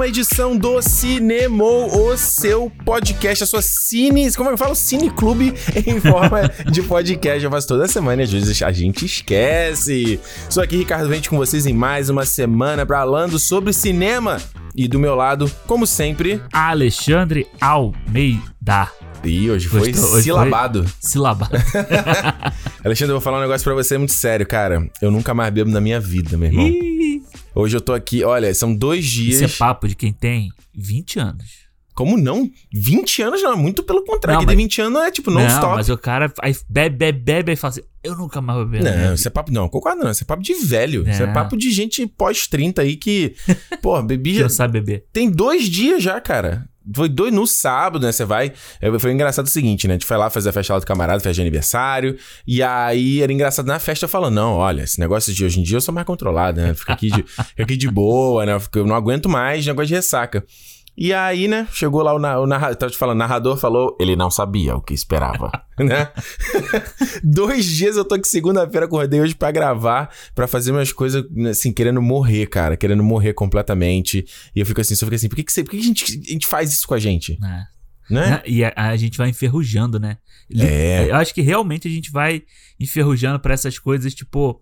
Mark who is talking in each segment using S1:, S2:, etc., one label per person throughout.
S1: Uma edição do Cinema, o seu podcast, a sua cine, como é eu falo, Cine Clube em forma de podcast. Eu faço toda semana e às vezes a gente esquece. Sou aqui Ricardo Vente com vocês em mais uma semana falando sobre cinema. E do meu lado, como sempre,
S2: Alexandre Almeida.
S1: E hoje foi
S2: Gostou? Hoje
S1: silabado.
S2: Foi silabado.
S1: Alexandre, eu vou falar um negócio pra você muito sério, cara. Eu nunca mais bebo na minha vida, meu irmão.
S2: Ih,
S1: Hoje eu tô aqui, olha, são dois dias.
S2: Isso é papo de quem tem 20 anos.
S1: Como não? 20 anos não, muito pelo contrário.
S2: Não,
S1: Quem tem
S2: mas-
S1: 20 anos é tipo
S2: não,
S1: non-stop.
S2: mas o cara aí bebe, bebe, bebe e fala assim, eu nunca mais vou beber.
S1: Não,
S2: vida."
S1: isso é papo. Não, concordo não. Isso é papo de velho. Isso é
S2: Não.
S1: papo de gente pós-30 aí que. Pô, bebi. Já-
S2: não sabe beber.
S1: Tem dois dias já, cara. Foi dois no sábado, né? Você vai. é, Foi engraçado o seguinte, né? A gente foi lá fazer a festa lá do camarada, festa de aniversário. E aí era engraçado na festa falando: não, olha, esse negócio de hoje em dia eu sou mais controlado, né? Fica aqui de, fica aqui de boa, né? Eu não aguento mais negócio de ressaca. E aí, né, chegou lá o, na- o narrador, tava te falando, o narrador falou, ele não sabia o que esperava, né? Dois dias eu tô aqui segunda-feira, acordei hoje pra gravar, pra fazer umas coisas, assim, querendo morrer, cara, querendo morrer completamente. E eu fico assim, só fico assim, por que, que, você- por que que a, gente, a gente faz isso com a gente?
S2: né?
S1: Né?
S2: E a, a gente vai enferrujando, né?
S1: É.
S2: Eu acho que realmente a gente vai enferrujando pra essas coisas, tipo...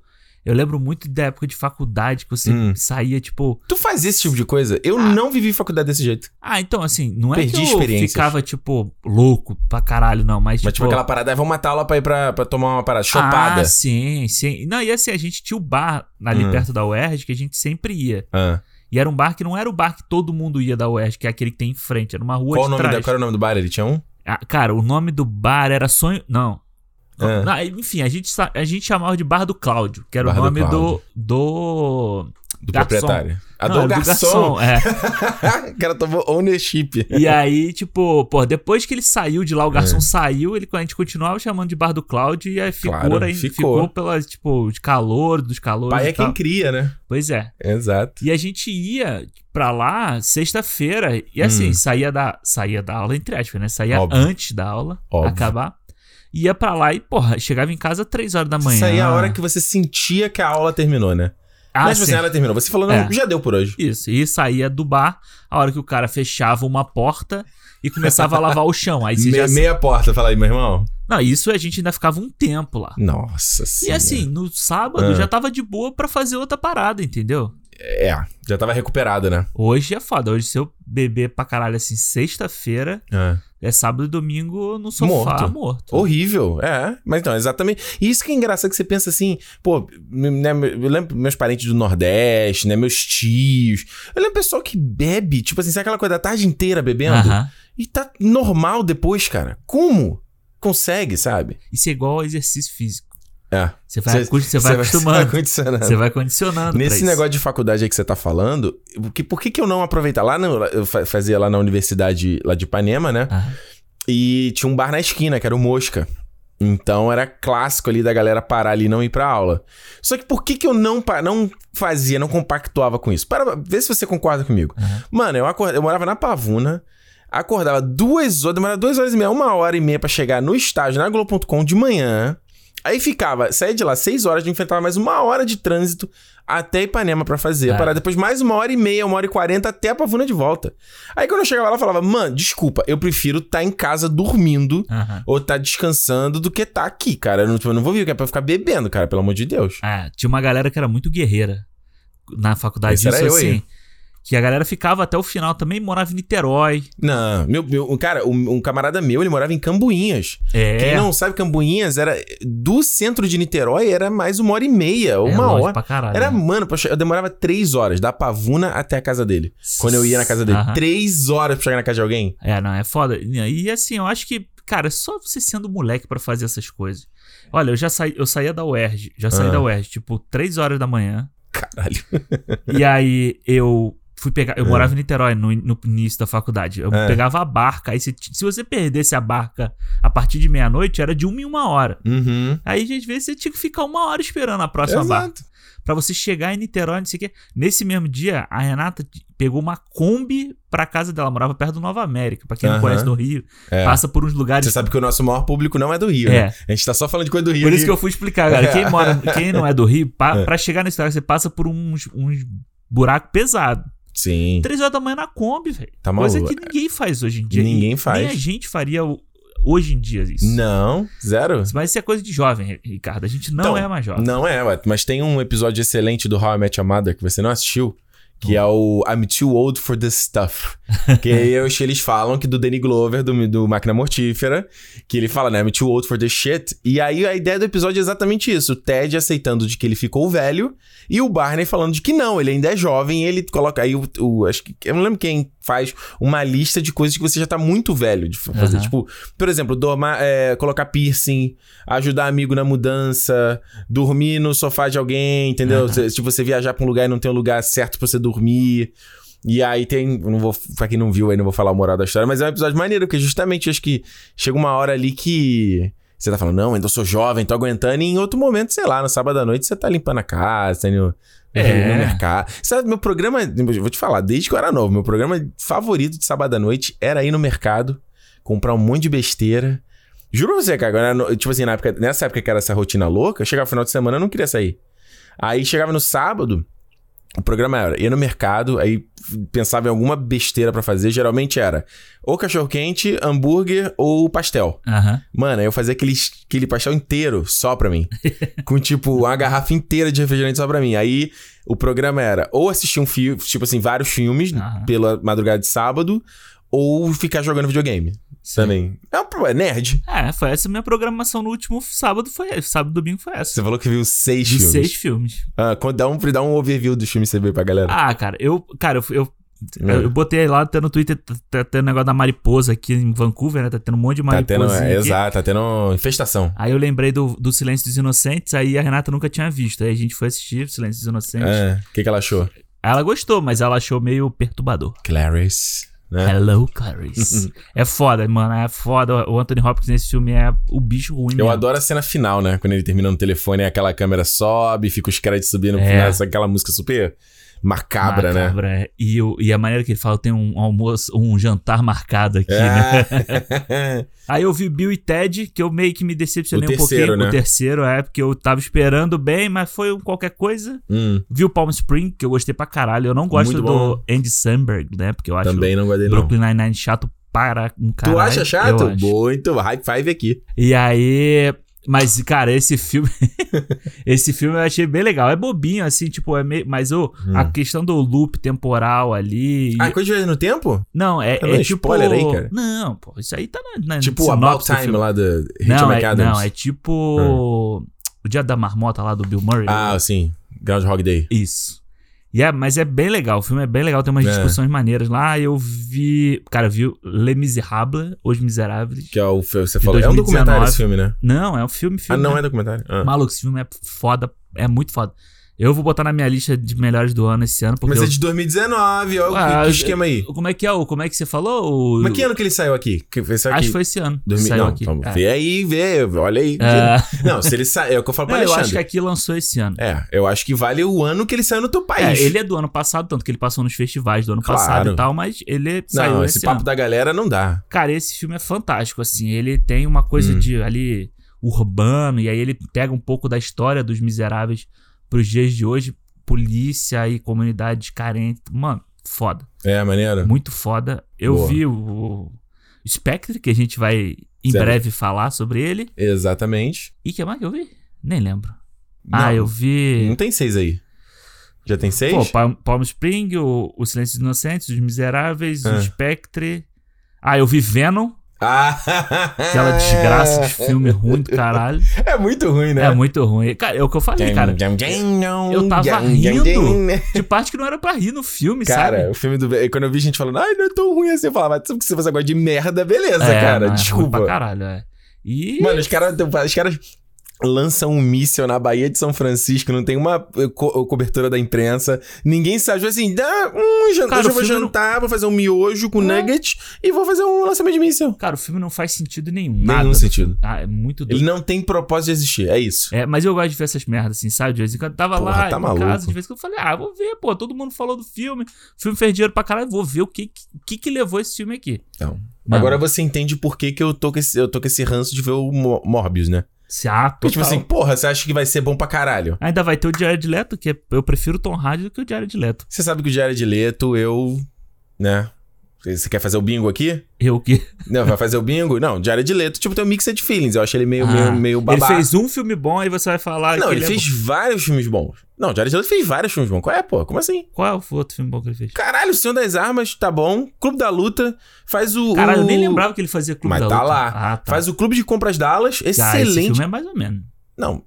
S2: Eu lembro muito da época de faculdade que você
S1: Hum.
S2: saía, tipo...
S1: Tu faz esse tipo de coisa? Eu
S2: Ah.
S1: não vivi faculdade desse jeito.
S2: Ah, então assim, não é
S1: Perdi
S2: que eu ficava, tipo, louco pra caralho, não. Mas,
S1: Mas tipo aquela parada, ah, vamos matar aula pra ir pra, pra tomar uma parada, chopada.
S2: Ah, sim, sim. Não, e assim, a gente tinha o bar ali
S1: Hum.
S2: perto da UERJ que a gente sempre ia.
S1: Ah.
S2: E era um bar que não era o bar que todo mundo ia da UERJ, que é aquele que tem em frente, era uma rua
S1: Qual, o
S2: de
S1: nome
S2: trás.
S1: da, qual era o nome do bar? Ele tinha um?
S2: Ah, cara, o nome do bar era Sonho... Não.
S1: Ah.
S2: Não, enfim, a gente, a gente chamava de Bar do Cláudio, que era
S1: Bar
S2: o
S1: do
S2: nome do, do...
S1: Do
S2: Garçom.
S1: proprietário. A
S2: Não,
S1: do
S2: era
S1: garçom.
S2: é.
S1: o cara tomou ownership.
S2: E aí, tipo, pô, depois que ele saiu de lá, o garçom
S1: É.
S2: saiu, ele, a gente continuava chamando de Bar do Cláudio e aí ficou,
S1: Claro,
S2: aí,
S1: ficou.
S2: ficou pela, tipo, de calor, dos calores
S1: Pai é quem
S2: tal.
S1: cria, né?
S2: Pois é.
S1: Exato.
S2: E a gente ia pra lá sexta-feira. E assim,
S1: Hum.
S2: saía, da, saía da aula, entre aspas, né? Saía
S1: Óbvio.
S2: antes da aula
S1: Óbvio.
S2: acabar. Ia pra lá e, porra, chegava em casa três horas da manhã.
S1: Isso aí é a hora que você sentia que a aula terminou, né?
S2: Ah,
S1: Mas
S2: sim.
S1: assim, ela terminou. Você falou, não,
S2: É.
S1: já deu por hoje.
S2: Isso. E saía do bar, a hora que o cara fechava uma porta e começava a lavar o chão. Aí você
S1: Me-
S2: já.
S1: Meia porta, fala aí, meu irmão.
S2: Não, isso a gente ainda ficava um tempo lá.
S1: Nossa
S2: E
S1: senhora.
S2: assim, no sábado
S1: Ah.
S2: já tava de boa pra fazer outra parada, entendeu?
S1: É, já tava recuperado, né?
S2: Hoje é foda. Hoje, se eu beber pra caralho assim, sexta-feira,
S1: É.
S2: é sábado e domingo no sofá,
S1: Morto.
S2: morto.
S1: Horrível, é. Mas então, exatamente. E isso que é engraçado que você pensa assim, pô, né, eu lembro meus parentes do Nordeste, né, meus tios. Eu lembro pessoal que bebe, tipo assim, sabe aquela coisa da tarde inteira bebendo?
S2: Aham.
S1: E tá normal depois, cara. Como? Consegue, sabe?
S2: Isso é igual ao exercício físico.
S1: É.
S2: Você vai, acu- você vai acostumando.
S1: condicionando.
S2: Você vai condicionando.
S1: Nesse negócio de faculdade aí que você tá falando, que, por que, que eu não aproveitar? Lá no, eu fa- fazia lá na universidade lá de Ipanema, né? E tinha um bar na esquina, que era o Mosca. Então era clássico ali da galera parar ali e não ir pra aula. Só que por que, que eu não, não fazia, não compactuava com isso? Para ver se você concorda comigo.
S2: Aham.
S1: Mano, eu, acord- eu morava na Pavuna, acordava duas horas, demorava duas horas e meia, uma hora e meia pra chegar no estágio na Globo.com de manhã. Aí ficava, saía de lá seis horas, de enfrentar mais uma hora de trânsito até Ipanema pra fazer.
S2: É.
S1: Parar depois mais uma hora e meia, uma hora e quarenta até a Pavuna de volta. Aí quando eu chegava lá, eu falava, mano, desculpa, eu prefiro estar em casa dormindo
S2: Aham.
S1: ou tá descansando do que tá aqui, cara. Eu não, tipo, eu não vou vir aqui pra ficar bebendo, cara, pelo amor de Deus.
S2: É, tinha uma galera que era muito guerreira na faculdade. Isso
S1: eu aí.
S2: assim. Que a galera ficava até o final também, morava em Niterói.
S1: Não, meu, meu cara, um, um camarada meu, ele morava em Cambuinhas.
S2: É.
S1: Quem não sabe, Cambuinhas era do centro de Niterói, era mais uma hora e meia, ou
S2: é
S1: uma
S2: longe
S1: hora.
S2: Pra caralho,
S1: Era,
S2: né?
S1: mano, eu demorava três horas, da Pavuna até a casa dele. Quando eu ia na casa dele.
S2: Aham.
S1: Três horas pra chegar na casa de alguém.
S2: É, não, é foda. E assim, eu acho que, cara, é só você sendo moleque pra fazer essas coisas. Olha, eu já saí, eu saía da UERJ, já saí
S1: Ah.
S2: da UERJ, tipo, 3 horas da manhã.
S1: Caralho.
S2: e aí eu fui pegar. Eu
S1: É.
S2: morava em Niterói no, no início da faculdade. Eu
S1: É.
S2: pegava a barca. Aí se, se você perdesse a barca a partir de meia-noite, era de uma em uma hora.
S1: Uhum.
S2: Aí, às vezes, você tinha que ficar uma hora esperando a próxima barca.
S1: Exato.
S2: Pra você chegar em Niterói, não sei o quê. Nesse mesmo dia, a Renata pegou uma Kombi pra casa dela. Morava perto do Nova América. Pra quem não
S1: Aham.
S2: conhece no Rio,
S1: É.
S2: passa por uns lugares.
S1: Você sabe que o nosso maior público não é do Rio,
S2: É.
S1: né? A gente tá só falando de coisa do Rio.
S2: Por isso
S1: aqui.
S2: que eu fui explicar, cara. Quem, mora, quem não é do Rio, pa,
S1: É.
S2: pra chegar nesse lugar, você passa por uns, uns buracos pesados.
S1: Sim.
S2: Três horas da manhã na Kombi, velho.
S1: Tá
S2: Coisa
S1: maluco.
S2: que ninguém faz hoje em dia.
S1: Ninguém faz.
S2: Nem a gente faria hoje em dia isso.
S1: Não, zero.
S2: Mas isso é coisa de jovem, Ricardo. A gente não
S1: Então,
S2: é mais jovem.
S1: Não é, mas tem um episódio excelente do How I Met Your Mother que você não assistiu, que é o I'm Too Old for This Stuff. que acho que eles falam que do Danny Glover, do, do Máquina Mortífera, que ele fala, né, I'm too old for this shit. E aí a ideia do episódio é exatamente isso, o Ted aceitando de que ele ficou velho e o Barney falando de que não, ele ainda é jovem, e ele coloca aí o, o- acho que eu não lembro quem faz uma lista de coisas que você já tá muito velho de fazer,
S2: Aham.
S1: tipo, por exemplo, dormar, é, colocar piercing, ajudar amigo na mudança, dormir no sofá de alguém, entendeu?
S2: Aham.
S1: Se, se você viajar pra um lugar e não tem um lugar certo pra você dormir. E aí tem. Não vou, pra quem não viu aí, não vou falar o moral da história, mas é um episódio maneiro, porque justamente acho que chega uma hora ali que. Você tá falando, não, ainda sou jovem, tô aguentando, e em outro momento, sei lá, no sábado à noite, você tá limpando a casa, tá indo
S2: É.
S1: no mercado. Sabe, meu programa, eu vou te falar, desde que eu era novo, meu programa favorito de sábado à noite era ir no mercado, comprar um monte de besteira. Juro pra você, cara, agora, tipo assim, na época, nessa época que era essa rotina louca, chegava no final de semana, eu não queria sair. Aí chegava no sábado, o programa era ia no mercado, aí pensava em alguma besteira pra fazer, geralmente era ou cachorro-quente, hambúrguer ou pastel.
S2: Aham.
S1: Mano, aí eu fazia aquele, aquele pastel inteiro só pra mim. com, tipo, uma garrafa inteira de refrigerante só pra mim. Aí o programa era ou assistir um filme, tipo assim, vários filmes
S2: Aham.
S1: pela madrugada de sábado, ou ficar jogando videogame
S2: Sim.
S1: também. É, um, é nerd.
S2: É, foi essa minha programação no último sábado. Foi essa. Sábado e domingo foi essa.
S1: Você falou que viu seis
S2: De
S1: filmes.
S2: seis filmes.
S1: Ah, dá, um, dá um overview dos filmes que você viu pra galera.
S2: Ah, cara, eu. Cara, eu. eu
S1: É.
S2: Eu botei lá, tá no Twitter, tá, tá tendo negócio da mariposa aqui em Vancouver, né? Tá tendo um monte de
S1: tá
S2: mariposa.
S1: tendo, é, exato, tá tendo infestação.
S2: Aí eu lembrei do, do Silêncio dos Inocentes, aí a Renata nunca tinha visto. Aí a gente foi assistir o Silêncio dos Inocentes.
S1: É, o que, que ela achou?
S2: Ela gostou, mas ela achou meio perturbador.
S1: Clarice, né?
S2: Hello, Clarice. é foda, mano. É foda. O Anthony Hopkins nesse filme é o bicho ruim
S1: Eu
S2: mesmo.
S1: adoro a cena final, né? Quando ele termina no telefone, aquela câmera sobe, fica os créditos subindo no
S2: É.
S1: aquela música super macabra, né?
S2: Macabra, é. E, e a maneira que ele fala, tem um almoço, um jantar marcado aqui, né?
S1: É.
S2: Aí eu vi Bill e Ted, que eu meio que me decepcionei
S1: O
S2: um
S1: terceiro,
S2: pouquinho.
S1: né?
S2: O terceiro, é, porque eu tava esperando bem, mas foi um qualquer coisa.
S1: Hum,
S2: Vi o Palm Spring, que eu gostei pra caralho. Eu não gosto
S1: Muito
S2: do
S1: bom.
S2: Andy Samberg, né? Porque eu acho
S1: também não não.
S2: Brooklyn Nine-Nine chato para um caralho.
S1: Tu acha chato? Muito. High five aqui.
S2: E aí... Mas, cara, esse filme... esse filme eu achei bem legal. É bobinho, assim, tipo, é meio... Mas o, a questão do loop temporal ali... e-
S1: Hum. Ah, coisa de no tempo?
S2: Não, é,
S1: Tá
S2: é
S1: dando
S2: tipo...
S1: spoiler aí, cara?
S2: Não, pô, isso aí tá na, na
S1: tipo o About Time lá do Rachel
S2: Não, é,
S1: McAdams.
S2: não, é tipo... O Dia da Marmota lá do Bill Murray.
S1: Ah, sim. Groundhog Day.
S2: Isso. E é, mas é bem legal, o filme é bem legal, tem umas
S1: É.
S2: discussões maneiras lá. Eu vi. Cara, vi Les Miserables, Os Miseráveis.
S1: Que é o filme você falou. É um
S2: 2019.
S1: documentário esse filme, né?
S2: Não, é um filme,
S1: Ah,
S2: filme.
S1: não
S2: né?
S1: é documentário? Ah.
S2: Maluco, esse filme é foda, é muito foda. Eu vou botar na minha lista de melhores do ano esse ano, porque.
S1: Mas é
S2: eu-
S1: de 2019, ó.
S2: Ah,
S1: que, que
S2: eu-
S1: esquema aí?
S2: Como é que é? Como é que você falou? O...
S1: Mas que ano que ele saiu aqui? Que saiu
S2: Acho que foi esse ano. que
S1: 2000,
S2: saiu
S1: não,
S2: aqui. É.
S1: ver aí, vê, olha aí.
S2: É.
S1: Não, se ele sai, é o que eu falo pra
S2: Não, eu
S1: Alexandre.
S2: acho que aqui lançou esse ano.
S1: É, eu acho que vale o ano que ele saiu no teu
S2: É,
S1: país.
S2: ele é do ano passado, tanto que ele passou nos festivais do ano
S1: Claro.
S2: passado e tal, mas ele saiu
S1: Não,
S2: esse
S1: esse papo
S2: ano.
S1: da galera não dá.
S2: Cara, esse filme é fantástico, assim. Ele tem uma coisa
S1: Hum.
S2: de ali urbano, e aí ele pega um pouco da história dos miseráveis pros dias de hoje, polícia e comunidades carentes. Mano, foda.
S1: É, maneiro.
S2: Muito foda. Eu
S1: Boa.
S2: vi o, o Spectre, que a gente vai em breve falar sobre ele.
S1: Exatamente.
S2: E que mais que eu vi? Nem lembro.
S1: Não,
S2: Ah, eu vi.
S1: Não tem seis aí. Já tem seis?
S2: Pô, Palm, Palm Spring, o, o Silêncio dos Inocentes, Os Miseráveis,
S1: Ah.
S2: o Spectre. Ah, eu vi Venom,
S1: Ah!
S2: aquela desgraça de filme ruim do caralho.
S1: É muito ruim, né?
S2: É muito ruim. Cara, é o que eu falei, cara. Eu tava rindo. De parte que não era pra rir no filme,
S1: Cara,
S2: sabe?
S1: o filme do. Quando eu vi gente falando, ai, não é tão ruim assim, eu falava, "Mas se você gosta de merda, beleza,
S2: É,
S1: cara.
S2: não, é ruim
S1: desculpa.
S2: pra caralho, é. E.
S1: Mano, os caras os caras lançam um míssil na Baía de São Francisco, não tem uma eh, co- cobertura da imprensa. Ninguém sabe, tipo assim, dá um jantar,
S2: Cara,
S1: eu vou jantar, vou fazer um miojo com
S2: É.
S1: nugget e vou fazer um lançamento de míssil.
S2: Cara, o filme não faz sentido nenhum.
S1: Nenhum
S2: nada.
S1: sentido.
S2: Ah, é muito doido.
S1: Ele não tem propósito de existir, é isso.
S2: É, mas eu gosto de ver essas merdas, assim, sabe? De vez em quando eu tava
S1: Porra,
S2: lá
S1: tá
S2: em
S1: maluco.
S2: casa, de vez em quando eu falei, ah, vou ver, pô, todo mundo falou do filme, o filme fez dinheiro pra caralho, vou ver o que que, que levou esse filme aqui.
S1: Então.
S2: Mano.
S1: Agora você entende por que, que eu, tô com esse, eu tô com esse ranço de ver o Mo- Morbius, né?
S2: Se ah,
S1: Porque, tipo
S2: total.
S1: assim, porra, você acha que vai ser bom pra caralho?
S2: Ainda vai ter o Jared Leto, que é- eu prefiro o Tom Hardy do que o Jared Leto.
S1: Você sabe que o Jared Leto, eu. né? Você quer fazer o bingo aqui?
S2: Eu que.
S1: Não, vai fazer o bingo? Não, Jared Leto, tipo, tem um mixed feelings. Eu achei ele meio,
S2: Ah,
S1: meio, meio
S2: Ele
S1: babá.
S2: fez um filme bom, aí você vai falar.
S1: Não,
S2: que
S1: ele
S2: é
S1: fez
S2: bom.
S1: vários filmes bons. Não, Jared Leto fez vários filmes bons. Qual é, pô? Como assim?
S2: Qual é o outro filme bom que ele fez?
S1: Caralho, o Senhor das Armas, tá bom. Clube da Luta, faz o.
S2: Caralho, eu nem
S1: o-
S2: lembrava que ele fazia Clube
S1: Mas
S2: da
S1: tá
S2: Luta.
S1: lá.
S2: Ah, tá.
S1: Faz o Clube de Compras Dallas,
S2: Ah, esse
S1: excelente.
S2: filme é mais ou menos.
S1: Não,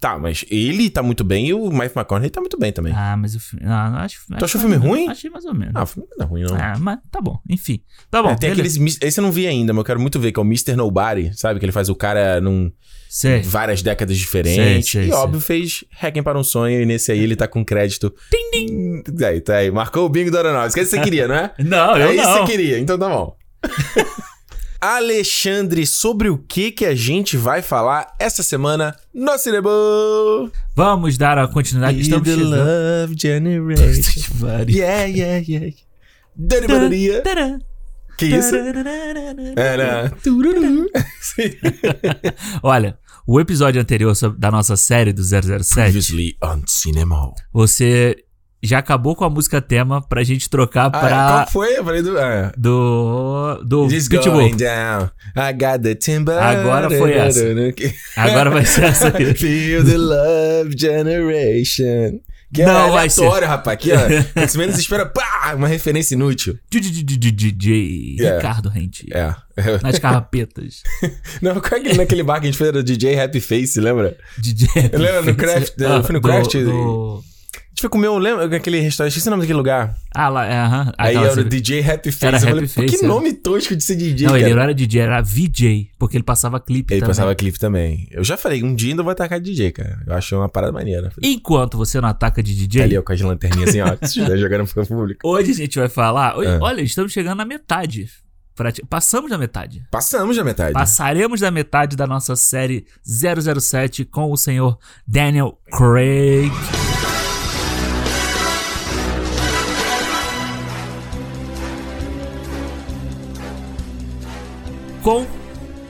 S1: tá, mas ele tá muito bem e o Mike McConaughey tá muito bem também.
S2: Ah, mas o filme. Ah, não, acho,
S1: Tu achou o filme
S2: menos.
S1: ruim?
S2: Achei mais ou menos.
S1: Ah, o filme não é ruim, não.
S2: Ah, mas tá bom. Enfim. Tá bom.
S1: É, tem
S2: beleza.
S1: aqueles. Esse eu não vi ainda, mas eu quero muito ver, que é o Mr. Nobody, sabe? Que ele faz o cara num
S2: Sei.
S1: várias décadas diferentes.
S2: Sei, sei,
S1: e óbvio, fez Hacking para um Sonho, e nesse aí ele tá com crédito. Tim, tim. Aí, tá aí. Marcou o bingo do Aeronáutica. É isso que você queria, não é?
S2: Não, eu
S1: é isso que
S2: não.
S1: você queria, então tá bom. Alexandre, sobre o que que a gente vai falar essa semana no Cinema?
S2: Vamos dar a continuidade. Estamos
S1: the
S2: chegando.
S1: Love Generation. Yeah, yeah, yeah. Dani.
S2: Tará.
S1: Que isso? Era. Tururu. Sim.
S2: Olha, o episódio anterior da nossa série do 007,
S1: Previously on Cinema.
S2: você já acabou com a música tema pra gente trocar
S1: Ah,
S2: pra.
S1: qual foi? Eu falei do. Ah.
S2: do. Do
S1: This
S2: Pitbull.
S1: going down. I got the timber.
S2: Agora foi essa. Agora vai ser essa aqui.
S1: Feel the love generation. Que é
S2: Não vai ser.
S1: rapaz. Aqui, ó. Quando você menos espera, pá, uma referência inútil.
S2: DJ
S1: Yeah.
S2: Ricardo Rente.
S1: É.
S2: Nas carrapetas.
S1: Não, qual é aquele naquele bar que a gente fez era DJ Happy Face, lembra?
S2: DJ.
S1: Eu lembro no Craft, eu fui no Craft.
S2: do-
S1: gente foi comer, lembra aquele restaurante, esqueci o nome daquele lugar.
S2: Ah, lá, é, aham.
S1: Aí
S2: Aquela
S1: era o DJ Happy Face.
S2: Era
S1: eu
S2: Happy
S1: falei,
S2: Face,
S1: que
S2: é.
S1: nome tosco de ser DJ,
S2: Não,
S1: cara.
S2: ele não era DJ, era VJ, porque ele passava clipe
S1: Ele
S2: também.
S1: passava clipe também. Eu já falei, um dia ainda vou atacar de DJ, cara. Eu acho uma parada maneira.
S2: Enquanto você não ataca de DJ,
S1: Ali, ó, com as lanterninhas assim, ó, jogando pro público.
S2: hoje a gente vai falar. hoje-
S1: É.
S2: Olha, estamos chegando na metade. Passamos da metade.
S1: Passamos da metade.
S2: Passaremos da metade da nossa série 007 com o senhor Daniel Craig. Com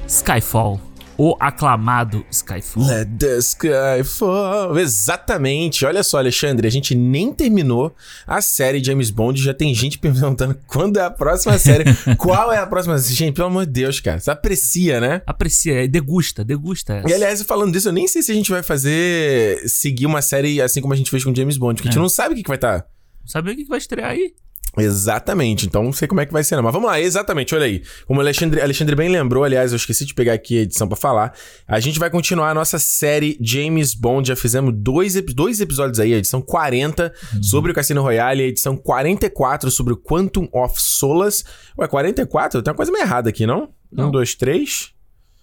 S2: Skyfall, o aclamado Skyfall.
S1: Let the sky fall. Exatamente. Olha só, Alexandre, a gente nem terminou a série James Bond. Já tem gente perguntando quando é a próxima série. Qual é a próxima? Gente, pelo amor de Deus, cara. Você aprecia, né?
S2: Aprecia, degusta, degusta essa.
S1: E aliás, falando disso, eu nem sei se a gente vai fazer. seguir uma série assim como a gente fez com James Bond, porque a gente
S2: É.
S1: não sabe o que, que vai estar.
S2: Sabe o que que vai estrear aí?
S1: Exatamente, então não sei como é que vai ser, não. Mas vamos lá, exatamente, olha aí. Como o Alexandre, Alexandre bem lembrou, aliás, eu esqueci de pegar aqui a edição pra falar. A gente vai continuar a nossa série James Bond. Já fizemos dois, dois episódios aí, a edição 40 sobre o Cassino Royale e a edição 44 sobre o Quantum of Solace. Ué, 44? Tem uma coisa meio errada aqui, não?
S2: Não.
S1: Um, dois, três.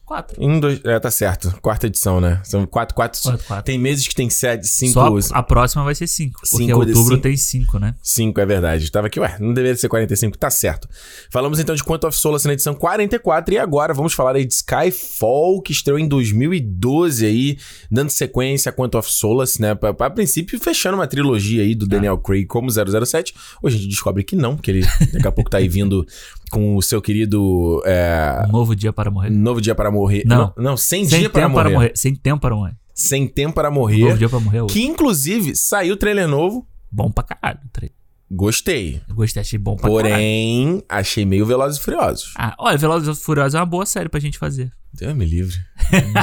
S2: Quatro.
S1: Um, dois. É, tá certo. Quarta edição, né? São quatro, quatro.
S2: Quatro, quatro.
S1: Tem meses que tem sete, cinco.
S2: Só a próxima vai ser cinco. Porque
S1: Cinco de
S2: outubro
S1: cinco.
S2: tem cinco, né?
S1: 5, é verdade. Tava aqui, ué, não deveria ser 45, tá certo. Falamos então de Quantum of Solace na edição 44 e agora vamos falar aí de Skyfall, que estreou em 2012 aí, dando sequência a Quantum of Solace, né? Pra, pra, a princípio, fechando uma trilogia aí do Daniel Craig como 007. Hoje a gente descobre que não, que ele daqui a pouco tá aí vindo com o seu querido é,
S2: Um novo dia para morrer.
S1: Novo Dia para Morrer.
S2: Não.
S1: não, Sem,
S2: Sem
S1: Dia para morrer.
S2: para morrer. Sem tempo para morrer.
S1: Sem Tempo para
S2: Um
S1: Morrer.
S2: novo dia para morrer. é outro.
S1: Que inclusive saiu trailer novo.
S2: Bom pra caralho. o.
S1: Gostei.
S2: Eu gostei, achei bom pra caralho.
S1: Porém, achei meio Velozes e Furiosos.
S2: Ah, olha, Velozes e Furiosos é uma boa série pra gente fazer.
S1: Deus me livre.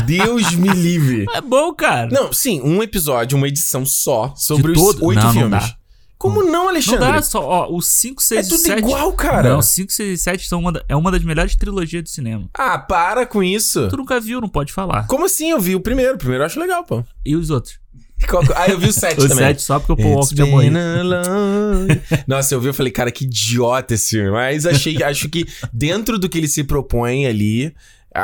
S1: Deus me livre.
S2: É bom, cara.
S1: Não, sim, um episódio, uma edição só sobre os oito
S2: Não, não
S1: filmes.
S2: dá.
S1: Como não,
S2: Não
S1: Alexandre?
S2: dá só, ó, os 5, 6
S1: é
S2: e
S1: tudo
S2: 7.
S1: igual, cara.
S2: Não, 5, 6 e 7 são uma da- é uma das melhores trilogias do cinema.
S1: Ah, para com isso.
S2: Tu nunca viu, não pode falar.
S1: Como assim? Eu vi o primeiro. O primeiro eu acho legal, pô.
S2: E os outros?
S1: Ah, eu vi o sete
S2: Os
S1: também.
S2: 7 só porque o Paul Walker tinha morrido.
S1: Nossa, eu vi, eu falei, cara, que idiota esse filme. Mas achei, acho que dentro do que ele se propõe ali,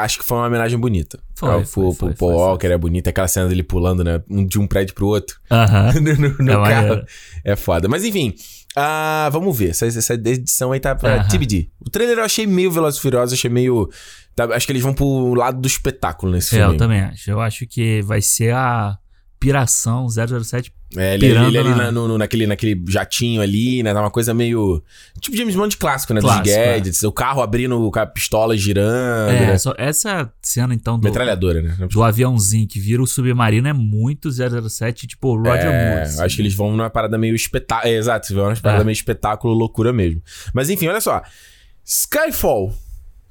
S1: acho que foi uma homenagem bonita.
S2: Foi,
S1: Ah,
S2: foi,
S1: o Paul-
S2: foi,
S1: Paul
S2: foi,
S1: Walker é bonito, aquela cena dele pulando, né? De um prédio pro outro.
S2: Aham.
S1: no, no- no
S2: É
S1: carro.
S2: maneiro.
S1: É foda. Mas enfim, ah, vamos ver. Essa, essa edição aí tá pra
S2: Aham.
S1: TBD. O trailer eu achei meio Velozes e Furiosos, achei meio... tá- acho que eles vão pro lado do espetáculo nesse
S2: É,
S1: filme.
S2: eu também acho. Eu acho que vai ser a piração, 007
S1: É, ele, ele, ele ali
S2: na-
S1: no, no- naquele, naquele jatinho ali, né? Uma coisa meio. Tipo James Bond clássico, né?
S2: Clássico,
S1: Dos gadgets, o carro abrindo com a pistola girando.
S2: É,
S1: né?
S2: só essa cena então do,
S1: Metralhadora, né?
S2: do aviãozinho que vira o submarino é muito 007, tipo Roger
S1: é,
S2: Moore. assim.
S1: Acho que eles vão numa parada meio espetáculo. É, exato, vão numa parada
S2: É.
S1: meio espetáculo, loucura mesmo. Mas enfim, olha só. Skyfall.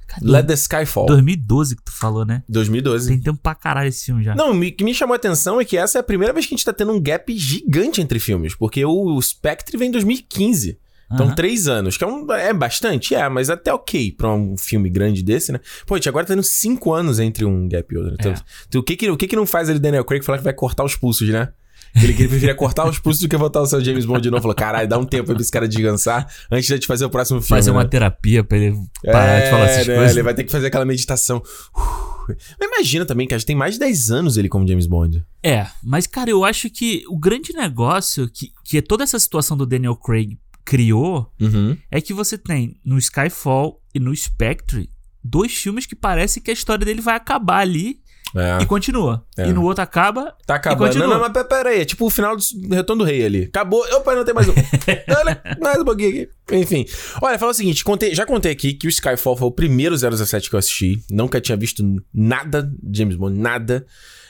S2: Cadê?
S1: Let the Skyfall.
S2: 2012 que tu falou, né?
S1: 2012.
S2: Tem tempo pra caralho esse filme já.
S1: Não, o que me chamou a atenção é que essa é a primeira vez que a gente tá tendo um gap gigante entre filmes, porque o Spectre vem em 2015. Então,
S2: Aham.
S1: três anos, que é, um, é bastante, é, mas até ok pra um filme grande desse, né? Pô, a gente agora tá tendo cinco anos entre um gap e outro. Então,
S2: É.
S1: então, o, que que, o que que não faz ele, Daniel Craig, falar que vai cortar os pulsos, né? Ele, ele preferia cortar os pulsos do que botar o seu James Bond de novo. Falou, caralho, dá um tempo pra esse cara descansar antes de a gente fazer o próximo filme.
S2: Fazer uma
S1: né?
S2: terapia pra ele parar de falar essas
S1: né?
S2: coisas.
S1: Ele vai ter que fazer aquela meditação. Mas imagina também que a gente tem mais de 10 anos ele como James Bond.
S2: É, mas cara, eu acho que o grande negócio que, que toda essa situação do Daniel Craig criou
S1: Uhum.
S2: é que você tem no Skyfall e no Spectre dois filmes que parece que a história dele vai acabar ali
S1: É.
S2: e continua.
S1: É.
S2: E no outro acaba.
S1: Tá acabando.
S2: continua.
S1: Não, não, mas pe- pera aí. É tipo o final do Retorno do Rei ali. Acabou. Opa, não tem mais um. Olha, mais um pouquinho aqui. Enfim. Olha, fala o seguinte. Contei, já contei aqui que o Skyfall foi o primeiro 007 que eu assisti. Nunca tinha visto nada de James Bond, nada.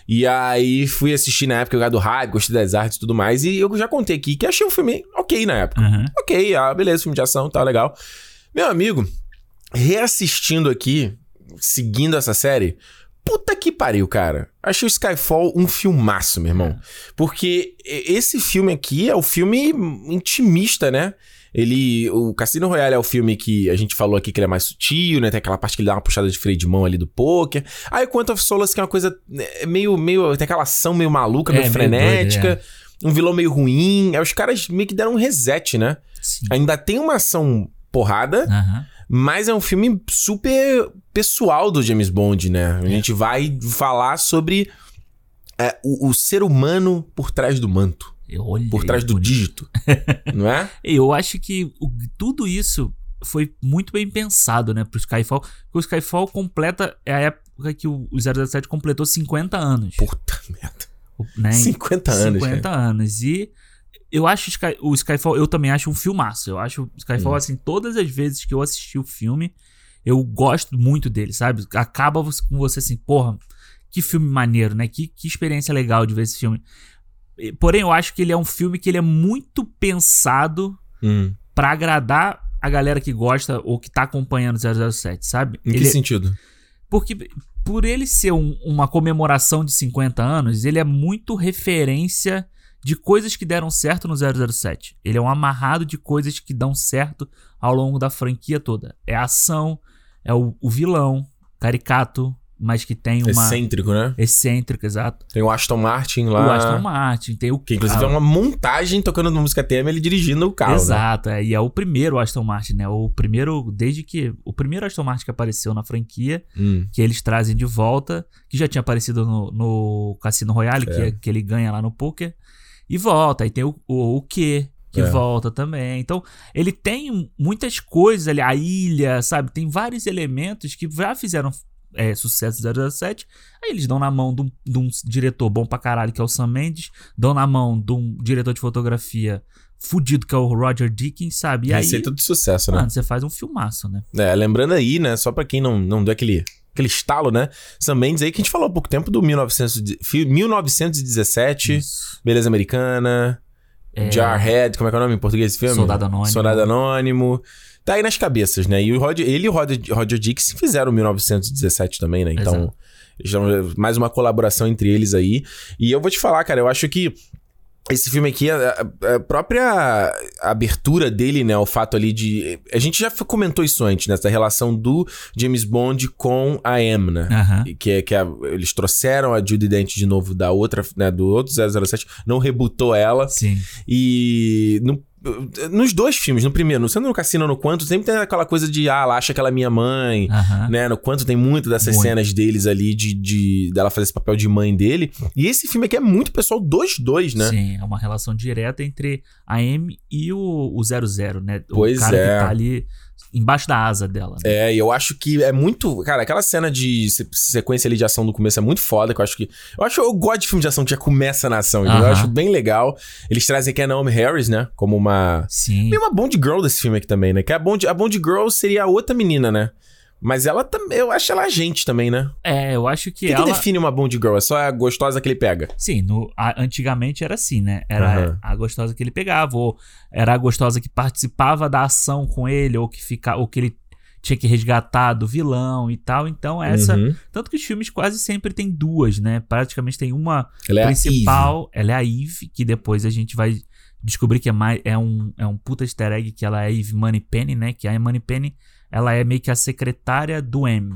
S1: E aí fui assistir na época, eu do hype, gostei das artes e tudo mais. E eu já contei aqui que achei um filme ok na época.
S2: Aham.
S1: Ok, ah, beleza, filme de ação, tá legal. Meu amigo, reassistindo aqui, seguindo essa série, puta que pariu, cara. Achei o Skyfall um filmaço, meu irmão. Porque e- esse filme aqui é o filme intimista, né? Ele. O Cassino Royale é o filme que a gente falou aqui que ele é mais sutil, né? Tem aquela parte que ele dá uma puxada de freio de mão ali do poker. Aí Quantum of Solace, que é uma coisa é, meio. meio tem aquela ação meio maluca,
S2: É,
S1: meio
S2: meio
S1: frenética.
S2: doido,
S1: Um vilão meio ruim. Aí os caras meio que deram um reset, né?
S2: Sim.
S1: Ainda tem uma ação porrada, mas é um filme super pessoal do James Bond, né? A gente vai falar sobre é, o, o ser humano por trás do manto,
S2: Eu olhei.
S1: por trás do dígito, não é?
S2: Eu acho que o- tudo isso foi muito bem pensado, né, pro Skyfall. Porque o Skyfall completa. É a época que o o 007 completou 50 anos.
S1: Puta merda.
S2: O- né?
S1: 50 anos,
S2: 50
S1: cara.
S2: anos. E eu acho Sky- o Skyfall, eu também acho um filmaço. Eu acho o Skyfall,
S1: Hum.
S2: assim, todas as vezes que eu assisti o filme, eu gosto muito dele, sabe? Acaba com você assim, porra, que filme maneiro, né? Que, que experiência legal de ver esse filme. Porém, eu acho que ele é um filme que ele é muito pensado
S1: Hum.
S2: pra agradar a galera que gosta ou que tá acompanhando o 007, sabe?
S1: Em que
S2: Ele-
S1: sentido?
S2: porque por ele ser um- uma comemoração de 50 anos, ele é muito referência de coisas que deram certo no 007. Ele é um amarrado de coisas que dão certo ao longo da franquia toda. É ação, é o, o vilão, caricato, mas que tem uma
S1: Excêntrico, né?
S2: excêntrica, exato.
S1: Tem o Aston Martin lá.
S2: O Aston Martin, tem o
S1: Que inclusive
S2: ah,
S1: é uma montagem tocando música tema ele dirigindo o carro. né?
S2: Exato, é, e é o primeiro Aston Martin, né? O primeiro, desde que. O primeiro Aston Martin que apareceu na franquia,
S1: Hum.
S2: que eles trazem de volta, que já tinha aparecido no, no Cassino Royale, que,
S1: É.
S2: é- que ele ganha lá no poker, e volta. Aí tem o, o, o Q, que
S1: É.
S2: volta também. Então, ele tem muitas coisas ali, a ilha, sabe? Tem vários elementos que já fizeram é, sucesso do 007. Aí eles dão na mão de um, de um diretor bom pra caralho, que é o Sam Mendes, dão na mão de um diretor de fotografia fudido, que é o Roger Dickens, sabe? E aí,
S1: Receita de sucesso, né?
S2: mano, você faz um filmaço, né?
S1: É, lembrando aí, né, só pra quem não, não deu aquele, aquele estalo, né? Sam Mendes aí que a gente falou há pouco tempo do 1900, de- fi- 1917,
S2: Isso.
S1: Beleza Americana,
S2: É,
S1: Jarhead, como é que é o nome em português desse filme?
S2: Soldado Anônimo.
S1: Soldado Anônimo. Tá aí nas cabeças, né? E o Roger, ele e o Roger, Roger Dix fizeram 1917 também, né? Então,
S2: Exato.
S1: já- mais uma colaboração entre eles aí. E eu vou te falar, cara, eu acho que esse filme aqui, a, a- própria abertura dele, né? O fato ali de. A gente já comentou isso antes, nessa relação do James Bond com a M, né?
S2: Aham.
S1: Que é que a- eles trouxeram a Judy Dent de novo da outra, né? Do outro 007, não rebutou ela.
S2: Sim.
S1: E no- nos dois filmes, no primeiro, sendo no Cassino no Quanto, sempre tem aquela coisa de, ah, ela acha que ela é minha mãe, né? No Quanto tem muito dessas
S2: Muito.
S1: cenas deles ali, de, de dela fazer esse papel de mãe dele. E esse filme aqui é muito pessoal dos dois, né?
S2: Sim, é uma relação direta entre a M e o, o 00, né?
S1: Pois
S2: o cara
S1: é.
S2: que tá ali embaixo da asa dela. né?
S1: É, e eu acho que é muito. Cara, aquela cena de se- sequência ali de ação do começo é muito foda. Que eu acho que. Eu acho eu gosto de filme de ação que já começa na ação. entendeu? Eu
S2: Aham.
S1: acho bem legal. Eles trazem aqui a Naomi Harris, né? Como uma.
S2: Sim.
S1: Meio uma Bond Girl desse filme aqui também, né? Que a Bond, a Bond Girl seria a outra menina, né? Mas ela também. Eu acho ela agente também, né?
S2: É, eu acho
S1: O
S2: que
S1: que, que
S2: ela.
S1: define uma Bond Girl? É só a gostosa que ele pega.
S2: Sim, no, a- antigamente era assim, né? Era
S1: Aham.
S2: a gostosa que ele pegava, ou era a gostosa que participava da ação com ele, ou que, fica, ou que ele tinha que resgatar do vilão e tal. Então, essa.
S1: Uhum.
S2: Tanto que os filmes quase sempre tem duas, né? Praticamente tem uma
S1: Ela é
S2: principal, ela é a Eve, que depois a gente vai descobrir que é, mais, é, um, é um puta easter egg, que ela é a Eve Moneypenny, né? Que a Moneypenny, ela é meio que a secretária do M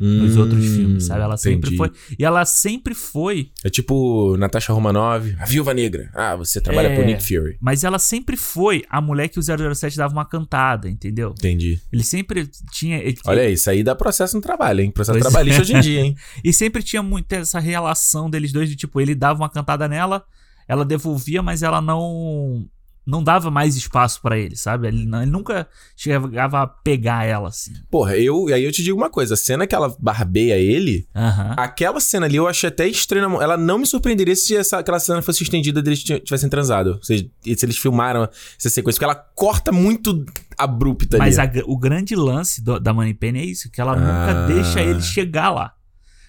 S1: Eve.
S2: nos outros
S1: Hum,
S2: filmes, sabe? Ela sempre
S1: entendi.
S2: foi. E ela sempre foi
S1: É tipo Natasha Romanoff, a Viúva Negra. Ah, você trabalha
S2: É.
S1: pro Nick Fury.
S2: Mas ela sempre foi a mulher que o 007 dava uma cantada, entendeu?
S1: Entendi.
S2: Ele sempre tinha. ele-
S1: Olha isso aí dá processo no trabalho, hein? Processo
S2: Pois
S1: trabalhista
S2: é.
S1: hoje em dia, hein?
S2: E sempre tinha muito essa relação deles dois de tipo, ele dava uma cantada nela, ela devolvia, mas ela não. Não dava mais espaço pra ele, sabe? Ele, não- ele nunca chegava a pegar ela assim.
S1: Porra, eu, e aí eu te digo uma coisa: a cena que ela barbeia ele, aquela cena ali eu achei até estranha. Ela não me surpreenderia se essa, aquela cena fosse estendida deles tivessem transado. Ou seja, se eles filmaram essa sequência, porque ela corta muito abrupta
S2: Mas
S1: ali.
S2: a- o grande lance do- da Moneypenny é isso, que ela
S1: Ah.
S2: nunca deixa ele chegar lá.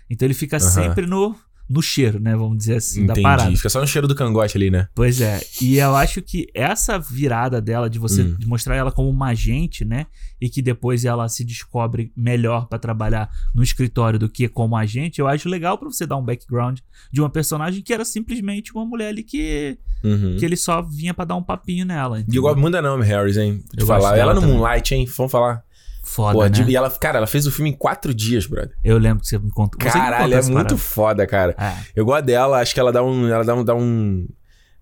S2: Então ele fica sempre no, no cheiro, né? Vamos dizer assim, da
S1: Entendi.
S2: parada.
S1: Fica só no cheiro do cangote ali, né?
S2: Pois é, e eu acho que essa virada dela, de você
S1: Hum.
S2: de mostrar ela como uma agente, né? E que depois ela se descobre melhor pra trabalhar no escritório do que como agente, eu acho legal pra você dar um background de uma personagem que era simplesmente uma mulher ali que,
S1: Uhum.
S2: que ele só vinha pra dar um papinho nela.
S1: E eu
S2: entendeu?
S1: gosto muito da Naomi Harris, hein? Te
S2: Eu
S1: falar. Ela no
S2: também.
S1: Moonlight, hein? Vamos falar.
S2: Foda,
S1: Pô,
S2: né?
S1: e ela, cara, ela fez o filme em quatro dias, brother.
S2: Eu lembro que você me contou. você que me
S1: Caralho,
S2: contou
S1: é muito
S2: parada.
S1: foda, cara.
S2: É.
S1: Eu gosto dela, acho que ela dá um. Ela dá um. Dá um...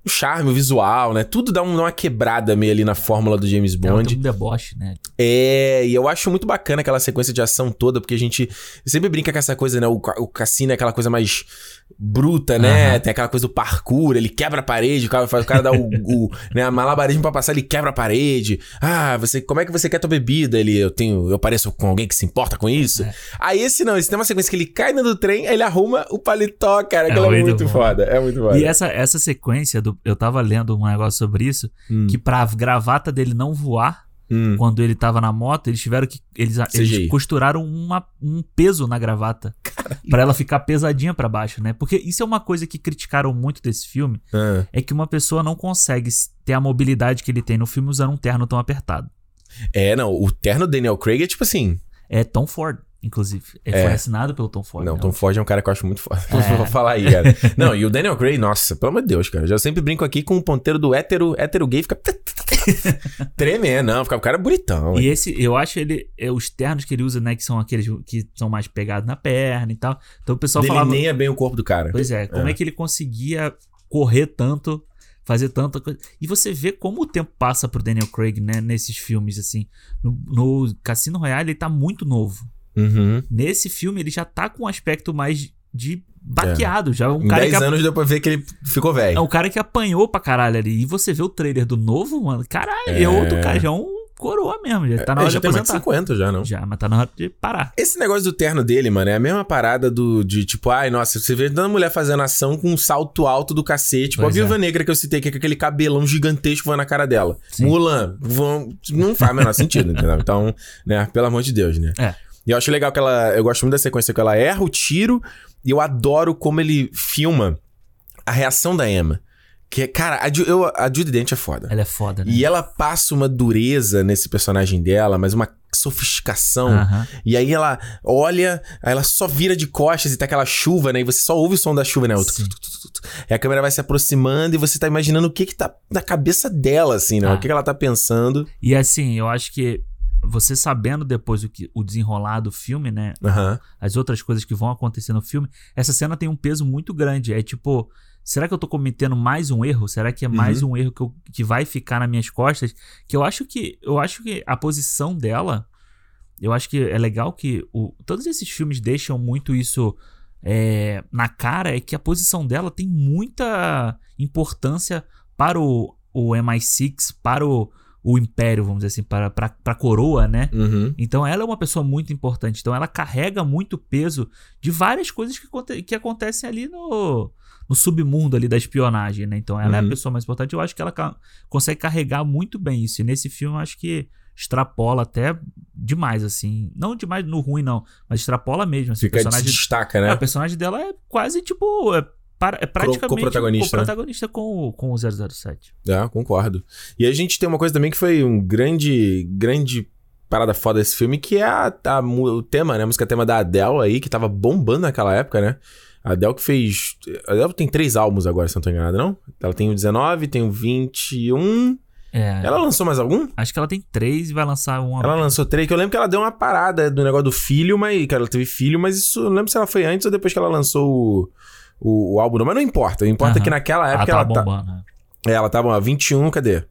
S1: um charme, um visual, né? Tudo dá, um- uma quebrada meio ali na fórmula do James
S2: Ela
S1: Bond.
S2: tem um deboche, né?
S1: É, e eu acho muito bacana aquela sequência de ação toda, porque a gente sempre brinca com essa coisa, né? O, o cassino é aquela coisa mais bruta, né?
S2: Aham.
S1: Tem aquela coisa do parkour, ele quebra a parede, o cara, faz- o cara dá o, o né, malabarismo pra passar, ele quebra a parede. Ah, você, como é que você quer tua bebida? Ele, eu tenho, eu pareço com alguém que se importa com isso.
S2: É.
S1: Aí esse não, esse tem uma sequência que ele cai dentro do trem, aí ele arruma o paletó, cara,
S2: É
S1: aquilo é
S2: muito
S1: muito foda, é muito foda.
S2: E essa, essa sequência, do, eu tava lendo um negócio sobre isso,
S1: Hum,
S2: que pra gravata dele não voar,
S1: hum.
S2: quando ele tava na moto, eles tiveram que. Eles, eles costuraram uma, um peso na gravata. Pra ela ficar pesadinha pra baixo, né? Porque isso é uma coisa que criticaram muito desse filme:
S1: Ah.
S2: é que uma pessoa não consegue ter a mobilidade que ele tem no filme usando um terno tão apertado.
S1: É, não, o terno Daniel Craig é tipo assim.
S2: É Tom Ford, inclusive. Ele
S1: É.
S2: foi assinado pelo Tom Ford.
S1: Não,
S2: né?
S1: Tom Ford é um cara que eu acho muito foda.
S2: É.
S1: Vou falar aí, cara. Não, e o Daniel Craig, nossa, pelo amor de Deus, cara. Já sempre brinco aqui com o ponteiro do hétero, hétero gay, fica. Tremendo, não, fica o cara bonitão.
S2: E esse, eu acho ele. É, os ternos que ele usa, né? Que são aqueles que são mais pegados na perna e tal. Então o pessoal falava.
S1: Delineia bem o corpo do cara.
S2: Pois é, como é. que ele conseguia correr tanto, fazer tanta coisa. E você vê como o tempo passa pro Daniel Craig, né, nesses filmes, assim. No, no Cassino Royale ele tá muito novo.
S1: Uhum.
S2: Nesse filme ele já tá com um aspecto mais de baqueado, já é um
S1: Em
S2: cara
S1: 10
S2: que a-
S1: anos deu pra ver que ele ficou
S2: é
S1: velho.
S2: um cara que apanhou pra caralho ali. E você vê o trailer do novo, mano, caralho, é,
S1: É.
S2: outro cara, já é um coroa mesmo, já tá na
S1: Ele
S2: hora de
S1: já tem mais de
S2: aposentar.
S1: 50 já, não?
S2: Já, mas tá na hora de parar.
S1: Esse negócio do terno dele, mano, é a mesma parada do de tipo, ai, nossa, você vê tanta mulher fazendo ação com um salto alto do cacete. Tipo, a
S2: Pois
S1: viúva
S2: é.
S1: negra que eu citei, que é com aquele cabelão gigantesco voando na cara dela.
S2: Sim.
S1: Mulan, vão, não faz o menor sentido, entendeu? Então, né, pelo amor de Deus, né?
S2: É.
S1: E eu acho legal que ela. Eu gosto muito da sequência que ela erra o tiro e eu adoro como ele filma a reação da Emma. Que, é- cara, a, eu, a Judy Dent é foda.
S2: Ela é foda, né?
S1: E ela passa uma dureza nesse personagem dela, mas uma sofisticação. E aí ela olha, aí ela só vira de costas e tá aquela chuva, né? E você só ouve o som da chuva, né?
S2: Sim.
S1: Aí a câmera vai se aproximando e você tá imaginando o que que tá na cabeça dela, assim, né?
S2: Ah.
S1: O que que ela tá pensando.
S2: E assim, eu acho que você sabendo depois o, que, o desenrolar do filme, né?
S1: Aham.
S2: As outras coisas que vão acontecer no filme, essa cena tem um peso muito grande. É tipo, será que eu tô cometendo mais um erro? Será que é mais um erro que, eu- que vai ficar nas minhas costas? Que eu acho que eu acho que a posição dela, eu acho que é legal que o- todos esses filmes deixam muito isso é, na cara, é que a posição dela tem muita importância para o, o MI6, para o, o império, vamos dizer assim, para, para, para a coroa, né?
S1: Uhum.
S2: Então ela é uma pessoa muito importante. Então ela carrega muito peso de várias coisas que, que acontecem ali no, no submundo ali da espionagem, né? Então ela é a
S1: Uhum.
S2: pessoa mais importante. Eu acho que ela ca- consegue carregar muito bem isso. E nesse filme eu acho que extrapola até demais, assim. Não demais no ruim, não. Mas extrapola mesmo. Assim,
S1: Fica se
S2: personagem,
S1: destaca,
S2: é,
S1: né?
S2: o personagem dela é quase tipo. É, para- é praticamente
S1: co-protagonista, né?
S2: co-protagonista com, o- com o 007.
S1: É, concordo. E a gente tem uma coisa também que foi um grande, grande parada foda desse filme, que é a, a o tema, né? A música tema da Adele aí, que tava bombando naquela época, né? A Adele que fez. A Adele tem três álbuns agora, se não tô enganado, não? Ela tem o 19, tem o 21.
S2: É.
S1: Ela lançou mais algum?
S2: Acho que ela tem três e vai lançar uma.
S1: Ela lançou três, que eu lembro que ela deu uma parada do negócio do filho, mas. Que ela teve filho, mas isso. Não lembro se ela foi antes ou depois que ela lançou o, o, o álbum, não. Mas não importa. Importa
S2: Aham.
S1: que naquela
S2: ela
S1: época
S2: tá
S1: ela, tá,
S2: bombando. né?
S1: É, ela tava, ó, 21, cadê?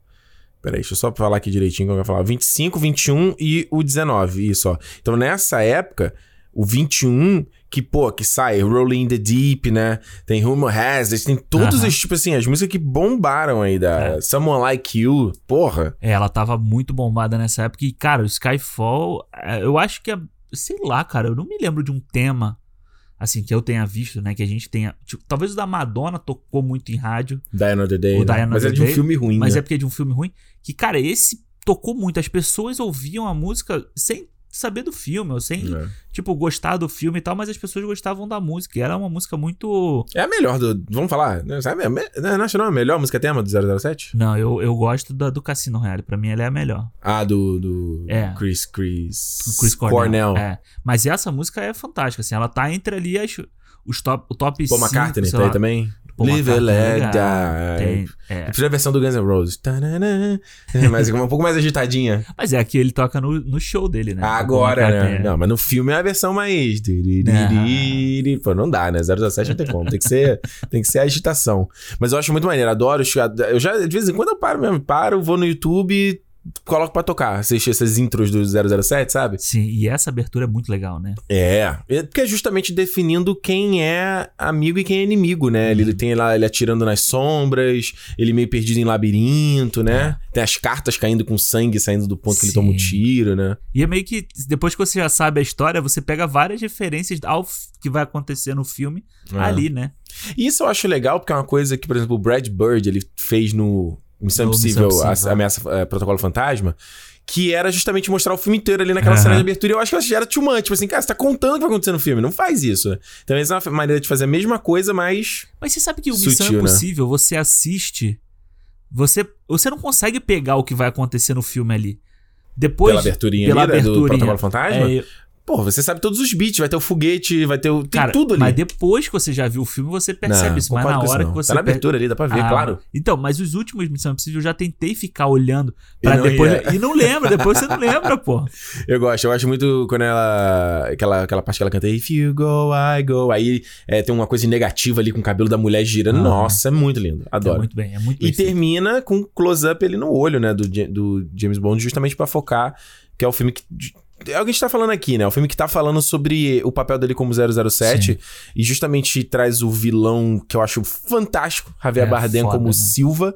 S1: Peraí, deixa eu só falar aqui direitinho como eu ia falar. 25, 21 e o 19, isso, ó. Então, nessa época, o 21, que, pô, que sai Rolling in the Deep, né? Tem Rumor Has It, tem todos
S2: Aham.
S1: esses, tipo assim, as músicas que bombaram aí da
S2: É.
S1: Someone Like You, porra.
S2: É, ela tava muito bombada nessa época. E, cara, o Skyfall, é, eu acho que é. Sei lá, cara, eu não me lembro de um tema. Assim, que eu tenha visto, né? Que a gente tenha. Tipo, talvez o da Madonna tocou muito em rádio.
S1: Day,
S2: O
S1: né?
S2: Die Another
S1: Mas é de um
S2: Day,
S1: filme ruim,
S2: Mas
S1: né?
S2: é porque é de um filme ruim. Que, cara, esse tocou muito. As pessoas ouviam a música sem saber do filme, ou sem,
S1: É.
S2: tipo, gostar do filme e tal, mas as pessoas gostavam da música. E era uma música muito.
S1: É a melhor do... Vamos falar, né? Sabe? Não acha não a melhor música tema do 007?
S2: Não, eu, eu gosto da, do Cassino Royale. Pra mim, ela é a melhor.
S1: Ah, do... do
S2: É.
S1: Chris... Chris...
S2: Chris Cornell. É. Mas essa música é fantástica, assim. Ela tá entre ali as, os top, o top
S1: Paul
S2: 5,
S1: McCartney tá aí também?
S2: Paul
S1: Live
S2: McCartney é
S1: let die.
S2: Tem, é.
S1: Eu prefiro a versão do Guns N' Roses. Tanana. Mas um pouco mais agitadinha.
S2: Mas é a que ele toca no, no show dele, né?
S1: Agora, né?
S2: É.
S1: Não, mas no filme é a versão mais. Pô, não dá, né? 017 não tem como. Tem que ser, tem que ser agitação. Mas eu acho muito maneiro. Adoro. Eu já, de vez em quando eu paro mesmo. Paro, vou no YouTube. Coloco pra tocar, assistir essas intros do 007, sabe?
S2: Sim, e essa abertura é muito legal, né?
S1: É, é porque é justamente definindo quem é amigo e quem é inimigo, né? Ele, ele tem lá, ele atirando nas sombras, ele meio perdido em labirinto, né? Tem as cartas caindo com sangue saindo do ponto que ele toma um
S2: Sim.
S1: tiro, né?
S2: E é meio que, depois que você já sabe a história, você pega várias referências ao que vai acontecer no filme
S1: É.
S2: ali, né?
S1: E isso eu acho legal, porque é uma coisa que, por exemplo, o Brad Bird, ele fez no Missão
S2: No Missão
S1: Impossível,
S2: Impossível.
S1: a- Ameaça é, Protocolo Fantasma, que era justamente mostrar o filme inteiro ali naquela cena de abertura. E eu acho que ela já era too much. Tipo assim, cara, você tá contando o que vai acontecer no filme. Não faz isso, né? Então, essa é uma maneira de fazer a mesma coisa, mas...
S2: Mas você sabe que o
S1: Sutil,
S2: Missão
S1: né?
S2: Impossível, você assiste, você, você não consegue pegar o que vai acontecer no filme ali. Depois,
S1: pela aberturinha
S2: pela
S1: ali, né, do
S2: aberturinha.
S1: Protocolo Fantasma.
S2: é,
S1: Pô, você sabe todos os beats. Vai ter o foguete, vai ter o... Tem
S2: cara,
S1: tudo ali.
S2: mas depois que você já viu o filme, você percebe
S1: Não,
S2: isso. Mas na hora que você
S1: Tá na abertura ali, dá pra ver,
S2: Ah,
S1: claro.
S2: Então, mas os últimos Missão Impossível eu já tentei ficar olhando pra depois.
S1: ia.
S2: E não lembra, depois você não lembra, pô.
S1: Eu gosto, eu acho muito quando ela. Aquela, aquela parte que ela canta If you go, I go. Aí é, tem uma coisa negativa ali com o cabelo da mulher girando.
S2: Ah.
S1: Nossa, é muito lindo.
S2: É
S1: Adoro.
S2: muito bem, é muito
S1: E
S2: feito.
S1: termina com um close-up ali no olho, né, do, do James Bond, justamente pra focar, que é o filme que. É o que a gente tá falando aqui, né? O filme que tá falando sobre o papel dele como 007 e justamente traz o vilão que eu acho fantástico, Javier
S2: É,
S1: Bardem
S2: foda,
S1: como
S2: né?
S1: Silva.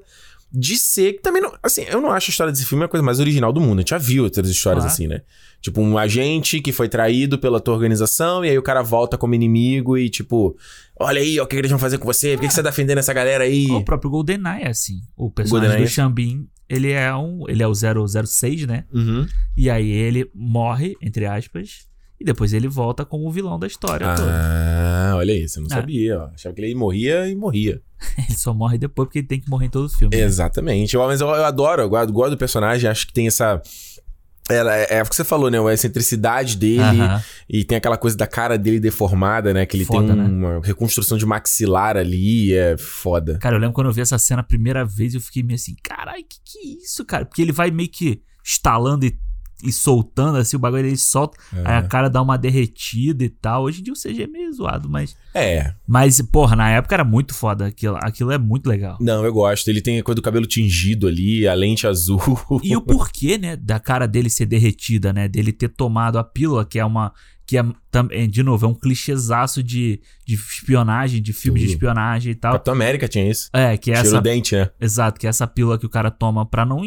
S1: De ser que também não. Assim, eu não acho a história desse filme a coisa mais original do mundo. A gente já viu outras histórias
S2: Claro.
S1: assim, né? Tipo, um agente que foi traído pela tua organização e aí o cara volta como inimigo e, tipo, olha aí, ó, o que eles vão fazer com você? Por que, que você tá defendendo essa galera aí?
S2: O próprio GoldenEye é assim. O personagem
S1: GoldenEye.
S2: do Xambin, ele é um. Ele é o 006, né?
S1: Uhum.
S2: E aí ele morre, entre aspas, e depois ele volta como o vilão da história toda.
S1: Ah, olha isso, eu não
S2: Ah.
S1: sabia, ó. Achava que ele morria e morria.
S2: Ele só morre depois porque ele tem que morrer em todo o filme. né?
S1: Exatamente. Eu- mas eu, eu adoro, eu gosto, gosto do personagem, acho que tem essa. Ela, é, é o que você falou, né? A excentricidade dele.
S2: Aham.
S1: E tem aquela coisa da cara dele deformada, né? Que ele
S2: Foda,
S1: tem
S2: né?
S1: uma reconstrução de maxilar ali. É foda.
S2: Cara, eu lembro quando eu vi essa cena a primeira vez, eu fiquei meio assim, carai, que que é isso, cara? Porque ele vai meio que estalando e, e soltando, assim, o bagulho ele solta, aí a cara dá uma derretida e tal. Hoje em dia o CG é meio zoado, mas.
S1: É.
S2: Mas, porra, na época era muito foda. Aquilo, aquilo é muito legal.
S1: Não, eu gosto. Ele tem a coisa do cabelo tingido ali, a lente azul.
S2: E o porquê, né, da cara dele ser derretida, né? Dele ter tomado a pílula, que é uma. Que é também, de novo, é um clichêzaço de, de espionagem, de filme de espionagem e tal.
S1: Capitão América tinha isso.
S2: É, que é
S1: Tira
S2: essa.
S1: dente, né?
S2: Exato, que é essa pílula que o cara toma pra não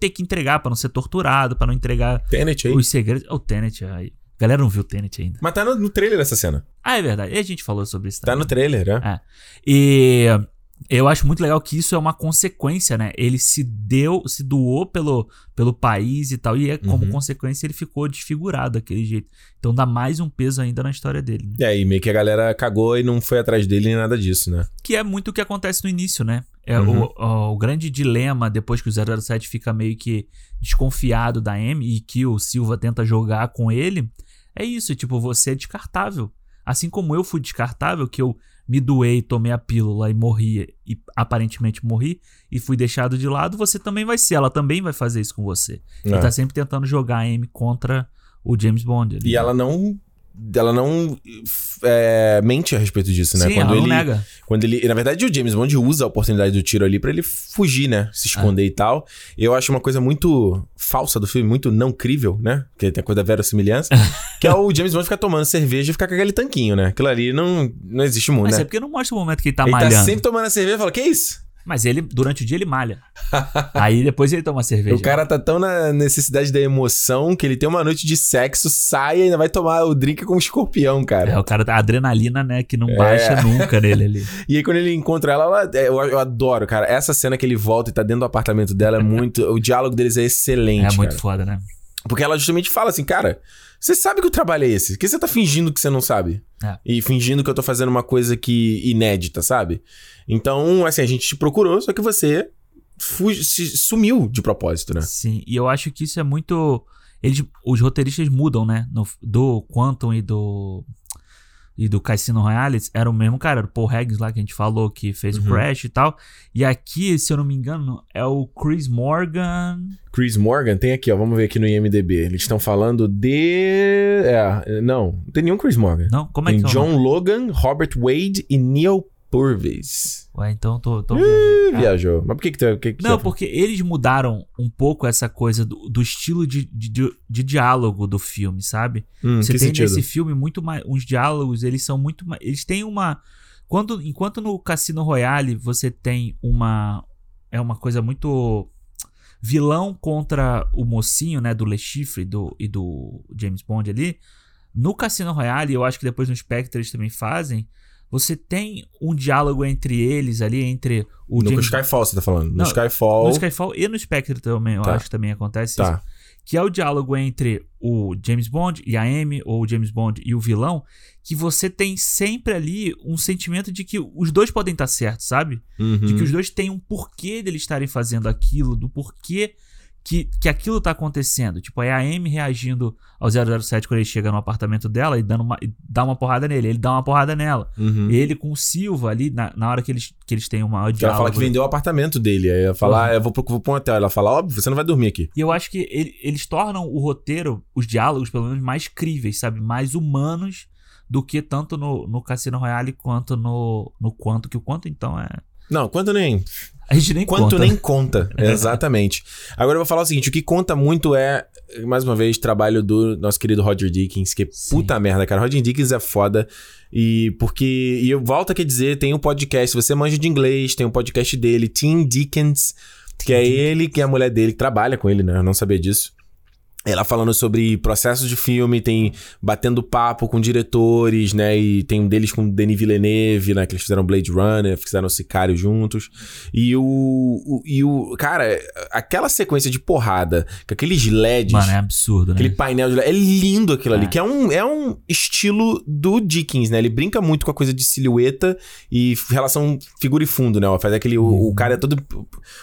S2: ter que entregar, pra não ser torturado, pra não entregar
S1: Tenet aí.
S2: os segredos. O Tenet aí. A galera não viu o Tenet ainda.
S1: Mas tá no, no trailer essa cena.
S2: Ah, é verdade. E a gente falou sobre isso
S1: Tá
S2: também.
S1: no trailer, né?
S2: É. E eu acho muito legal que isso é uma consequência, né? Ele se deu, se doou pelo, pelo país e tal, e é, como
S1: Uhum.
S2: consequência ele ficou desfigurado daquele jeito. Então dá mais um peso ainda na história dele. né?
S1: É, e meio que a galera cagou e não foi atrás dele nem nada disso, né?
S2: Que é muito o que acontece no início, né? É
S1: Uhum.
S2: o, o, grande dilema depois que o 007 fica meio que desconfiado da M e que o Silva tenta jogar com ele. É isso, tipo, você é descartável. Assim como eu fui descartável, que eu me doei, tomei a pílula e morri, e aparentemente morri, e fui deixado de lado, você também vai ser. Ela também vai fazer isso com você.
S1: É.
S2: E tá sempre tentando jogar a M contra o James Bond. ali.
S1: E ela não. Ela não é, mente a respeito disso, né?
S2: Sim,
S1: quando
S2: ela
S1: ele,
S2: não nega.
S1: Quando ele. Na verdade, o James Bond usa a oportunidade do tiro ali pra ele fugir, né? Se esconder e tal. Eu acho uma coisa muito falsa do filme, muito não crível, né? Porque tem a coisa da verossimilhança. que é o James Bond ficar tomando cerveja e ficar com aquele tanquinho, né? Aquilo ali não, não existe muito,
S2: Mas
S1: né?
S2: é porque não mostra o momento que ele tá
S1: ele
S2: malhando.
S1: tá sempre tomando a cerveja e fala: Que isso?
S2: Mas ele, durante o dia, ele malha. Aí depois ele toma cerveja.
S1: O cara tá tão na necessidade da emoção que ele tem uma noite de sexo, sai e ainda vai tomar o drink com um escorpião, cara.
S2: É, o cara tá adrenalina, né, que não
S1: É.
S2: baixa nunca nele ali.
S1: E aí, quando ele encontra ela, ela- é, eu, eu adoro, cara. Essa cena que ele volta e tá dentro do apartamento dela é muito. o diálogo deles é excelente.
S2: É muito
S1: cara.
S2: foda, né?
S1: Porque ela justamente fala assim, cara, você sabe que o trabalho é esse. Por que você tá fingindo que você não sabe?
S2: É.
S1: E fingindo que eu tô fazendo uma coisa que inédita, sabe? Então, assim, a gente te procurou, só que você fugi- sumiu de propósito, né?
S2: Sim, e eu acho que isso é muito. Eles, os roteiristas mudam, né? No- do Quantum e do. E do Cassino Royale era o mesmo cara, era o Paul Haggis lá que a gente falou, que fez o
S1: Uhum.
S2: Crash e tal. E aqui, se eu não me engano, é o Chris Morgan.
S1: Chris Morgan, tem aqui, ó, vamos ver aqui no IMDB. Eles estão falando de. É, não, não tem nenhum Chris Morgan.
S2: Não? Como é
S1: tem
S2: que é?
S1: John Logan, Robert Wade e Neil Purvis.
S2: Ué, então tô. tô viajando.
S1: Viajou. Mas por que que tu... Que que
S2: Não, porque eles mudaram um pouco essa coisa do, do estilo de, de, de- diálogo do filme, sabe?
S1: Hum,
S2: Você tem
S1: sentido?
S2: nesse filme muito mais. Os diálogos, eles são muito mais. Eles têm uma. Quando, enquanto no Cassino Royale você tem uma. É uma coisa muito. Vilão contra o mocinho, né? Do Le Chiffre do, e do James Bond ali. No Cassino Royale, eu acho que depois no Spectre eles também fazem. Você tem um diálogo entre eles ali, entre o
S1: No
S2: James
S1: Skyfall você tá falando. No
S2: Não,
S1: Skyfall.
S2: no Skyfall e no Spectre também, eu
S1: Tá.
S2: acho que também acontece isso.
S1: Tá.
S2: Que é o diálogo entre o James Bond e a Amy, ou o James Bond e o vilão, que você tem sempre ali um sentimento de que os dois podem estar certos, sabe?
S1: Uhum.
S2: De que os dois têm um porquê deles estarem fazendo aquilo, do porquê que, que aquilo tá acontecendo. Tipo, é a Amy reagindo ao 007 quando ele chega no apartamento dela e, dando uma, e dá uma porrada nele. Ele dá uma porrada nela.
S1: Uhum.
S2: Ele com o Silva ali, na, na hora que eles, que eles têm uma
S1: Que ela fala que vendeu o apartamento dele. Aí ela fala,
S2: Uhum.
S1: ah, eu vou vou pro um hotel. Ela fala, óbvio, você não vai dormir aqui.
S2: E eu acho que ele- eles tornam o roteiro, os diálogos, pelo menos, mais críveis, sabe? Mais humanos do que tanto no, no Cassino Royale quanto no, no Quanto. Que o Quanto, então, é.
S1: Não, quanto nem.
S2: A gente nem
S1: Quanto
S2: conta.
S1: nem conta. Exatamente. Agora eu vou falar o seguinte: o que conta muito é, mais uma vez, trabalho do nosso querido Roger Dickens, que
S2: Sim.
S1: puta merda, cara. Roger Dickens é foda. E porque. E eu volto a dizer, tem um podcast. Você manja de inglês, tem um podcast dele, Tim Dickens, que é ele, que é a mulher dele, que trabalha com ele, né? Eu não sabia disso. Ela falando sobre processos de filme, tem batendo papo com diretores, né? E tem um deles com Denis Villeneuve, né? Que eles fizeram Blade Runner, fizeram Sicário juntos. E o, o- E o. Cara, aquela sequência de porrada, com aqueles LEDs.
S2: Mano, é absurdo, né?
S1: Aquele painel de LED. É lindo aquilo ali,
S2: É.
S1: que é um, é um estilo do Dickens, né? Ele brinca muito com a coisa de silhueta e relação figura e fundo, né? Faz aquele. o-
S2: Uhum.
S1: O, cara é todo.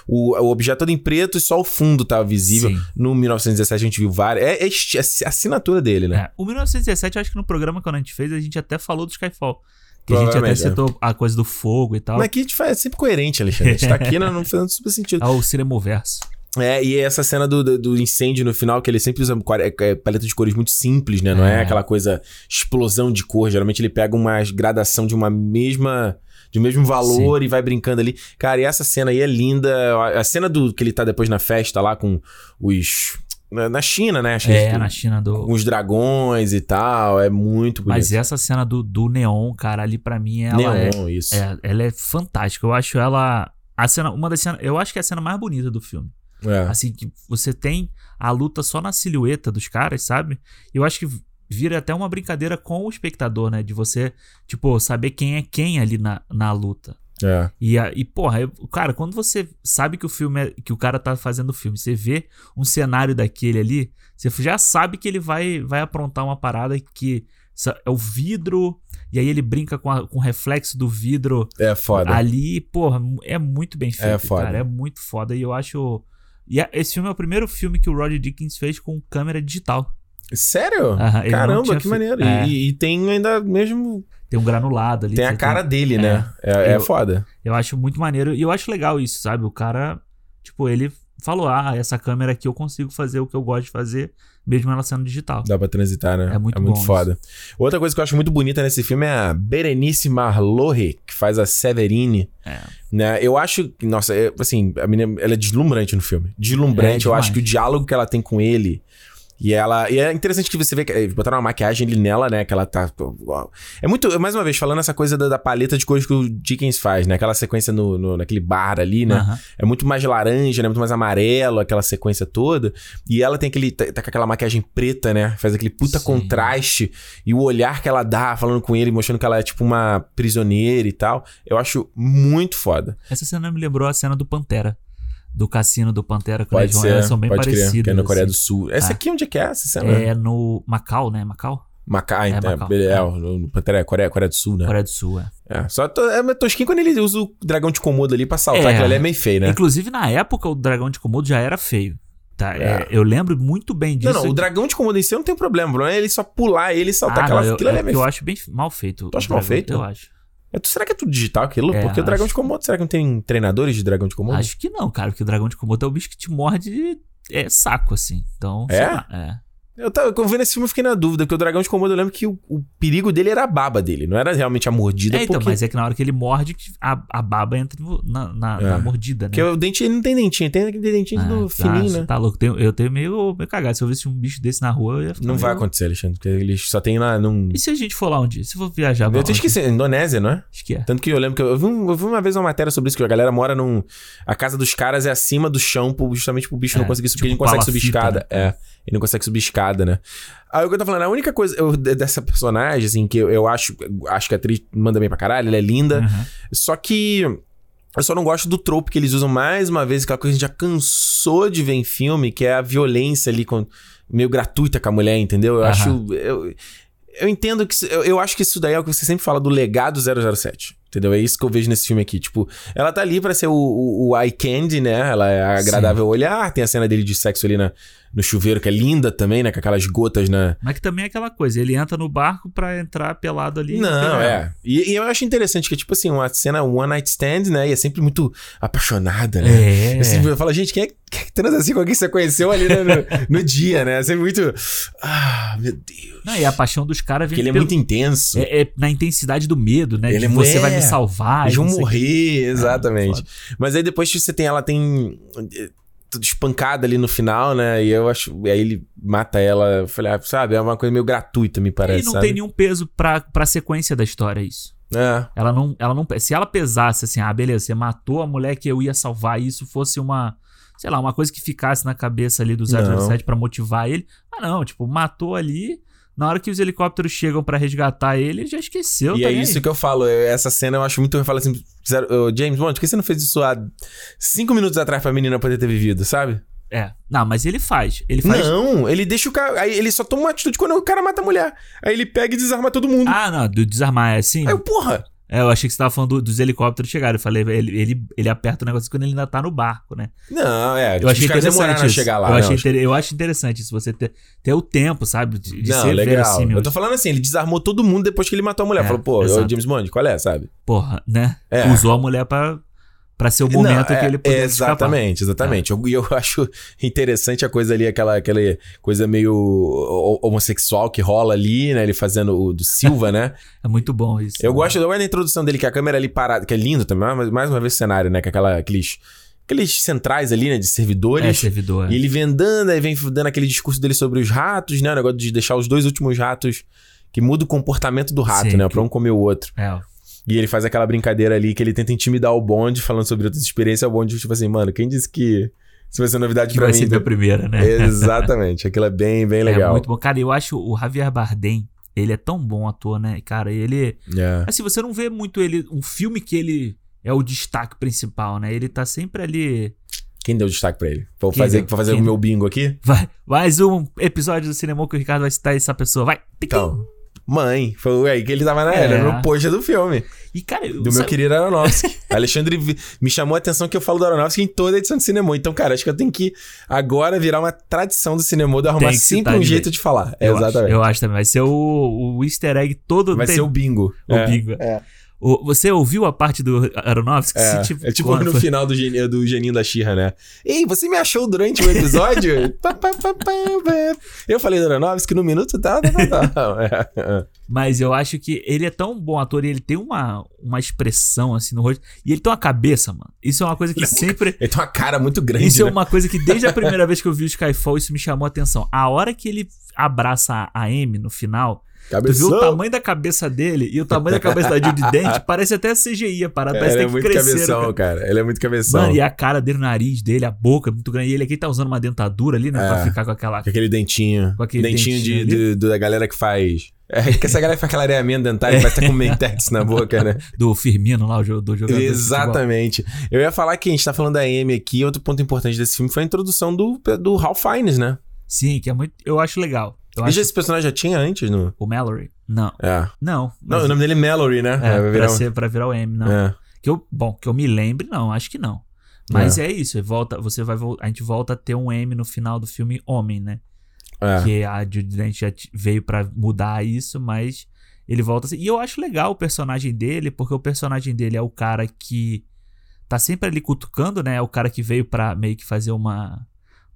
S1: O, o objeto todo em preto e só o fundo tá visível.
S2: Sim.
S1: No 1917 a gente viu várias. É, é é a assinatura dele, né?
S2: É. O 1917, eu acho que no programa que a gente fez, a gente até falou do Skyfall. Que a gente até
S1: é.
S2: citou a coisa do fogo e tal.
S1: Mas aqui a gente faz é sempre coerente, Alexandre. A gente tá aqui não, não fazendo super sentido.
S2: É o Cinemoverso.
S1: É, e essa cena do, do, do incêndio no final, que ele sempre usa é, é, paleta de cores muito simples, né? Não é.
S2: É.
S1: aquela coisa explosão de cor. Geralmente ele pega uma gradação de uma mesma. De um mesmo valor e vai brincando ali. Cara, e essa cena aí é linda. A a cena do que ele tá depois na festa lá com os. Na na China, né? Acho que
S2: É, na China do.
S1: Com os dragões e tal. É muito bonito.
S2: Mas essa cena do, do Neon, cara, ali pra mim, ela é,
S1: Neon, isso.
S2: é. Ela é fantástica. Eu acho ela. A cena, uma das cenas. Eu acho que é a cena mais bonita do filme.
S1: É.
S2: Assim, que você tem a luta só na silhueta dos caras, sabe? Eu acho que vira até uma brincadeira com o espectador, né? De você, tipo, saber quem é quem ali na, na luta.
S1: É.
S2: E, a- e porra, eu- cara, quando você sabe que o filme é, que o cara tá fazendo o filme, você vê um cenário daquele ali, você já sabe que ele vai, vai aprontar uma parada que é o vidro, e aí ele brinca com, a- com o reflexo do vidro
S1: É foda.
S2: ali, porra, é muito bem feito,
S1: É foda.
S2: cara, é muito foda e eu acho e a- esse filme é o primeiro filme que o Roger Dickens fez com câmera digital.
S1: Sério?
S2: Aham,
S1: Caramba, que
S2: fe-
S1: maneiro.
S2: É.
S1: E, e tem ainda mesmo.
S2: Tem um granulado ali.
S1: Tem a cara dele, né? É, é
S2: Eu-
S1: foda.
S2: Eu acho muito maneiro. E eu acho legal isso, sabe? O cara, tipo, ele falou: ah, essa câmera aqui eu consigo fazer o que eu gosto de fazer, mesmo ela sendo digital.
S1: Dá pra transitar, né?
S2: É muito bom
S1: foda. Outra coisa que eu acho muito bonita nesse filme é a Berenice Marlohe, que faz a Severine.
S2: É.
S1: Né? Eu acho nossa, é, assim, a menina, ela é deslumbrante no filme. Deslumbrante.
S2: É,
S1: eu acho que o diálogo que ela tem com ele. E ela. E é interessante que você vê que eh, botaram uma maquiagem ali nela, né? Que ela tá. uau. É muito. Mais uma vez, falando essa coisa da, da paleta de cores que o Dickens faz, né? Aquela sequência no, no- naquele bar ali, né?
S2: Aham.
S1: É muito mais laranja, né? Muito mais amarelo, aquela sequência toda. E ela tem aquele. Tá, tá com aquela maquiagem preta, né? Faz aquele puta
S2: Sim.
S1: contraste. E o olhar que ela dá, falando com ele, mostrando que ela é tipo uma prisioneira e tal. Eu acho muito foda.
S2: Essa cena me lembrou a cena do Pantera. Do cassino do Pantera com
S1: Pode ser.
S2: elas são bem parecidas.
S1: Que é na Coreia do
S2: assim.
S1: Sul. Essa
S2: Ah.
S1: aqui onde é que é essa cena?
S2: É no Macau, né? Macau?
S1: Macau,
S2: É,
S1: então.
S2: Macau,
S1: É,
S2: é.
S1: no, Pantera, Coreia, Coreia do Sul, né?
S2: Coreia do Sul, é.
S1: É. Só to, é tosquinho quando ele usa o dragão de Komodo ali pra saltar.
S2: É.
S1: Aquilo ali é meio feio, né?
S2: Inclusive, na época, o dragão de Komodo já era feio. Tá?
S1: É.
S2: É, eu lembro muito bem disso.
S1: Não, não, o dragão de Komodo em si não tem problema. O problema é ele só pular ele e saltar.
S2: Ah,
S1: aquela,
S2: não, eu,
S1: aquilo ali é
S2: é
S1: meio
S2: eu acho bem mal feito.
S1: Tu acha mal feito?
S2: Eu acho.
S1: É, Será que é tudo digital aquilo?
S2: É,
S1: Porque o dragão de Komodo, será que não tem treinadores de dragão de Komodo?
S2: Acho que não, cara, porque o dragão de Komodo é o bicho que te morde é saco, assim. Então,
S1: É?
S2: lá, é.
S1: Eu tava eu vendo esse filme eu fiquei na dúvida, porque o dragão de Komodo eu lembro que o, o perigo dele era a baba dele, não era realmente a mordida,
S2: É, então,
S1: porque,
S2: mas é que na hora que ele morde, a, a baba entra na, na,
S1: É.
S2: na mordida, né?
S1: porque o dente ele não tem dentinho, tem aquele dentinho
S2: Ah,
S1: do
S2: tá,
S1: fininho, né?
S2: Tá louco, eu tenho meio, meio cagado. Se eu visse um bicho desse na rua, eu ia ficar
S1: Não vai
S2: meio-
S1: acontecer, Alexandre, porque eles só tem lá num...
S2: E se a gente for lá um dia? Se for viajar
S1: Eu
S2: onde?
S1: esqueci, Indonésia, não é?
S2: Acho que é.
S1: Tanto que eu lembro que eu, eu vi, um- eu vi uma vez uma matéria sobre isso, que a galera mora num. A casa dos caras é acima do chão, justamente pro bicho
S2: É,
S1: não conseguir subir,
S2: tipo
S1: ele não consegue subir escada. É, ele não consegue subir escada, né? Aí o que eu tô falando, a única coisa eu- de- dessa personagem, assim, que eu, eu acho, acho que a atriz manda bem pra caralho, ela é linda.
S2: Uhum.
S1: Só que eu só não gosto do trope que eles usam mais uma vez, aquela coisa que a gente já cansou de ver em filme, que é a violência ali com, meio gratuita com a mulher, entendeu? Eu
S2: Aham.
S1: acho. Eu, eu entendo que. Eu, eu acho que isso daí é o que você sempre fala do legado 007. Entendeu? É isso que eu vejo nesse filme aqui. Tipo, ela tá ali pra ser o, o, o eye candy, né? Ela é agradável ao olhar. Tem a cena dele de sexo ali na, no chuveiro, que é linda também, né? Com aquelas gotas na,
S2: Mas que também é aquela coisa, ele entra no barco pra entrar pelado ali.
S1: não, é. E, e eu acho interessante que, tipo assim, uma cena one night stand, né? E é sempre muito apaixonada, né?
S2: É.
S1: Eu sempre falo, gente, quem é quem é que transa assim com alguém que você conheceu ali né, no, no dia, né? É sempre muito. Ah, meu Deus.
S2: Não, e a paixão dos caras vem
S1: Porque ele é
S2: pelo-
S1: muito intenso.
S2: é, é na intensidade do medo, né?
S1: Ele
S2: de
S1: é
S2: você vai me salvar.
S1: Eles vão
S2: não sei o quê.
S1: morrer, exatamente. Mas aí depois você tem, ela tem. eh, Tudo espancada ali no final, né? E eu acho. E aí ele mata ela. Eu falei, ah, sabe? É uma coisa meio gratuita, me parece.
S2: E não
S1: sabe?
S2: tem nenhum peso pra, pra sequência da história, isso.
S1: É.
S2: Ela não, ela não. Se ela pesasse assim, ah, beleza, você matou a mulher que eu ia salvar, e isso fosse uma. Sei lá, uma coisa que ficasse na cabeça ali do 007 pra motivar ele. Ah, não, tipo, matou ali. Na hora que os helicópteros chegam pra resgatar ele, ele já esqueceu.
S1: E
S2: tá
S1: é isso
S2: aí.
S1: que eu falo. eu- Essa cena eu acho muito. Eu falo assim, James Bond, por que você não fez isso há cinco minutos atrás pra menina poder ter vivido, sabe?
S2: É. Não, mas ele faz. Ele faz.
S1: Não, ele deixa o cara. Aí ele só toma uma atitude quando o cara mata a mulher. Aí ele pega e desarma todo mundo.
S2: Ah, não, do desarmar é assim.
S1: Aí eu, porra!
S2: É, eu achei que você tava falando do- dos helicópteros chegarem. Eu falei, ele, ele, ele aperta o negócio quando ele ainda tá no barco, né?
S1: Não, é.
S2: Eu achei interessante
S1: a
S2: isso.
S1: chegar lá.
S2: eu,
S1: né?
S2: achei inter- eu acho interessante isso, você ter, ter o tempo, sabe? De, de
S1: Não,
S2: ser
S1: legal.
S2: verossímil.
S1: Eu tô falando assim, ele desarmou todo mundo depois que ele matou a mulher.
S2: É,
S1: Falou, pô,
S2: exato.
S1: James Bond, qual é, sabe?
S2: Porra, né?
S1: É.
S2: Usou a mulher pra, pra ser o momento
S1: Não,
S2: que
S1: é-
S2: ele podia escapar.
S1: Exatamente, exatamente. E eu, acho interessante a coisa ali, aquela, aquela coisa meio ho- homossexual que rola ali, né? Ele fazendo o do Silva, né?
S2: É muito bom isso.
S1: Eu gosto, eu gosto da introdução dele, que a câmera ali parada, que é lindo também, mas mais uma vez o cenário, né? Que é aquela, aqueles, aqueles centrais ali, né? De
S2: É,
S1: servidores.
S2: servidor.
S1: E ele vem andando, aí vem dando aquele discurso dele sobre os ratos, né? O negócio de deixar os dois últimos ratos que muda o comportamento do rato,
S2: Sim,
S1: né?
S2: que-
S1: Pra um comer o outro.
S2: É,
S1: E ele faz aquela brincadeira ali que ele tenta intimidar o Bond, falando sobre outras experiências. O Bond, tipo assim, mano, quem disse que Se vai ser novidade
S2: Que
S1: pra
S2: vai
S1: mim.
S2: ser minha primeira, né?
S1: Exatamente. Aquilo é bem, bem legal.
S2: É muito bom. Cara, eu acho o Javier Bardem, ele é tão bom ator, né? Cara, ele.
S1: É.
S2: Assim, você não vê muito ele. Um filme que ele é o destaque principal, né? Ele tá sempre ali.
S1: Quem deu destaque pra ele? Vou
S2: Quem
S1: fazer,
S2: deu?
S1: vou fazer o meu bingo aqui?
S2: Vai, mais um episódio do cinema que o Ricardo vai citar essa pessoa. Vai.
S1: Então, mãe. Foi aí que ele tava na
S2: É.
S1: era, no pôster do filme.
S2: E, cara, eu-
S1: Do meu
S2: sabe-
S1: querido Aronofsky. Alexandre me chamou a atenção que eu falo do Aronofsky em toda a edição de cinema. Então, cara, acho que eu tenho que agora virar uma tradição do cinema de arrumar sempre um
S2: de
S1: jeito de falar.
S2: eu
S1: Exatamente.
S2: Acho, eu acho também. Vai ser o, o easter egg todo.
S1: Vai
S2: tem-
S1: ser o bingo.
S2: o
S1: É.
S2: bingo.
S1: É.
S2: O- você ouviu a parte do Aronofsky?
S1: É,
S2: Se,
S1: é tipo no
S2: foi-
S1: final do, geni- do Geninho da Xirra, né? Ei, você me achou durante o episódio? Eu falei do Aronofsky no minuto tal, tal, tal, tal. É, é.
S2: Mas eu acho que ele é tão bom ator e ele tem uma, uma expressão assim no rosto. E ele tem uma cabeça, mano. Isso é uma coisa que sempre.
S1: Ele tem uma cara muito grande,
S2: Isso é
S1: né?
S2: uma coisa que desde a primeira vez que eu vi o Skyfall, isso me chamou a atenção. A hora que ele abraça a a Amy no final, tu viu o
S1: Cabeção.
S2: tamanho da cabeça dele e o tamanho da cabeça da Judy Dent, parece até CGI a parada. Parece
S1: Ele é muito
S2: crescer.
S1: cabeção, cara. Ele é muito cabeção.
S2: Mano, e a cara dele, o nariz dele, a boca é muito grande. E ele aqui tá usando uma dentadura ali, né?
S1: É.
S2: Pra ficar com aquela.
S1: Com aquele dentinho.
S2: Com aquele
S1: dentinho,
S2: dentinho
S1: de,
S2: ali.
S1: de- da galera que faz. É que essa galera que faz aquele areamento dentário, parece que tá com mentex na boca, né?
S2: Do Firmino lá, o do jogador. de.
S1: Exatamente. Eu ia falar que a gente tá falando da Amy aqui. Outro ponto importante desse filme foi a introdução do, do Ralph Fiennes, né?
S2: Sim, que é muito. Eu acho legal. Eu
S1: E
S2: acho
S1: esse personagem já tinha antes no.
S2: o Mallory. Não.
S1: É.
S2: Não.
S1: Não, o nome dele é Mallory, né?
S2: é,
S1: vai
S2: pra,
S1: virar
S2: ser, pra virar o M, não.
S1: É.
S2: Que eu, bom, que eu me lembre, não, acho que não. Mas é, isso, volta, você vai a gente volta a ter um M no final do filme Homem, né?
S1: É.
S2: Que a Judy Dent já veio pra mudar isso, mas ele volta assim. E eu acho legal o personagem dele, porque o personagem dele é o cara que tá sempre ali cutucando, né? É o cara que veio pra meio que fazer uma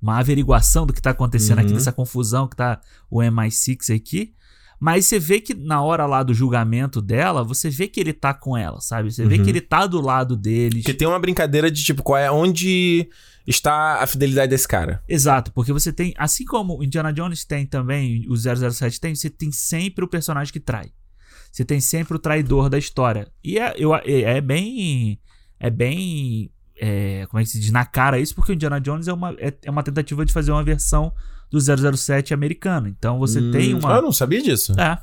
S2: uma averiguação do que tá acontecendo aqui,
S1: Uhum.
S2: dessa confusão que tá o MI6 aqui. Mas você vê que na hora lá do julgamento dela, você vê que ele tá com ela, sabe? Você vê
S1: Uhum.
S2: que ele tá do lado deles.
S1: Porque tem uma brincadeira de tipo, qual é onde está a fidelidade desse cara.
S2: Exato, porque você tem, assim como o Indiana Jones tem também, o 007 tem, você tem sempre o personagem que trai. Você tem sempre o traidor da história. E é, eu, é, é bem. É bem. É, como é que se diz? Na cara isso, porque o Indiana Jones é uma, é, é uma tentativa de fazer uma versão do 007 americano. Então você
S1: Hum,
S2: tem
S1: Ah, eu
S2: uma.
S1: não sabia disso.
S2: É.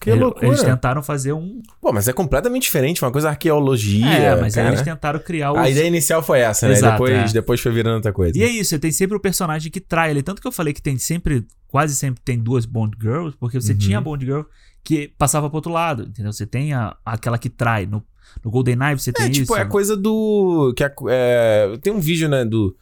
S1: Que
S2: Eles-
S1: loucura.
S2: Eles tentaram fazer um.
S1: Pô, mas é completamente diferente, uma coisa arqueologia.
S2: É, mas aí
S1: cara.
S2: eles tentaram criar o.
S1: A ideia inicial foi essa, né?
S2: Exato,
S1: depois,
S2: é.
S1: depois foi virando outra coisa.
S2: E é isso, você tem sempre o personagem que trai ele. Tanto que eu falei que tem sempre, quase sempre tem duas Bond Girls, porque você
S1: Uhum.
S2: tinha a Bond Girl que passava pro outro lado, entendeu? Você tem a, aquela que trai. No, no Golden Knife você tem
S1: É, tipo,
S2: isso.
S1: é a coisa do. Que é, é, tem um vídeo, né, do.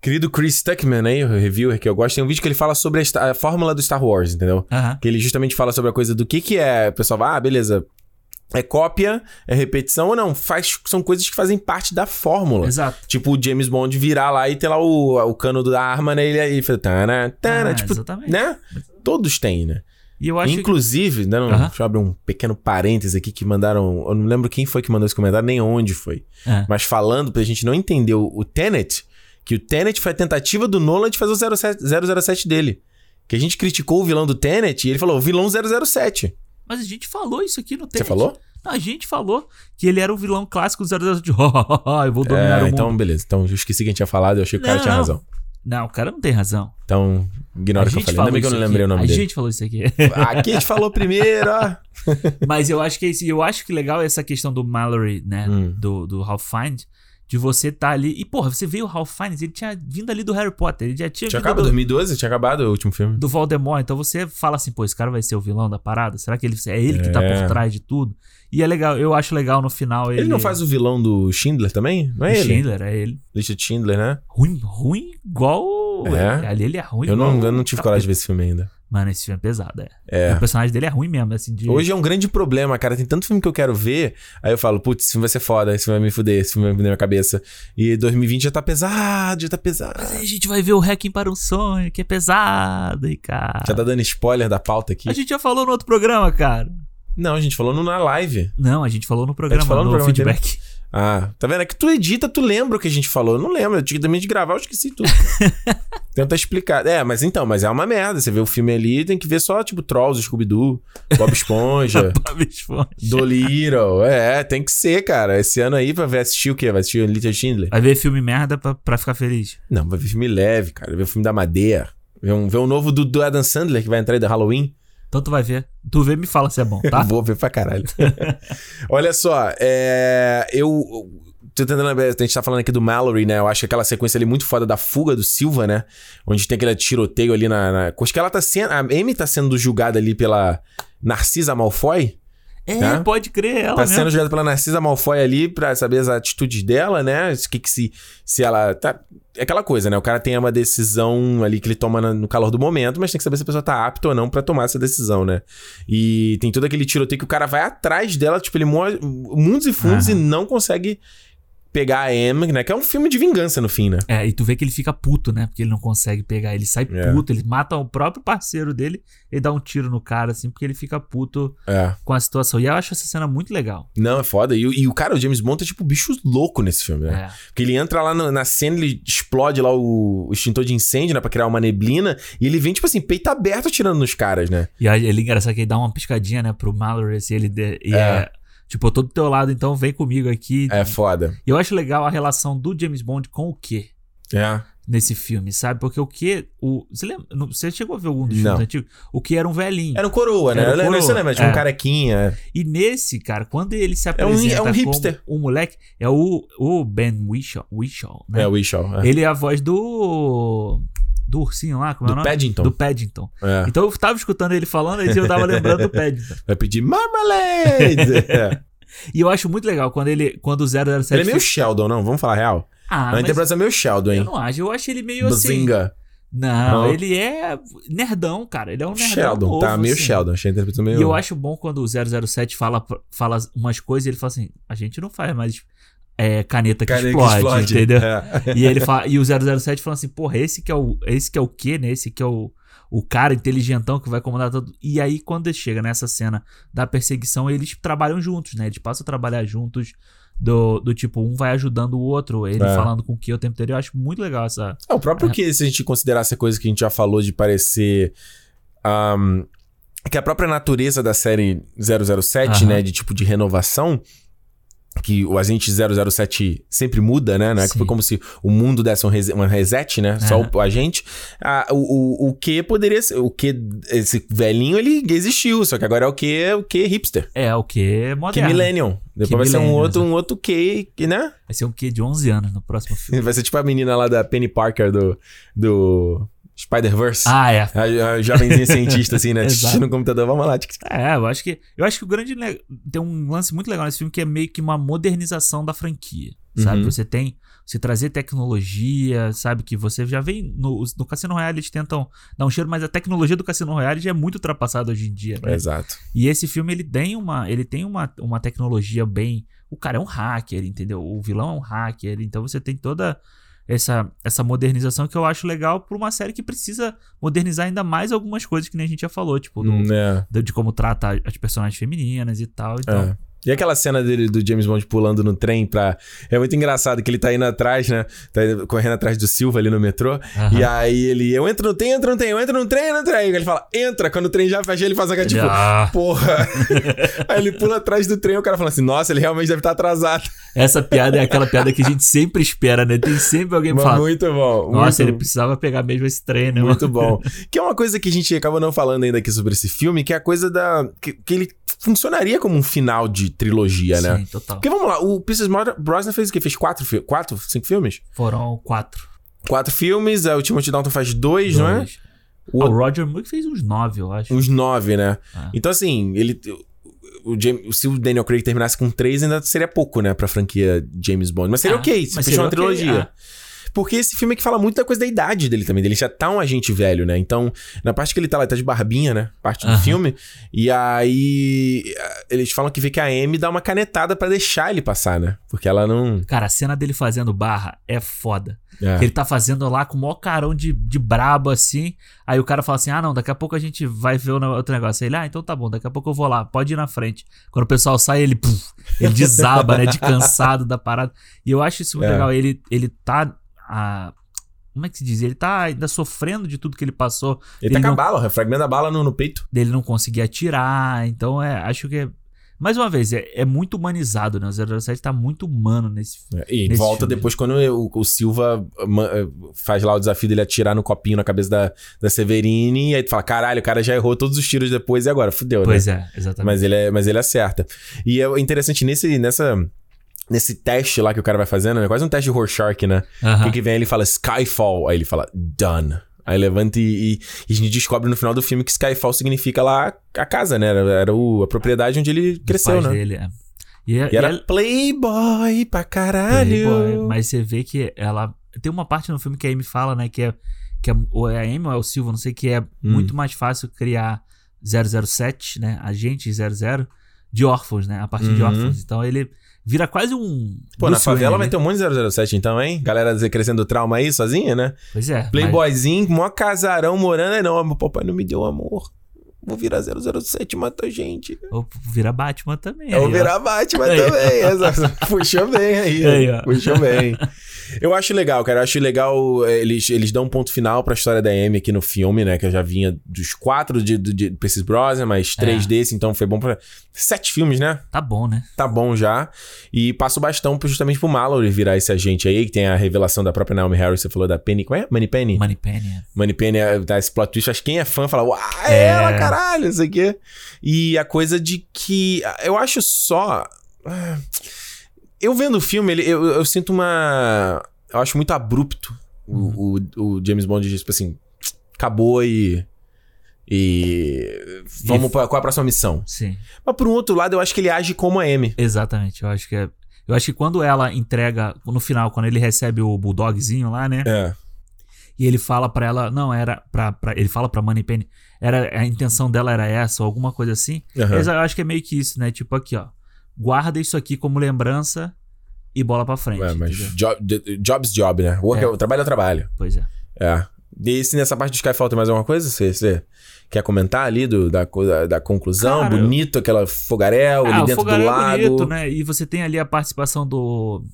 S1: Querido Chris Tuckman aí, o reviewer que eu gosto, tem um vídeo que ele fala sobre a, a fórmula do Star Wars, entendeu? Que ele justamente fala sobre a coisa do que que é. O pessoal vai, ah, beleza. É cópia, é repetição ou não? Faz, são coisas que fazem parte da fórmula.
S2: Exato.
S1: Tipo, o James Bond virar lá e ter lá o, o cano da arma, né? Ele aí fala, tana, tana,
S2: Ah,
S1: tipo,
S2: exatamente.
S1: né? Todos têm, né?
S2: E eu acho
S1: Inclusive, dando,
S2: Aham.
S1: deixa eu abrir um pequeno parêntese aqui que mandaram. Eu não lembro quem foi que mandou esse comentário, nem onde foi.
S2: que. É.
S1: Mas falando pra gente não entender o, o Tenet, que o Tenet foi a tentativa do Nolan de fazer o 07, 007 dele. Que a gente criticou o vilão do Tenet e ele falou, vilão 007.
S2: Mas a gente falou isso aqui no
S1: Você
S2: Tenet.
S1: falou?
S2: Não, a gente falou que ele era o vilão clássico do 007. eu vou dominar
S1: É,
S2: o mundo.
S1: então, beleza. Então, eu esqueci que a gente tinha falado, eu achei que o cara
S2: Não.
S1: tinha razão.
S2: Não, o cara não tem razão.
S1: Então, ignora
S2: a
S1: o que eu falei. Ainda bem que eu não lembrei o
S2: aqui.
S1: nome
S2: A
S1: dele.
S2: gente falou isso aqui.
S1: Aqui a gente falou primeiro, ó.
S2: Mas eu acho que é isso. Eu acho que legal é essa questão do Mallory, né?
S1: Hum.
S2: Do, do Ralph Fiennes. De você tá ali. E, porra, você veio o Ralph Fiennes, ele tinha vindo ali do Harry Potter. Ele já tinha,
S1: Tinha acabado,
S2: do,
S1: 2012, tinha acabado o último filme.
S2: do Voldemort. Então você fala assim, pô, esse cara vai ser o vilão da parada? Será que ele, é ele que tá
S1: É.
S2: por trás de tudo? E é legal, eu acho legal no final ele.
S1: Ele não faz o vilão do Schindler também? Não
S2: o
S1: é ele?
S2: Schindler, é ele.
S1: Lista de Schindler, né?
S2: Ruim, ruim igual.
S1: É?
S2: Ali ele é ruim
S1: Eu não, eu não tive coragem de ver esse filme ainda.
S2: Mano, esse filme é pesado, é.
S1: É.
S2: O personagem dele é ruim mesmo, assim, de.
S1: Hoje é um grande problema, cara. Tem tanto filme que eu quero ver. Aí eu falo, putz, esse filme vai ser foda, esse filme vai me fuder, esse filme vai me fuder minha cabeça. E 2020 já tá pesado, já tá pesado.
S2: Mas aí a gente vai ver o Hacking para um Sonho, que é pesado, e cara.
S1: Já tá dando spoiler da pauta aqui.
S2: A gente já falou no outro programa, cara.
S1: Não, a gente falou no na live.
S2: Não, a gente falou no programa,
S1: falou no
S2: no
S1: programa
S2: feedback.
S1: Ah, tá vendo? É que tu edita, tu lembra o que a gente falou. Eu não lembro. Eu tinha também de gravar, eu esqueci tudo. Tenta explicar. É, mas então, mas é uma merda. Você vê o filme ali, tem que ver só, tipo, Trolls, Scooby-Doo, Bob Esponja,
S2: Bob Esponja.
S1: Dolittle. É, tem que ser, cara. Esse ano aí pra ver assistir o quê? Vai assistir o Little Schindler?
S2: Vai ver filme merda pra, pra ficar feliz.
S1: Não, vai ver filme leve, cara. Vai ver o filme da Madeira. Ver um, ver um novo do, do Adam Sandler que vai entrar aí da Halloween.
S2: Então tu vai ver. Tu vê e me fala se é bom, tá?
S1: Vou ver pra caralho. Olha só, é, eu. Tô tentando lembrar, a gente tá falando aqui do Mallory, né? Eu acho que aquela sequência ali muito foda da fuga do Silva, né? Onde tem aquele tiroteio ali na. na... Acho que ela tá sendo. A Amy tá sendo julgada ali pela Narcisa Malfoy.
S2: É,
S1: Tá?
S2: pode crer, ela
S1: Tá
S2: mesmo.
S1: sendo julgada pela Narcisa Malfoy ali pra saber as atitudes dela, né? O que que se, se ela tá... É aquela coisa, né? O cara tem uma decisão ali que ele toma no calor do momento, mas tem que saber se a pessoa tá apta ou não pra tomar essa decisão, né? E tem todo aquele tiroteio que o cara vai atrás dela, tipo, ele mo- mundos e fundos e
S2: Aham.
S1: não consegue pegar a Emma, né? Que é um filme de vingança no fim, né?
S2: É, e tu vê que ele fica puto, né? Porque ele não consegue pegar. Ele sai
S1: É.
S2: puto, ele mata o próprio parceiro dele e dá um tiro no cara, assim, porque ele fica puto
S1: É.
S2: com a situação. E eu acho essa cena muito legal.
S1: Não, é foda. E, o- e o cara, o James Bond, é tipo bicho louco nesse filme, né?
S2: É.
S1: Porque ele entra lá no- na cena, ele explode lá o, o extintor de incêndio, né? Pra criar uma neblina. E ele vem, tipo assim, peito aberto atirando nos caras, né?
S2: E aí ele é engraçado que ele dá uma piscadinha, né, pro Mallory, assim, ele de- e é. Tipo, eu tô do teu lado, então vem comigo aqui.
S1: É foda.
S2: E eu acho legal a relação do James Bond com o Q
S1: É.
S2: nesse filme, sabe? Porque o Q. O, você, lembra, você chegou a ver algum dos filmes antigos? O Q era um velhinho.
S1: Era um coroa, né?
S2: Era um
S1: Eu lembro-
S2: coroa,
S1: Você lembra? Tipo
S2: é.
S1: um carequinha.
S2: E nesse, cara, quando ele se
S1: um-
S2: apresenta
S1: é um
S2: como
S1: hipster.
S2: o moleque, é o, o Ben Whishaw, Whishaw né?
S1: É, o Wishaw. É.
S2: Ele é a voz do. Do ursinho lá, como é o
S1: Do
S2: nome?
S1: Paddington.
S2: Do Paddington.
S1: É.
S2: Então eu tava escutando ele falando e eu tava lembrando do Paddington.
S1: Vai pedir Marmalade! É.
S2: E eu acho muito legal quando ele. Quando o 007.
S1: Ele é meio
S2: fez-
S1: Sheldon, não? Vamos falar real?
S2: Ah,
S1: a interpretação é meio Sheldon,
S2: eu
S1: hein?
S2: não acho. Eu acho ele meio assim.
S1: Bazinga.
S2: Não,
S1: Não.
S2: ele é nerdão, cara. Ele é um nerdão.
S1: Sheldon,
S2: novo,
S1: tá? Meio
S2: assim.
S1: Sheldon. Achei a interpretação meio...
S2: E eu acho bom quando o 007 fala, fala umas coisas e ele fala assim: a gente não faz mais é, caneta que
S1: Cara,
S2: explode, entendeu?
S1: É.
S2: E ele fala, e o 007 fala assim: porra, esse que é o, esse que é o quê, né? Esse que é o, o cara inteligentão que vai comandar tudo. E aí, quando ele chega nessa cena da perseguição, eles trabalham juntos, né? Eles passam a trabalhar juntos. Do, do tipo, um vai ajudando o outro, ele
S1: É.
S2: falando com o que o tempo inteiro. Eu acho muito legal essa.
S1: É, o próprio que, se a gente considerar essa coisa que a gente já falou de parecer. ahm, que a própria natureza da série 007,
S2: Aham.
S1: né? De tipo de renovação. Que o agente 007 sempre muda, né? É que foi como se o mundo desse um uma reset, né? Só o, agente. Ah, o, o, o que poderia ser. O que. Esse velhinho, ele existiu. Só que agora é o que o que hipster.
S2: É o que
S1: Que
S2: moderno.
S1: Millennium. Depois
S2: Que
S1: vai ser um outro, um outro que, que, né?
S2: Vai ser um quê de 11 anos no próximo filme.
S1: Vai ser tipo a menina lá da Penny Parker do, do Spider-Verse.
S2: ah, é.
S1: A, a jovenzinha cientista, assim, né? No computador, vamos lá.
S2: É, eu acho que. Eu acho que o grande. Tem um lance muito legal nesse filme que é meio que uma modernização da franquia. Sabe?
S1: Uhum.
S2: Você tem. Você trazer tecnologia, sabe? Que você já vem. No, no Cassino Royale eles tentam dar um cheiro, mas a tecnologia do Cassino Royale já é muito ultrapassada hoje em dia. Né?
S1: Exato.
S2: E esse filme ele tem uma. Ele tem uma, uma tecnologia bem. O cara é um hacker, entendeu? O vilão é um hacker. Então você tem toda essa, essa modernização que eu acho legal pra uma série que precisa modernizar ainda mais algumas coisas que nem a gente já falou, tipo, do,
S1: Hum, é,
S2: de, de como trata as personagens femininas e tal. Então,
S1: é. E aquela cena dele, do James Bond pulando no trem pra. É muito engraçado que ele tá indo atrás, né? Tá indo- correndo atrás do Silva ali no metrô.
S2: Aham.
S1: E aí ele. Eu entro no trem, entro no trem, eu entro no trem, entro no trem. Ele fala, entra. Quando o trem já fecha, ele faz aquela tipo.
S2: Ah,
S1: Porra! aí ele pula atrás do trem e o cara fala assim: Nossa, ele realmente deve estar atrasado.
S2: essa piada é aquela piada que a gente sempre espera, né? Tem sempre alguém que
S1: Mas
S2: fala.
S1: muito bom.
S2: Nossa,
S1: muito
S2: ele precisava pegar mesmo esse trem, né?
S1: Muito bom. Que é uma coisa que a gente acabou não falando ainda aqui sobre esse filme, que é a coisa da. Que, que ele funcionaria como um final de trilogia, né?
S2: Sim, total.
S1: Porque vamos lá, o Pierce Brosnan fez o quê? Fez quatro, fi- quatro cinco filmes?
S2: Foram quatro.
S1: Quatro filmes, a o Timothy Dalton faz dois, não é?
S2: Dois.
S1: O-
S2: Ah, o Roger Moore fez uns nove, eu acho.
S1: Uns nove, né?
S2: Ah.
S1: Então, assim, ele. O James, se o Daniel Craig terminasse com três, ainda seria pouco, né? Pra franquia James Bond. Mas seria
S2: Ah,
S1: ok, se
S2: mas
S1: fechou
S2: seria
S1: uma
S2: ok,
S1: trilogia.
S2: ah.
S1: Porque esse filme é que fala muito da coisa da idade dele também. Ele já tá um agente velho, né? Então, na parte que ele tá lá, ele tá de barbinha, né? Parte do
S2: Aham.
S1: filme. E aí. Eles falam que vê que a Amy dá uma canetada pra deixar ele passar, né? Porque ela não.
S2: Cara, a cena dele fazendo barra é foda.
S1: É.
S2: Ele tá fazendo lá com o maior carão de, de brabo, assim. Aí o cara fala assim: ah, não, daqui a pouco a gente vai ver outro negócio. Aí ele, ah, então tá bom, daqui a pouco eu vou lá, pode ir na frente. Quando o pessoal sai, ele, puf, ele desaba, né? De cansado da parada. E eu acho isso muito
S1: É.
S2: legal. Ele, ele tá. Ah, como é que se diz? Ele tá ainda sofrendo de tudo que ele passou.
S1: Ele tá
S2: Ele
S1: com a
S2: não-
S1: bala, fragmenta a bala no, no peito.
S2: dele não conseguir atirar. Então, é, acho que é. Mais uma vez, é, é muito humanizado, né? O 007 tá muito humano nesse filme.
S1: É, E
S2: Nesse
S1: volta
S2: filme.
S1: depois quando o, o Silva ma- eh, faz lá o desafio dele atirar no copinho na cabeça da, da Severine. E aí tu fala: caralho, o cara já errou todos os tiros depois e agora? Fudeu, né?
S2: Pois é, exatamente.
S1: Mas ele, é, mas ele acerta. E é interessante nesse, nessa, nesse teste lá que o cara vai fazendo, é quase um teste de Rorschach, né?
S2: Aham.
S1: Que, que vem ele fala Skyfall, aí ele fala Done. Aí levanta e, e, e a gente descobre no final do filme que Skyfall significa lá a casa, né? Era, era o- a propriedade onde ele cresceu, né?
S2: Dele, é. E, é-
S1: E era
S2: e é-
S1: Playboy pra caralho.
S2: Playboy, mas você vê que ela. Tem uma parte no filme que a Amy fala, né? Que é. Que é ou é a Amy ou é o Silva, não sei, que é
S1: Hum.
S2: muito mais fácil criar 007, né? Agente 00 de órfãos, né? A partir de
S1: Uhum.
S2: órfãos. Então ele vira quase um.
S1: Pô, na favela
S2: Wayne,
S1: vai
S2: né?
S1: ter um monte de 007 então, hein? Galera crescendo trauma aí sozinha, né?
S2: Pois é. mas-
S1: Playboyzinho, mó casarão morando. Aí não, meu papai não me deu amor. Vou virar 007 e matar gente.
S2: Ou vira Batman também.
S1: Eu vou
S2: aí, ó.
S1: virar Batman também. Essa- Puxou bem aí.
S2: Aí, ó.
S1: Puxou bem. Eu acho legal, cara. Eu acho legal. eh, Eles, eles dão um ponto final pra história da Amy aqui no filme, né? Que eu já vinha dos quatro de, de, de Percy Brosnan, mas três
S2: É.
S1: desse, então foi bom pra. Sete filmes, né?
S2: Tá bom, né?
S1: Tá bom já. E passa o bastão justamente pro Mallory virar esse agente aí, que tem a revelação da própria Naomi Harris. Você falou da Penny. Qual é? Money Penny?
S2: Money Penny. é.
S1: Money Penny é, dá esse plot twist. Acho que quem é fã fala, uau, é
S2: É.
S1: ela, caralho, isso aqui. E a coisa de que. Eu acho só. ah, Eu vendo o filme, ele, eu, eu sinto uma. Eu acho muito abrupto o, o, o James Bond, tipo assim, acabou e. E. Vamos pra qual é a próxima missão?
S2: Sim.
S1: Mas por um outro lado, eu acho que ele age como a Amy.
S2: Exatamente. Eu acho que é. Eu acho que quando ela entrega, no final, quando ele recebe o bulldogzinho lá, né?
S1: É.
S2: E ele fala pra ela, não, era pra, pra- ele fala pra Moneypenny, era a intenção dela era essa ou alguma coisa assim.
S1: Aham.
S2: Mas eu acho que é meio que isso, né? Tipo aqui, ó. Guarda isso aqui como lembrança e bola pra frente.
S1: É, mas job, de- job's job, né? Work
S2: É.
S1: é. trabalho é trabalho.
S2: Pois é.
S1: É. E se nessa parte do Skyfall tem mais alguma coisa? Você, você quer comentar ali do, da, da, da conclusão?
S2: Cara,
S1: Bonito, aquela fogaréu
S2: Ah,
S1: ali dentro do
S2: fogaréu é
S1: lago.
S2: bonito, né? E você tem ali a participação do,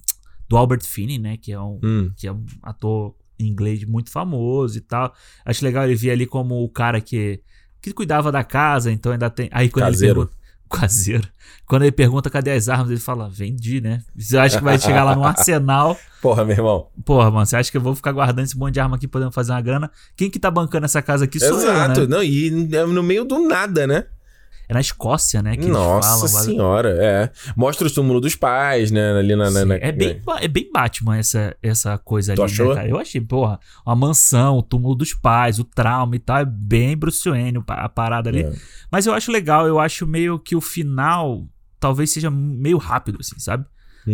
S2: do Albert Finney, né? Que é um,
S1: Hum,
S2: que é um ator inglês muito famoso e tal. Acho legal ele vir ali como o cara que, que cuidava da casa, então ainda tem. Aí quando
S1: Caseiro.
S2: ele pergunta. Caseiro. Quando ele pergunta cadê as armas, ele fala, vendi, né? Você acha que vai chegar lá no arsenal?
S1: Porra, meu irmão.
S2: Porra, mano, você acha que eu vou ficar guardando esse monte de arma aqui podendo fazer uma grana? Quem que tá bancando essa casa aqui sou
S1: Exato.
S2: eu, né?
S1: Não, e no meio do nada, né?
S2: É na Escócia, né? Que
S1: Nossa
S2: eles falam.
S1: senhora, é. Mostra o túmulo dos pais, né? Ali na. na- na-
S2: é, bem, ba- é bem Batman essa, essa coisa
S1: Tu
S2: ali,
S1: achou?
S2: né, cara? Eu achei, porra, uma mansão, o túmulo dos pais, o trauma e tal, é bem Bruce Wayne a parada ali.
S1: É.
S2: Mas eu acho legal, eu acho meio que o final talvez seja meio rápido, assim, sabe?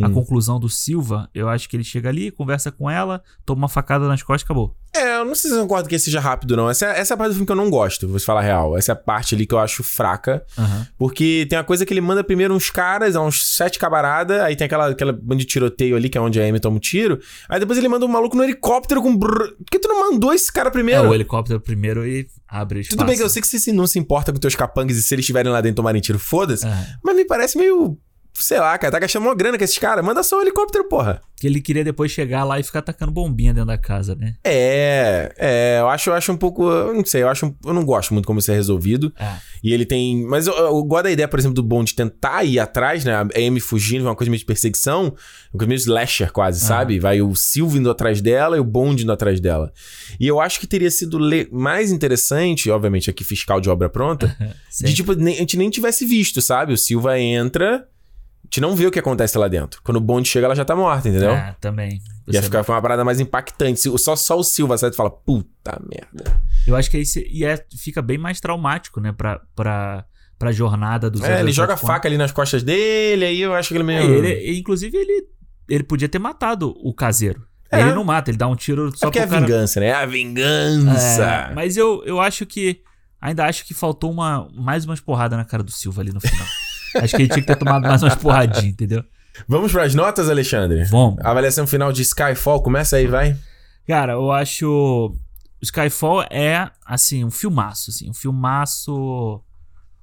S2: A conclusão do Silva, eu acho que ele chega ali, conversa com ela, toma uma facada nas costas e acabou.
S1: É, eu não sei se eu concordo que esse seja rápido, não. Essa, é- essa é a parte do filme que eu não gosto, vou te falar a real. Essa é a parte ali que eu acho fraca.
S2: Aham.
S1: Porque tem uma coisa que ele manda primeiro uns caras, há uns sete camaradas, aí tem aquela, aquela banda de tiroteio ali, que é onde a Amy toma um tiro. Aí depois ele manda um maluco no helicóptero com. Brrr. Por que tu não mandou esse cara
S2: É,
S1: primeiro?
S2: o helicóptero primeiro e abre espaço.
S1: Tudo bem que eu sei que você não se importa com teus capangas e se eles estiverem lá dentro tomarem tiro, foda-se.
S2: É.
S1: Mas me parece meio. Sei lá, cara, tá gastando uma grana com esses caras. Manda só o helicóptero, porra.
S2: Que ele queria depois chegar lá e ficar atacando bombinha dentro da casa, né?
S1: É, é, eu acho, eu acho um pouco. Eu não sei, eu acho. um- Eu não gosto muito como isso é resolvido.
S2: É.
S1: E ele tem. Mas eu, eu gosto da ideia, por exemplo, do Bond tentar ir atrás, né? A Amy fugindo, uma coisa meio de perseguição. Uma coisa meio slasher, quase,
S2: Ah.
S1: sabe? Vai o Silvio indo atrás dela e o Bond indo atrás dela. E eu acho que teria sido le- mais interessante, obviamente, aqui fiscal de obra pronta, de tipo, nem- a gente nem tivesse visto, sabe? O Silva entra. A gente não vê o que acontece lá dentro. Quando o Bond chega, ela já tá morta, entendeu?
S2: É, também.
S1: Ia ficar foi uma parada mais impactante. Só, só o Silva sai e fala, puta merda.
S2: Eu acho que aí se- e é, fica bem mais traumático, né? Pra, pra, pra jornada do
S1: É, ele
S2: 007
S1: joga faca ali nas costas dele, aí eu acho que ele
S2: É,
S1: meio.
S2: ele, inclusive, ele, ele podia ter matado o caseiro.
S1: É.
S2: Ele não mata, ele dá um tiro
S1: Só
S2: só
S1: porque é
S2: pro
S1: a
S2: cara...
S1: vingança, né? É a vingança.
S2: É, mas eu, eu acho que. Ainda acho que faltou uma, mais umas porradas na cara do Silva ali no final. acho que ele tinha que ter tomado mais umas porradinhas, entendeu?
S1: Vamos pras notas, Alexandre?
S2: Vamos.
S1: Avaliação final de Skyfall, começa aí, vai.
S2: Cara, eu acho. Skyfall é, assim, um filmaço, assim. Um filmaço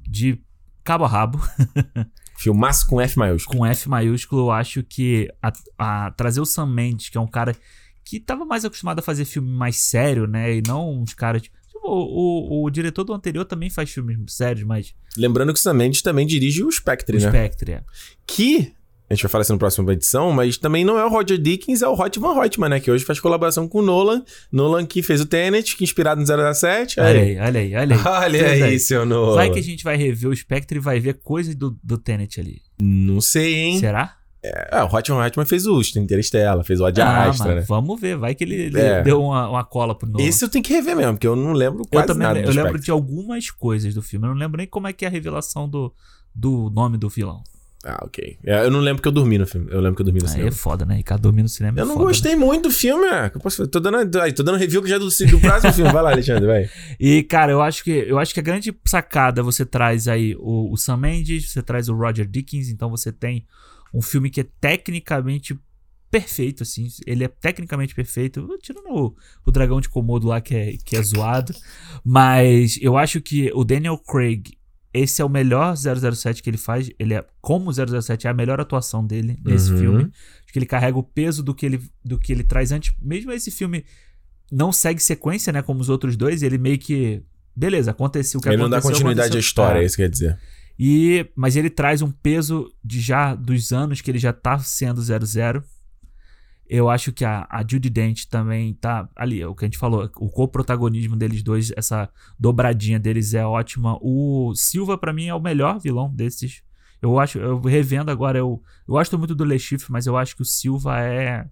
S2: de cabo a rabo.
S1: Filmaço com F maiúsculo.
S2: com F maiúsculo, eu acho que a, a- trazer o Sam Mendes, que é um cara que tava mais acostumado a fazer filme mais sério, né? E não uns caras. O, o, o diretor do anterior também faz filmes sérios, mas
S1: Lembrando que o Mendes também dirige o Spectre,
S2: o
S1: né?
S2: Spectre é.
S1: Que, a gente vai falar isso na próxima edição, mas também não é o Roger Dickens, é o Hot Van Hoytman, né? Que hoje faz colaboração com o Nolan. Nolan que fez o Tenet, que inspirado no 007.
S2: Olha aí, olha aí, olha aí.
S1: Olha
S2: Tudo
S1: aí, seu Nolan.
S2: Vai que a gente vai rever o Spectre e vai ver coisa do, do Tenet ali.
S1: Não sei, hein?
S2: Será?
S1: É, o Hot Van Hoytman fez o Interstellar, fez o Ad
S2: Ah,
S1: Astra, né?
S2: Vamos ver, vai que ele
S1: É.
S2: deu uma, uma cola pro Nolan.
S1: Esse eu tenho que rever mesmo, porque eu não lembro
S2: Eu
S1: quase
S2: também
S1: nada
S2: eu
S1: do
S2: lembro de algumas coisas do filme. Eu não lembro nem como é que é a revelação do, do nome do vilão.
S1: Ah, ok. É, eu não lembro que eu dormi no filme. Eu lembro que eu dormi no
S2: Aí
S1: cinema.
S2: é foda, né? Ricardo dormir no cinema
S1: Eu
S2: é
S1: não
S2: foda, né?
S1: gostei muito do filme, é. Eu posso... tô, dando, tô dando review que já é do, do próximo filme. Vai lá, Alexandre, vai.
S2: E, cara, eu acho que eu acho que a grande sacada você traz aí o, o Sam Mendes, você traz o Roger Dickens, então você tem um filme que é tecnicamente perfeito, assim. Ele é tecnicamente perfeito. Tirando o, o dragão de Komodo lá, que é, que é zoado. Mas eu acho que o Daniel Craig, esse é o melhor 007 que ele faz. Ele é, como 007, é a melhor atuação dele nesse
S1: Uhum.
S2: filme. Acho que ele carrega o peso do que ele, do que ele traz antes. Mesmo esse filme não segue sequência, né? Como os outros dois, ele meio que. Beleza, aconteceu o que
S1: Ele não dá
S2: aconteceu.
S1: continuidade à
S2: aconteceu.
S1: história, é
S2: É.
S1: isso que quer dizer.
S2: E, mas ele traz um peso de já dos anos que ele já tá sendo 00. Eu acho que a, a Judy Dent também tá ali, é o que a gente falou, o co-protagonismo deles dois, essa dobradinha deles é ótima. O Silva pra mim é o melhor vilão desses. Eu acho, eu revendo agora, eu, eu gosto muito do Le Chiffre, mas eu acho que o Silva é,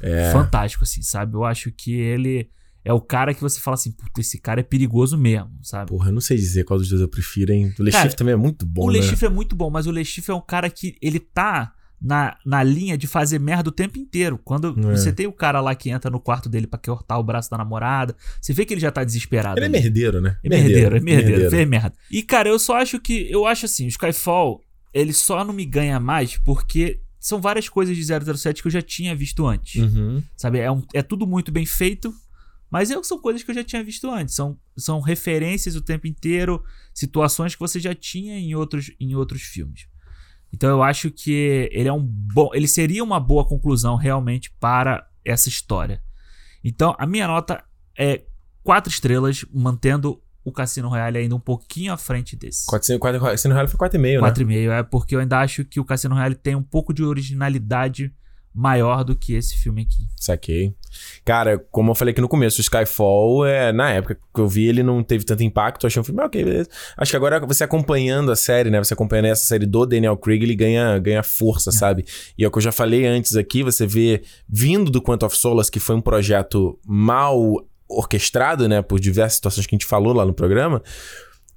S1: É.
S2: fantástico assim, sabe? Eu acho que ele é o cara que você fala assim, puta, esse cara é perigoso mesmo, sabe?
S1: Porra, eu não sei dizer qual dos dois eu prefiro, hein? O Le
S2: Cara,
S1: Chiffre também é muito bom,
S2: o
S1: né?
S2: Le Chiffre é muito bom, mas o Le Chiffre é um cara que ele tá na, na linha de fazer merda o tempo inteiro. Quando
S1: É.
S2: você tem o cara lá que entra no quarto dele pra cortar o braço da namorada, você vê que ele já tá desesperado.
S1: Ele é
S2: ali.
S1: merdeiro, né?
S2: É merdeiro, é merdeiro, fez merda. E, cara, eu só acho que. Eu acho assim, o Skyfall, ele só não me ganha mais porque são várias coisas de 007 que eu já tinha visto antes.
S1: Uhum.
S2: Sabe? É, um- é tudo muito bem feito, mas é- são coisas que eu já tinha visto antes. São, são referências o tempo inteiro, situações que você já tinha em outros, em outros filmes. Então eu acho que ele é um bom. Ele seria uma boa conclusão realmente para essa história. Então, a minha nota é quatro estrelas, mantendo o Cassino Royale ainda um pouquinho à frente desse.
S1: 400, Cassino Royale foi 4,5, né?
S2: 4,5 é porque eu ainda acho que o Cassino Royale tem um pouco de originalidade maior do que esse filme aqui.
S1: Saquei. Cara, como eu falei aqui no começo, o Skyfall, é, na época que eu vi, ele não teve tanto impacto. Eu achei um filme, ah, ok, beleza. Acho que agora você acompanhando a série, né? Você acompanhando essa série do Daniel Craig, ele ganha, ganha força, sabe? E é o que eu já falei antes aqui, você vê, vindo do Quantum of Solace, que foi um projeto mal orquestrado, né? Por diversas situações que a gente falou lá no programa.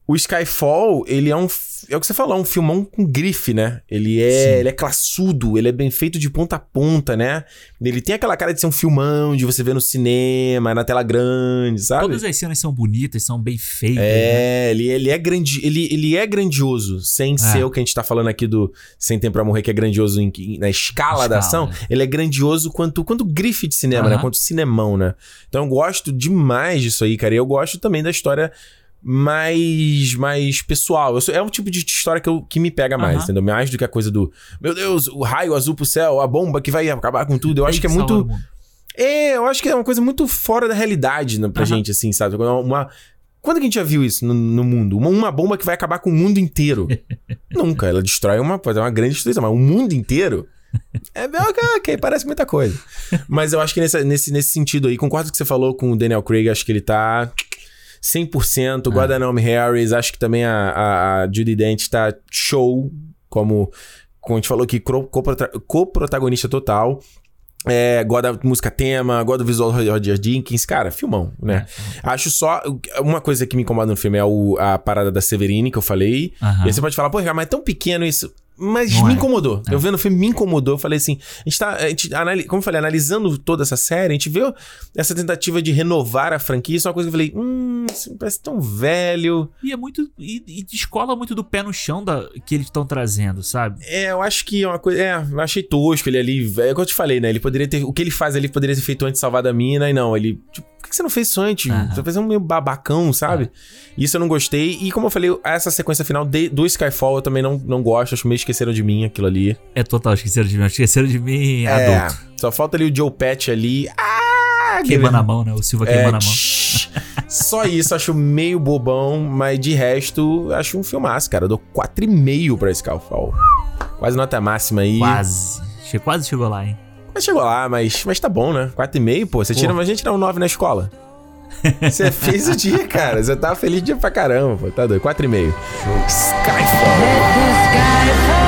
S1: O Skyfall, ele é um. É o que você falou, é um filmão com grife, né? Ele é,
S2: Sim.
S1: ele é classudo, ele é bem feito de ponta a ponta, né? Ele tem aquela cara de ser um filmão, de você ver no cinema, na tela grande, sabe?
S2: Todas as cenas são bonitas, são bem feitas. né?
S1: É, ele, ele é grande, ele, ele é grandioso, sem ser o que a gente tá falando aqui do Sem Tempo pra Morrer, que é grandioso em- na escala, da
S2: Escala,
S1: ação.
S2: né?
S1: Ele é grandioso quanto, quanto grife de cinema, né? Quanto cinemão, né? Então eu gosto demais disso aí, cara. E eu gosto também da história mais mais pessoal. Sou- é um tipo de história que, eu, que me pega mais,
S2: Aham.
S1: entendeu? Mais do que a coisa do, meu Deus, o raio azul pro céu, a bomba que vai acabar com tudo. Eu acho que é muito é, eu acho que é uma coisa muito fora da realidade né, pra gente, assim, sabe? Uma, uma- Quando que a gente já viu isso no, no mundo? Uma, uma bomba que vai acabar com o mundo inteiro. Nunca. Ela destrói uma, ser uma grande destruição, mas o mundo inteiro. É, ok, ok, parece muita coisa. Mas eu acho que nesse, nesse, nesse sentido aí, concordo com o que você falou com o Daniel Craig, acho que ele tá 100%. Gosto da Naomi Harris, acho que também a, a, a Judy Dent tá show, como, como a gente falou aqui, co-protagonista total. É, gosto da música tema, gosto do visual do Roger Jenkins. Cara, filmão, né? Acho só. Uma coisa que me incomoda no filme é o- a parada da Severine que eu falei. E aí você pode falar, pô, mas é tão pequeno isso. Mas
S2: Não
S1: me
S2: é.
S1: incomodou.
S2: É.
S1: Eu vendo o filme me incomodou. Eu falei assim: a gente tá. A gente, anali- como eu falei, analisando toda essa série, a gente vê essa tentativa de renovar a franquia. Isso é uma coisa que eu falei: hum, isso parece tão velho.
S2: E é muito. E, e descola muito do pé no chão da, que eles estão trazendo, sabe?
S1: É, eu acho que é uma coisa. É, eu achei tosco ele ali. É o que eu te falei, né? Ele poderia ter. O que ele faz ali poderia ter feito antes de salvar da mina. E não, ele. Tipo, por que você não fez isso antes?
S2: Aham.
S1: Você fez um meio babacão, sabe? Isso eu não gostei. E como eu falei, essa sequência final de- do Skyfall eu também não, não gosto. Acho meio esqueceram de mim aquilo ali.
S2: É total, esqueceram de mim. Esqueceram de mim
S1: É,
S2: adulto.
S1: só falta ali o Joe Patch ali. Ah,
S2: Queimando a mão, né? O Silva
S1: É,
S2: queimando a mão.
S1: Só isso, acho meio bobão, mas de resto, acho um filmaço, cara. Eu dou 4,5 pra Skyfall. Quase nota máxima aí.
S2: Quase. Quase chegou lá, hein?
S1: Mas chegou lá, mas, mas tá bom, né? 4,5, pô. Você
S2: Pô.
S1: tira, a gente tirar um 9 na escola. Você fez o dia, cara. Você tava feliz dia pra caramba. Tá doido. 4,5. Skyfall.
S3: Let the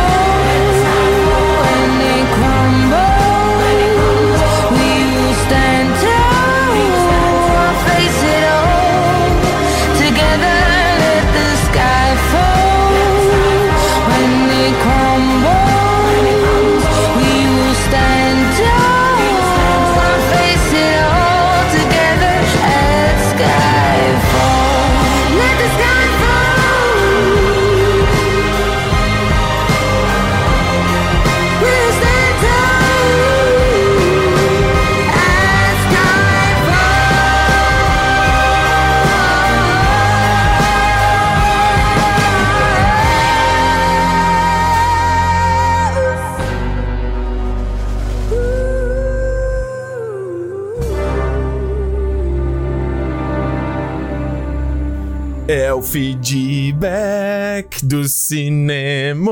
S1: o feedback do cinema.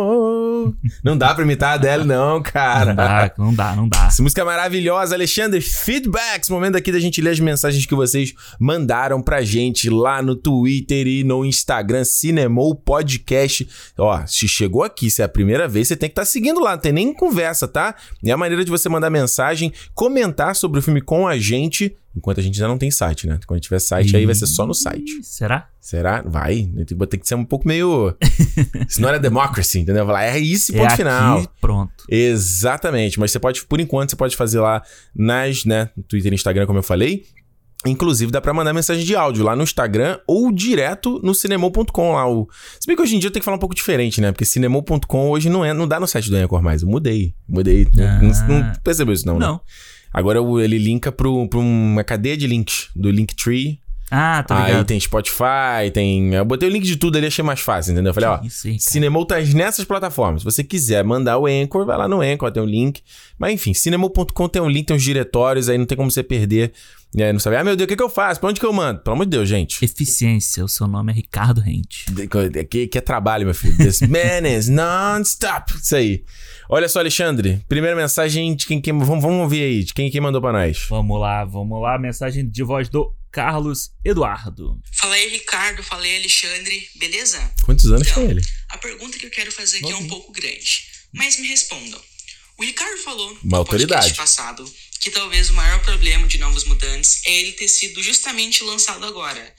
S1: Não dá pra imitar a Adele, não, cara.
S2: Não dá, não dá, não dá.
S1: Essa música é maravilhosa, Alexandre. Feedbacks, momento aqui da gente ler as mensagens que vocês mandaram pra gente lá no Twitter e no Instagram, Cinemou Podcast. Ó, se chegou aqui, se é a primeira vez, você tem que estar seguindo lá, não tem nem conversa, tá? É a maneira de você mandar mensagem, comentar sobre o filme com a gente, enquanto a gente ainda não tem site, né? Quando tiver site aí, vai ser só no site.
S2: Será?
S1: Será? Vai. Ter que ser um pouco meio. Senão era democracy, entendeu? Falar, é isso, e
S2: é
S1: ponto
S2: aqui,
S1: final.
S2: pronto.
S1: Exatamente, mas você pode, por enquanto, você pode fazer lá nas, né, Twitter e Instagram, como eu falei. Inclusive, dá pra mandar mensagem de áudio lá no Instagram ou direto no cinemou.com lá. O... Se bem que hoje em dia eu tenho que falar um pouco diferente, né? Porque cinemou.com hoje não, é, não dá no site do Anchor mais. Eu mudei. Mudei.
S2: Ah.
S1: Não, não percebeu isso, não, né? Agora ele linka pro, pra uma cadeia de links do Linktree.
S2: Ah, tá
S1: Aí
S2: ligado.
S1: tem Spotify, tem. Eu botei o link de tudo ali, achei mais fácil, entendeu? Eu falei, ó.
S2: Isso aí, cara.
S1: Cinemou tá nessas plataformas. Se você quiser mandar o Anchor, vai lá no Anchor, tem um link. Mas enfim, cinemou.com tem um link, tem uns diretórios, aí não tem como você perder. E aí não sabe, ah, meu Deus, o que, que eu faço? Pra onde que eu mando? Pelo amor de Deus, gente.
S2: Eficiência, o seu nome é Ricardo Rente.
S1: Aqui, aqui é trabalho, meu filho. This man is non-stop. Isso aí. Olha só, Alexandre. Primeira mensagem de quem, quem vamos, vamos ouvir aí, de quem, quem mandou pra nós.
S2: Vamos lá, vamos lá. Mensagem de voz do Carlos Eduardo.
S4: Fala aí, Ricardo. Fala aí, Alexandre. Beleza?
S1: Quantos anos
S4: Então,
S1: tem ele?
S4: A pergunta que eu quero fazer aqui é um pouco grande. Mas me respondam. O Ricardo falou
S1: Uma
S4: no
S1: autoridade.
S4: passado que talvez o maior problema de Novos Mutantes é ele ter sido justamente lançado agora.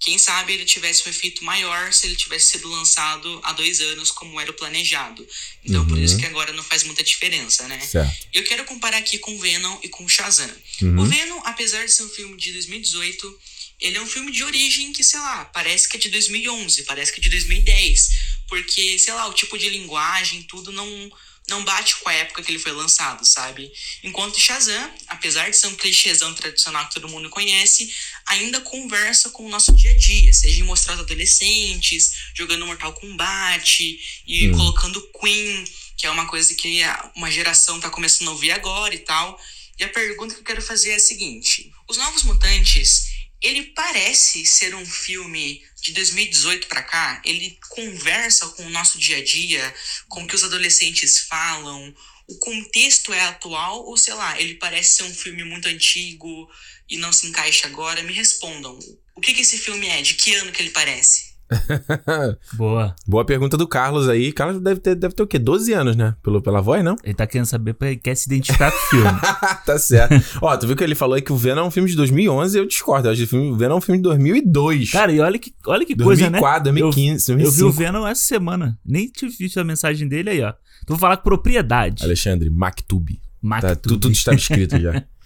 S4: Quem sabe ele tivesse um efeito maior se ele tivesse sido lançado há dois anos, como era o planejado. Então por
S1: Uhum.
S4: isso que agora não faz muita diferença, né?
S1: Certo.
S4: Eu quero comparar aqui com Venom e com Shazam.
S1: Uhum.
S4: O Venom, apesar de ser um filme de 2018, ele é um filme de origem que, sei lá, parece que é de 2011, parece que é de 2010. Porque, sei lá, o tipo de linguagem, tudo não, não bate com a época que ele foi lançado, sabe? Enquanto Shazam, apesar de ser um clichêzão tradicional que todo mundo conhece, ainda conversa com o nosso dia a dia, seja em mostrar os adolescentes, jogando Mortal Kombat e
S1: Hum.
S4: colocando Queen, que é uma coisa que uma geração tá começando a ouvir agora e tal. E a pergunta que eu quero fazer é a seguinte: Os Novos Mutantes, ele parece ser um filme de 2018 pra cá, ele conversa com o nosso dia a dia, com o que os adolescentes falam. O contexto é atual ou sei lá, ele parece ser um filme muito antigo e não se encaixa agora? Me respondam. O que que esse filme é? De que ano que ele parece?
S2: Boa.
S1: Boa pergunta do Carlos aí. Carlos deve ter, deve ter o quê? 12 anos, né? Pelo, pela voz, não?
S2: Ele tá querendo saber, porque ele quer se identificar com o filme.
S1: tá certo. Ó, tu viu que ele falou aí que o Venom é um filme de 2011 eu discordo. Eu acho que o Venom é um filme de 2002.
S2: Cara, e olha que, olha que coisa, né?
S1: 2004, 2015,
S2: Eu, eu vi o
S1: 2005.
S2: Venom essa semana. Nem tinha visto a mensagem dele aí, ó. Tu vou falar com propriedade.
S1: Alexandre, Mactube.
S2: Mac
S1: Tá,
S2: tudo.
S1: estava escrito já.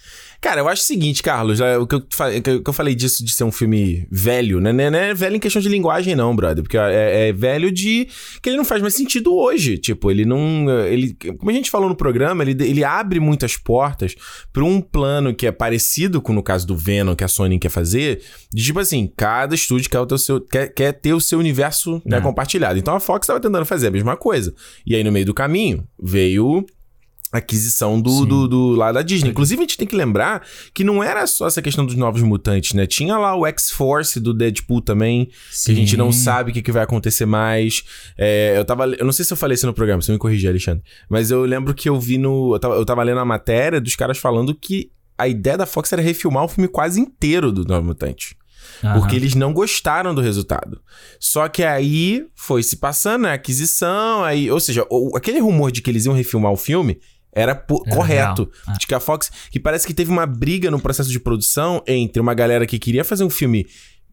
S1: Cara, eu acho o seguinte, Carlos, é, o que eu, que eu falei disso de ser um filme velho, né? Não é, não é velho em questão de linguagem, não, brother. Porque é, é velho de. que ele não faz mais sentido hoje. Tipo, ele não. Ele, como a gente falou no programa, ele, ele abre muitas portas pra um plano que é parecido com no caso do Venom que a Sony quer fazer. De tipo assim, cada estúdio quer, o seu, quer, quer ter o seu universo né,
S2: É.
S1: compartilhado. Então a Fox tava tentando fazer a mesma coisa. E aí, no meio do caminho, veio aquisição do,
S2: Sim.
S1: do, do lá da Disney. Inclusive, a gente tem que lembrar que não era só essa questão dos novos mutantes, né? Tinha lá o X-Force do Deadpool também, que a gente não
S2: Sim.
S1: sabe o que, que vai acontecer mais. É, eu tava. Eu não sei se eu falei isso no programa, você me corrigir, Alexandre. Mas eu lembro que eu vi no. Eu tava, eu tava lendo a matéria dos caras falando que a ideia da Fox era refilmar o filme quase inteiro do Novo Mutante.
S2: Aham.
S1: Porque eles não gostaram do resultado. Só que aí foi se passando a aquisição, aí, ou seja, aquele rumor de que eles iam refilmar o filme era
S2: Era
S1: correto. De que a Fox. Que parece que teve uma briga no processo de produção entre uma galera que queria fazer um filme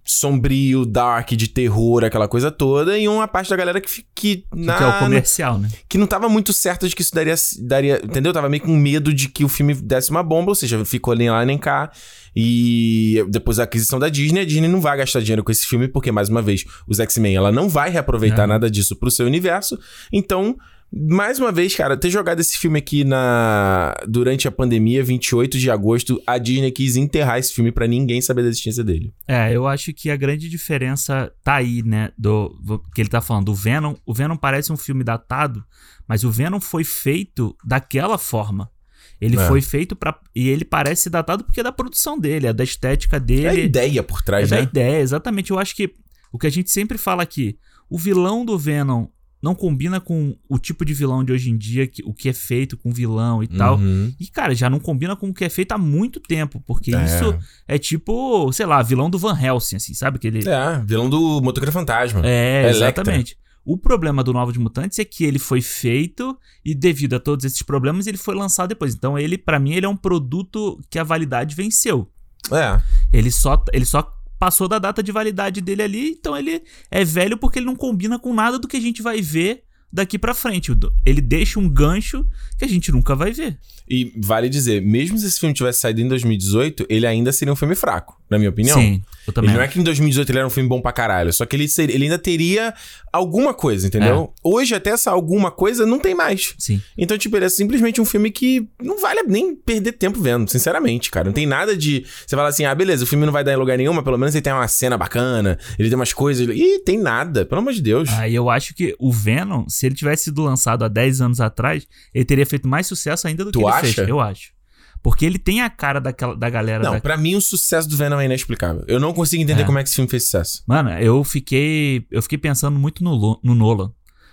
S1: sombrio, dark, de terror, aquela coisa toda, e uma parte da galera que, que, na,
S2: Que é o comercial, né?
S1: que não tava muito certa de que isso daria, daria. Entendeu? Tava meio com medo de que o filme desse uma bomba, ou seja, ficou nem lá nem cá. E depois da aquisição da Disney, a Disney não vai gastar dinheiro com esse filme, porque, mais uma vez, os X-Men, ela não vai reaproveitar
S2: Não.
S1: nada disso pro seu universo. Então. Mais uma vez, cara, ter jogado esse filme aqui na durante a pandemia, 28 de agosto, a Disney quis enterrar esse filme pra ninguém saber da existência dele.
S2: É, eu acho que a grande diferença tá aí, né? Do que ele tá falando do Venom. O Venom parece um filme datado, mas o Venom foi feito daquela forma. Ele
S1: É.
S2: foi feito pra. E ele parece datado porque é da produção dele, é da estética dele.
S1: É a ideia por
S2: É
S1: trás,
S2: da
S1: né?
S2: ideia, exatamente. Eu acho que o que a gente sempre fala aqui, o vilão do Venom não combina com o tipo de vilão de hoje em dia, que, o que é feito com vilão e tal.
S1: Uhum.
S2: E, cara, já não combina com o que é feito há muito tempo, porque
S1: É.
S2: isso é tipo, sei lá, vilão do Van Helsing, assim, sabe? Que ele...
S1: É, vilão do Motoqueiro Fantasma.
S2: É,
S1: Electra.
S2: exatamente. O problema do Novos Mutantes é que ele foi feito e devido a todos esses problemas ele foi lançado depois. Então ele, pra mim, ele é um produto que a validade venceu.
S1: É.
S2: Ele só, ele só passou da data de validade dele ali, então ele é velho porque ele não combina com nada do que a gente vai ver daqui pra frente. Ele deixa um gancho que a gente nunca vai ver.
S1: E vale dizer, mesmo se esse filme tivesse saído em 2018, ele ainda seria um filme fraco, na minha opinião.
S2: Sim, eu também.
S1: Ele não é que em 2018 ele era um filme bom pra caralho, só que ele, seria- ele ainda teria alguma coisa, entendeu?
S2: É.
S1: Hoje, até essa alguma coisa não tem mais.
S2: Sim.
S1: Então, tipo, ele é simplesmente um filme que não vale nem perder tempo vendo, sinceramente, cara. Não tem nada de. Você fala assim, ah, beleza, o filme não vai dar em lugar nenhum, mas pelo menos ele tem uma cena bacana, ele tem umas coisas. Ih, tem nada, pelo amor de Deus.
S2: Aí eu acho que o Venom, se ele tivesse sido lançado há 10 anos atrás, ele teria feito mais sucesso ainda do
S1: Tu
S2: que ele
S1: acha?
S2: fez. Eu acho. Porque ele tem a cara daquela, da galera.
S1: não,
S2: da-
S1: pra mim o sucesso do Venom é inexplicável. Eu não consigo entender
S2: É.
S1: como é que esse filme fez sucesso.
S2: Mano, eu fiquei. Eu fiquei pensando muito no, no Nolan.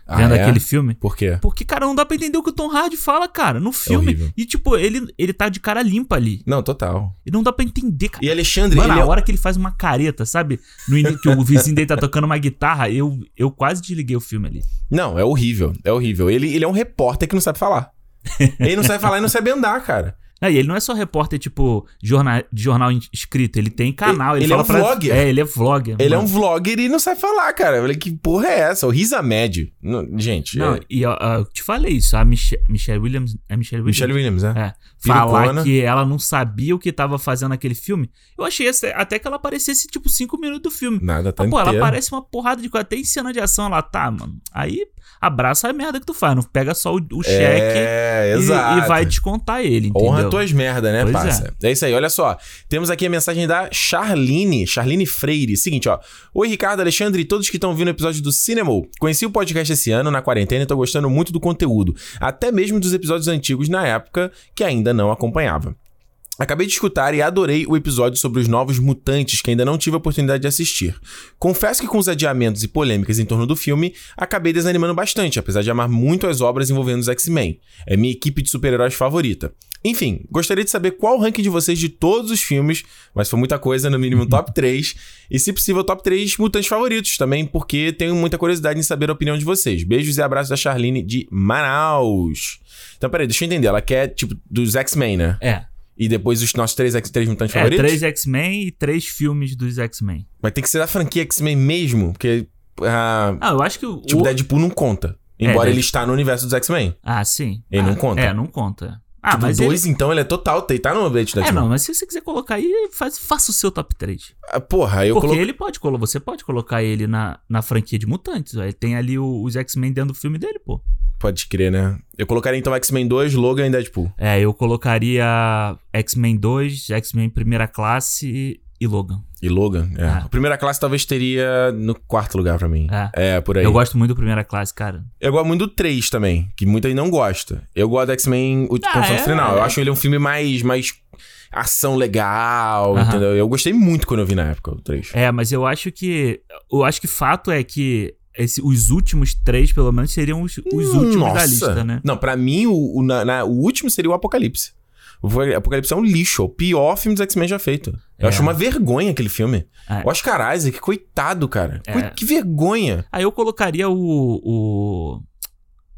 S1: Ah,
S2: vendo
S1: é?
S2: aquele filme.
S1: Por quê?
S2: Porque, cara, não dá pra entender o que o Tom Hardy fala, cara, no filme.
S1: horrível.
S2: e, tipo, ele, ele tá de cara limpa ali.
S1: Não, total.
S2: E não dá pra entender, cara.
S1: E Alexandre,
S2: Mano,
S1: ele
S2: a
S1: é...
S2: hora que ele faz uma careta, sabe? No início que o vizinho dele tá tocando uma guitarra, eu, eu quase desliguei o filme ali.
S1: Não, é horrível. É horrível. Ele, ele é um repórter que não sabe falar. ele não sabe falar e não sabe andar, cara.
S2: É, e ele não é só repórter, tipo, jornal, de jornal escrito, ele tem canal. Ele,
S1: Ele
S2: fala
S1: é um
S2: pra-
S1: vlogger.
S2: É, ele é vlogger.
S1: Ele é
S2: mano.
S1: um vlogger e não sabe falar, cara. Eu falei, que porra é essa? O Risa Med. Não, gente,
S2: Não,
S1: é...
S2: e ó, eu te falei isso, a Miche Michelle Williams. É Michelle Williams?
S1: Michelle Williams, né?
S2: É.
S1: Pirocona.
S2: Falar que ela não sabia o que tava fazendo naquele filme. Eu achei até- até que ela aparecesse, tipo, cinco minutos do filme.
S1: Nada, tá
S2: Mas, pô, ela aparece uma porrada de coisa. Até em cena de ação ela tá, mano. Aí abraça a merda que tu faz. Não pega só o, o cheque
S1: É,
S2: e,
S1: exato.
S2: e vai descontar ele, entendeu?
S1: Honra tuas merda, né,
S2: Pois
S1: parça? É. isso aí, olha só. Temos aqui a mensagem da Charline, Charline Freire. Seguinte, ó. Oi, Ricardo, Alexandre e todos que estão ouvindo o episódio do Cinema. Conheci o podcast esse ano, na quarentena, e tô gostando muito do conteúdo. Até mesmo dos episódios antigos na época que ainda não acompanhava. Acabei de escutar e adorei o episódio sobre os novos mutantes que ainda não tive a oportunidade de assistir. Confesso que com os adiamentos e polêmicas em torno do filme, acabei desanimando bastante, apesar de amar muito as obras envolvendo os X-Men. É minha equipe de super-heróis favorita. Enfim, gostaria de saber qual o ranking de vocês de todos os filmes, mas foi muita coisa, no mínimo top 3, e se possível top 3 mutantes favoritos também, porque tenho muita curiosidade em saber a opinião de vocês. Beijos e abraços da Charlene de Manaus. Então, peraí, deixa eu entender. Ela quer, tipo, dos X-Men, né?
S2: É.
S1: E depois os nossos três, três mutantes
S2: É,
S1: favoritos?
S2: três X-Men e três filmes dos X-Men.
S1: Mas tem que ser da franquia X-Men mesmo, porque ah,
S2: Ah, eu acho que o.
S1: tipo,
S2: o-
S1: Deadpool não conta. Embora
S2: Deadpool.
S1: ele está no universo dos X-Men.
S2: Ah, sim.
S1: Ele
S2: Ah,
S1: não conta?
S2: É, não conta. Ah,
S1: tipo,
S2: mas
S1: dois,
S2: ele...
S1: então, ele é total. Ele tá no update do
S2: É, não, mas se você quiser colocar aí, faz, faça o seu top 3.
S1: Ah, porra, eu
S2: Porque
S1: coloquei.
S2: ele pode colocar, você pode colocar ele na, na franquia de mutantes. Ele tem ali o- os X-Men dentro do filme dele, pô.
S1: Pode crer, né? Eu colocaria então X-Men 2, Logan e Deadpool.
S2: É, eu colocaria X-Men 2, X-Men Primeira Classe e Logan.
S1: E Logan, é.
S2: Ah.
S1: A primeira classe talvez teria no quarto lugar pra mim.
S2: É.
S1: É, por aí.
S2: Eu gosto muito do Primeira Classe, cara.
S1: Eu gosto muito do 3 também, que muita gente não gosta. Eu gosto do X-Men o
S2: Ah,
S1: Confronto
S2: é?
S1: Final. Eu acho ele um filme mais, mais ação legal,
S2: Aham.
S1: entendeu? Eu gostei muito quando eu vi na época o 3.
S2: É, mas eu acho que. Eu acho que fato é que esse- os últimos três, pelo menos, seriam os, os últimos da lista, né?
S1: Não, pra mim, o, o, na- na- o último seria o Apocalipse. O Apocalipse é um lixo, é o pior filme dos X-Men já feito. Eu
S2: É.
S1: acho uma vergonha aquele filme.
S2: É.
S1: O Oscar Isaac, coitado, cara.
S2: É.
S1: Que vergonha.
S2: Aí eu colocaria o. O.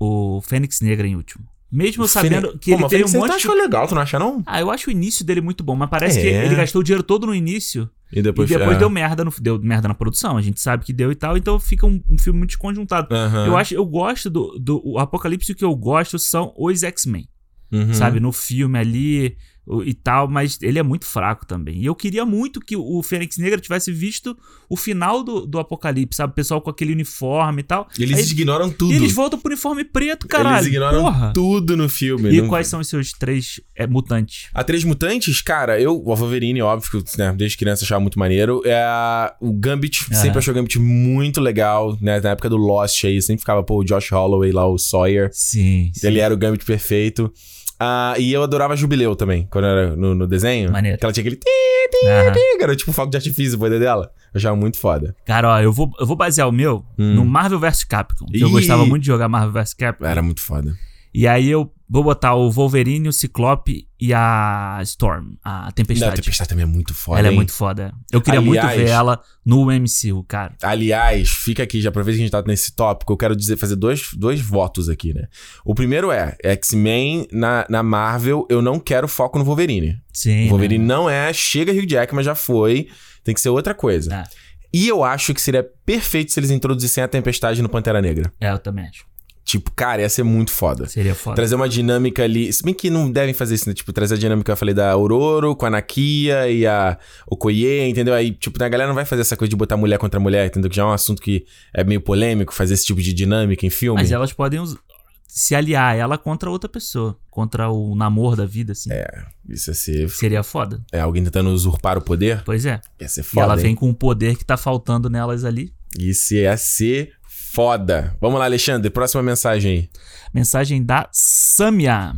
S2: O Fênix Negra em último. Mesmo sabendo que ele tem um monte
S1: tu
S2: de.
S1: acha legal, tu não acha não?
S2: Ah, eu acho o início dele muito bom, mas parece
S1: É.
S2: que ele gastou o dinheiro todo no início
S1: E depois,
S2: e depois
S1: é.
S2: deu merda no, deu merda na produção. A gente sabe que deu e tal, então fica um, um filme muito desconjuntado.
S1: Aham.
S2: Eu acho, eu gosto do, do o Apocalipse, o que eu gosto são os X-Men,
S1: Uhum.
S2: sabe? No filme ali e tal, mas ele é muito fraco também. E eu queria muito que o Fênix Negra tivesse visto o final do, do Apocalipse, sabe? O pessoal com aquele uniforme e tal.
S1: Eles
S2: Aí-
S1: ignoram tudo.
S2: E eles voltam pro uniforme preto, caralho.
S1: Eles ignoram
S2: Porra.
S1: tudo no filme.
S2: E
S1: Não-
S2: quais são os seus três é, mutantes?
S1: A Três Mutantes, cara, eu, o Wolverine, óbvio, que né, desde criança achava muito maneiro. É o Gambit,
S2: Aham.
S1: sempre achei o Gambit muito legal, né? Na época do Lost aí, sempre ficava, pô, o Josh Holloway lá, o Sawyer.
S2: Sim,
S1: Ele era o Gambit perfeito. Ah, e eu adorava Jubileu também, quando era no, no desenho.
S2: Maneiro.
S1: Que ela tinha aquele... ti, ti,
S2: Aham.
S1: ti, Era tipo fogo de artifício poder dela. Eu achava muito foda.
S2: Cara, ó, eu vou, eu vou basear o meu
S1: Hum.
S2: no Marvel vs Capcom. que Eu
S1: Ih.
S2: gostava muito de jogar Marvel vs Capcom.
S1: Era muito foda.
S2: E aí eu vou botar o Wolverine, o Ciclope e a Storm, a
S1: Não, a
S2: Tempestade.
S1: Tempestade também é muito foda,
S2: ela é
S1: hein?
S2: muito foda. Eu queria
S1: Aliás-
S2: muito ver ela no MCU, cara.
S1: Aliás, fica aqui, já aproveita que a gente tá nesse tópico, eu quero dizer, fazer dois, dois votos aqui, né? O primeiro é, X-Men na, na Marvel, eu não quero foco no Wolverine.
S2: Sim.
S1: o Wolverine
S2: né?
S1: não é, chega Hugh Jackman, já foi, tem que ser outra coisa.
S2: É.
S1: E eu acho que seria perfeito se eles introduzissem a Tempestade no Pantera Negra.
S2: É, eu também acho.
S1: Tipo, cara, ia ser muito foda.
S2: Seria foda.
S1: Trazer uma dinâmica ali. Se bem que não devem fazer isso, né? Tipo, trazer a dinâmica, eu falei, da Aurora com a Nakia e a Okoye, entendeu? Aí, tipo, a galera não vai fazer essa coisa de botar mulher contra mulher, entendeu? Que já é um assunto que é meio polêmico, fazer esse tipo de dinâmica em filme.
S2: Mas elas podem se aliar ela contra outra pessoa. Contra o namoro da vida, assim.
S1: Isso ia ser.
S2: Seria foda.
S1: É, alguém tentando usurpar o poder?
S2: Pois é.
S1: Ia ser
S2: E
S1: foda.
S2: ela
S1: hein?
S2: vem com o poder que tá faltando nelas ali.
S1: Isso ia ser foda. Vamos lá, Alexandre, próxima mensagem aí.
S2: Mensagem da Samia.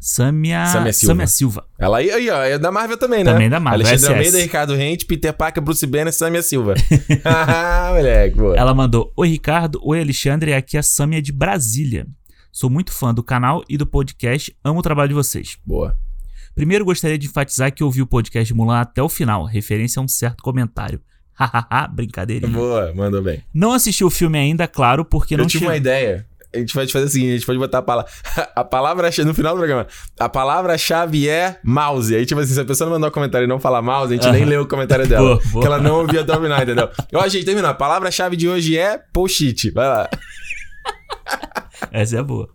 S2: Samia,
S1: Samia Silva.
S2: Silva.
S1: Ela aí, aí, ó, é da Marvel também, né?
S2: Também da Marvel,
S1: Alexandre
S2: SS.
S1: Almeida, Ricardo Rente, Peter Parker, Bruce Banner e Samia Silva. ah, moleque, boa.
S2: Ela mandou: Oi, Ricardo. Oi, Alexandre. Aqui é a Samia de Brasília. Sou muito fã do canal e do podcast. Amo o trabalho de vocês.
S1: Boa.
S2: Primeiro, gostaria de enfatizar que ouvi o podcast de Mulan até o final, referência a um certo comentário. Brincadeirinha.
S1: Boa, mandou bem.
S2: Não assisti o filme ainda, claro, porque
S1: Eu
S2: não
S1: tive uma ideia. A gente pode fazer o seguinte, a gente pode botar a palavra... A palavra no final do programa. A palavra-chave é mouse. Aí, tipo assim, se a pessoa não mandar um comentário e não falar mouse, a gente nem
S2: Aham.
S1: lê o comentário dela.
S2: Boa, boa.
S1: Porque ela não ouviu até o final, entendeu? Ó, gente, terminou. A palavra-chave de hoje é post-it. Vai lá.
S2: Essa é boa.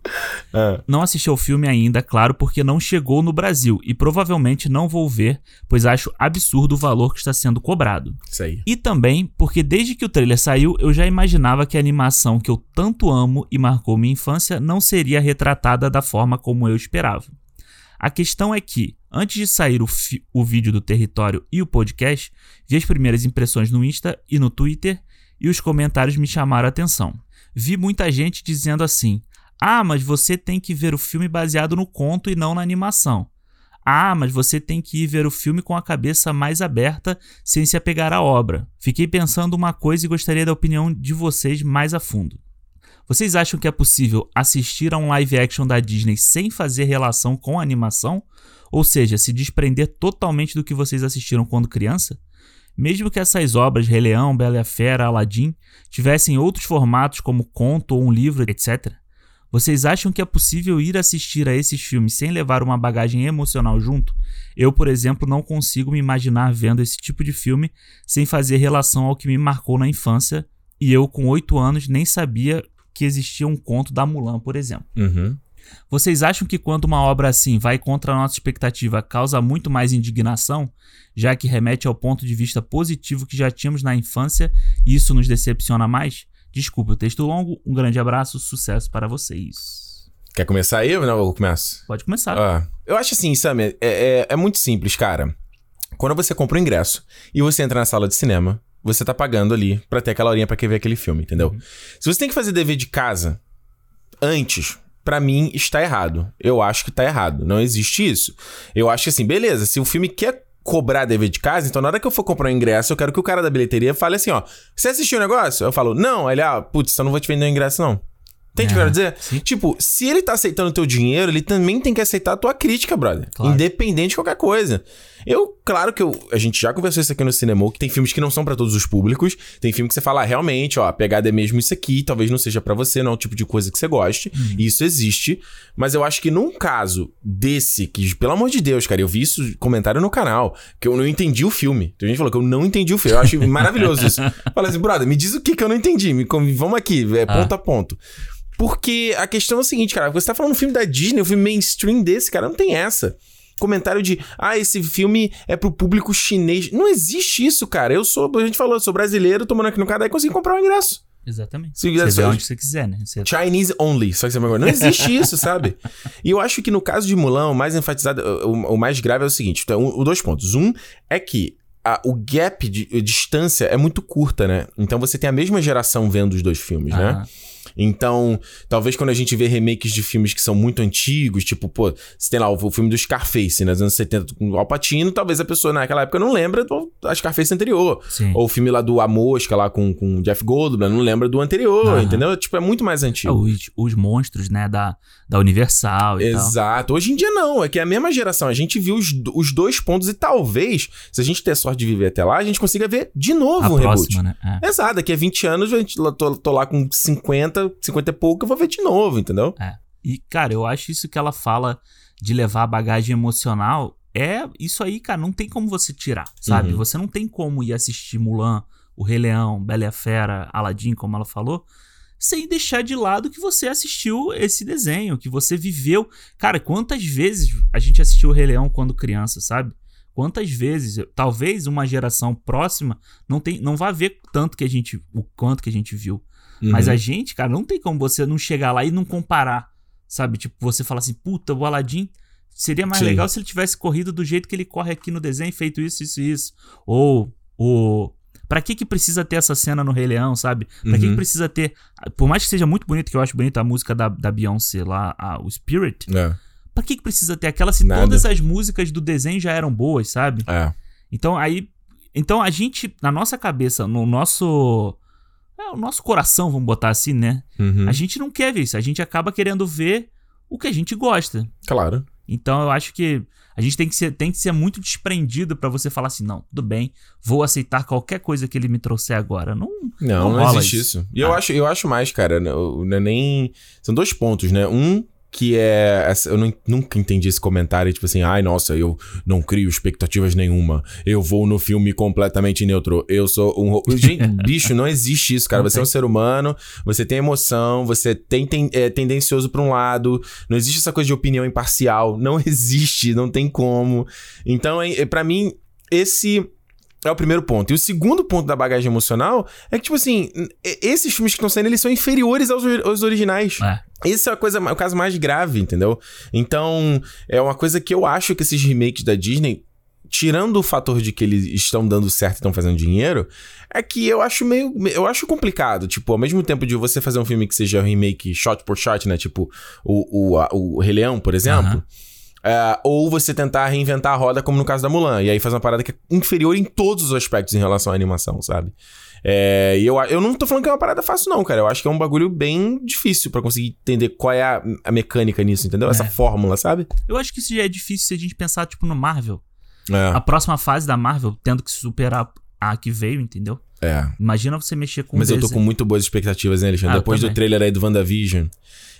S1: Ah,
S2: Não assisti ao filme ainda, claro, porque não chegou no Brasil e provavelmente não vou ver, pois acho absurdo o valor que está sendo cobrado.
S1: isso aí.
S2: E também porque desde que o trailer saiu, eu já imaginava que a animação que eu tanto amo e marcou minha infância não seria retratada da forma como eu esperava. A questão é que, antes de sair o, o vídeo do território e o podcast, vi as primeiras impressões no Insta e no Twitter e os comentários me chamaram a atenção. Vi muita gente dizendo assim: Ah, mas você tem que ver o filme baseado no conto e não na animação. Ah, mas você tem que ir ver o filme com a cabeça mais aberta, sem se apegar à obra. Fiquei pensando uma coisa e gostaria da opinião de vocês mais a fundo. Vocês acham que é possível assistir a um live action da Disney sem fazer relação com a animação? Ou seja, se desprender totalmente do que vocês assistiram quando criança? Mesmo que essas obras, Rei Leão, Bela e a Fera, Aladdin, tivessem outros formatos como conto ou um livro, etc. Vocês acham que é possível ir assistir a esses filmes sem levar uma bagagem emocional junto? Eu, por exemplo, não consigo me imaginar vendo esse tipo de filme sem fazer relação ao que me marcou na infância, e eu, com 8 anos, nem sabia que existia um conto da Mulan, por exemplo.
S1: Uhum.
S2: Vocês acham que quando uma obra assim vai contra a nossa expectativa causa muito mais indignação, já que remete ao ponto de vista positivo que já tínhamos na infância e isso nos decepciona mais? Desculpe o texto longo, um grande abraço, sucesso para vocês.
S1: Quer começar aí ou não? Eu começo.
S2: Pode começar.
S1: Ah, eu acho assim, Sam, é, é, é muito simples, cara. Quando você compra o ingresso e você entra na sala de cinema, você tá pagando ali pra ter aquela horinha pra querer ver aquele filme, entendeu? Se você tem que fazer dever de casa antes, pra mim está errado. Eu acho que tá errado. Não existe isso. Eu acho que assim, beleza, se o filme quer cobrar dever de casa, então na hora que eu for comprar o ingresso, eu quero que o cara da bilheteria fale assim, ó, você assistiu o negócio? Eu falo, não, Aí ele, ah, putz, eu não vou te vender o ingresso não. Entende o que eu quero dizer?
S2: sim.
S1: Tipo, se ele tá aceitando o teu dinheiro, ele também tem que aceitar a tua crítica, brother.
S2: Claro.
S1: Independente de qualquer coisa. Eu, claro que eu, a gente já conversou isso aqui no cinema, que tem filmes que não são pra todos os públicos. Tem filme que você fala, ah, realmente, ó, a pegada é mesmo isso aqui, talvez não seja pra você, não é o tipo de coisa que você goste. E isso existe. Mas eu acho que num caso desse, que, pelo amor de Deus, cara, eu vi isso comentário no canal, que eu não entendi o filme. Tem gente que falou que eu não entendi o filme. Eu acho maravilhoso isso. Fala assim, brother, me diz o que que eu não entendi. Me, vamos aqui, é ponto a ponto. Porque a questão é o seguinte, cara, você tá falando um filme da Disney, um filme mainstream desse, cara, não tem essa. Comentário de, ah, esse filme é pro público chinês. Não existe isso, cara. Eu sou, a gente falou, eu sou brasileiro, tô morando aqui no Canadá e consegui comprar um ingresso.
S2: Exatamente.
S1: Se
S2: você
S1: só-
S2: onde você quiser, né? Você-
S1: Chinese only, só que você vai. Não existe isso, sabe? E eu acho que no caso de Mulan, o mais enfatizado, o, o mais grave é o seguinte: então, o, dois pontos. Um é que a- o gap de a distância é muito curta, né? Então você tem a mesma geração vendo os dois filmes, né? Então, talvez quando a gente vê remakes de filmes que são muito antigos, tipo, pô, você tem lá o, filme do Scarface, né, nos anos 70 com o Alpatino, talvez a pessoa naquela época não lembra do Scarface anterior.
S2: Sim.
S1: Ou o filme lá do A Mosca, lá com, com o Jeff Goldblum, não lembra do anterior,
S2: Aham.
S1: entendeu? Tipo, é muito mais
S2: É,
S1: antigo.
S2: os, os monstros, né, da, da Universal e tal.
S1: Exato. Hoje em dia não, é que é a mesma geração. A gente viu os, os dois pontos e talvez, se a gente ter sorte de viver até lá, a gente consiga ver de novo
S2: A
S1: um reboot.
S2: próxima, né? É.
S1: Exato, daqui a 20 anos, gente, tô, tô lá com 50, 50 e pouco, eu vou ver de novo, entendeu?
S2: E, cara, eu acho isso que ela fala de levar a bagagem emocional. É isso aí, cara, não tem como você tirar, sabe?
S1: Uhum.
S2: Você não tem como ir assistir Mulan, O Rei Leão, Bela e a Fera, Aladdin, como ela falou, sem deixar de lado que você assistiu esse desenho, que você viveu. Cara, quantas vezes a gente assistiu O Rei Leão quando criança, sabe? Quantas vezes, talvez uma geração próxima não tem, não vai ver tanto que a gente, o quanto que a gente viu. Mas
S1: Uhum.
S2: a gente, cara, não tem como você não chegar lá e não comparar, sabe? Tipo, você falar assim, puta, o Aladdin seria mais
S1: Sim.
S2: legal se ele tivesse corrido do jeito que ele corre aqui no desenho, feito isso, isso e isso. Ou, o... Pra que que precisa ter essa cena no Rei Leão, sabe? Pra que
S1: Uhum.
S2: que precisa ter... Por mais que seja muito bonito, que eu acho bonita a música da, da Beyoncé lá, a- o Spirit,
S1: É,
S2: pra que que precisa ter aquela se
S1: Nada.
S2: todas as músicas do desenho já eram boas, sabe?
S1: é.
S2: Então aí, então a gente na nossa cabeça, no nosso é, o nosso coração, vamos botar assim, né?
S1: Uhum.
S2: A gente não quer ver isso, a gente acaba querendo ver o que a gente gosta.
S1: Claro.
S2: Então eu acho que a gente tem que ser, tem que ser muito desprendido pra você falar assim, não, tudo bem, vou aceitar qualquer coisa que ele me trouxer agora. Não,
S1: Não,
S2: Não
S1: não, existe
S2: isso.
S1: isso. E eu,
S2: Ah.
S1: acho, eu acho mais, cara, não, não é nem. São dois pontos, né? Um. Que é. Eu não- nunca entendi esse comentário, tipo assim, ai, nossa, eu não crio expectativas nenhuma. Eu vou no filme completamente neutro. Eu sou um. ro-" Gente, bicho, não existe isso, cara.
S2: Não
S1: você é um ser humano, você tem emoção, você tem, tem é, tendencioso pra um lado. Não existe essa coisa de opinião imparcial. Não existe, não tem como. Então, é, é, para mim, esse é o primeiro ponto. E o segundo ponto da bagagem emocional é que, tipo assim, esses filmes que estão saindo, eles são inferiores aos, aos originais.
S2: é.
S1: Esse é a coisa, o caso mais grave, entendeu? Então, é uma coisa que eu acho que esses remakes da Disney, tirando o fator de que eles estão dando certo e estão fazendo dinheiro, é que eu acho meio. Eu acho complicado. Tipo, ao mesmo tempo de você fazer um filme que seja remake shot por shot, né? Tipo, o, o, a- o Rei Leão, por exemplo. É, ou você tentar reinventar a roda, como no caso da Mulan. E aí faz uma parada que é inferior em todos os aspectos em relação à animação, sabe? É, e eu, eu não tô falando que é uma parada fácil, não, cara. Eu acho que é um bagulho bem difícil pra conseguir entender qual é a, a mecânica nisso, entendeu? Essa
S2: É.
S1: fórmula, sabe?
S2: Eu acho que isso já é difícil se a gente pensar, tipo, no Marvel.
S1: É.
S2: A próxima fase da Marvel tendo que superar a que veio, entendeu?
S1: é.
S2: Imagina você mexer com
S1: Mas eu tô
S2: desenho.
S1: com muito boas expectativas, né, Alexandre?
S2: Ah,
S1: Depois do trailer aí do WandaVision,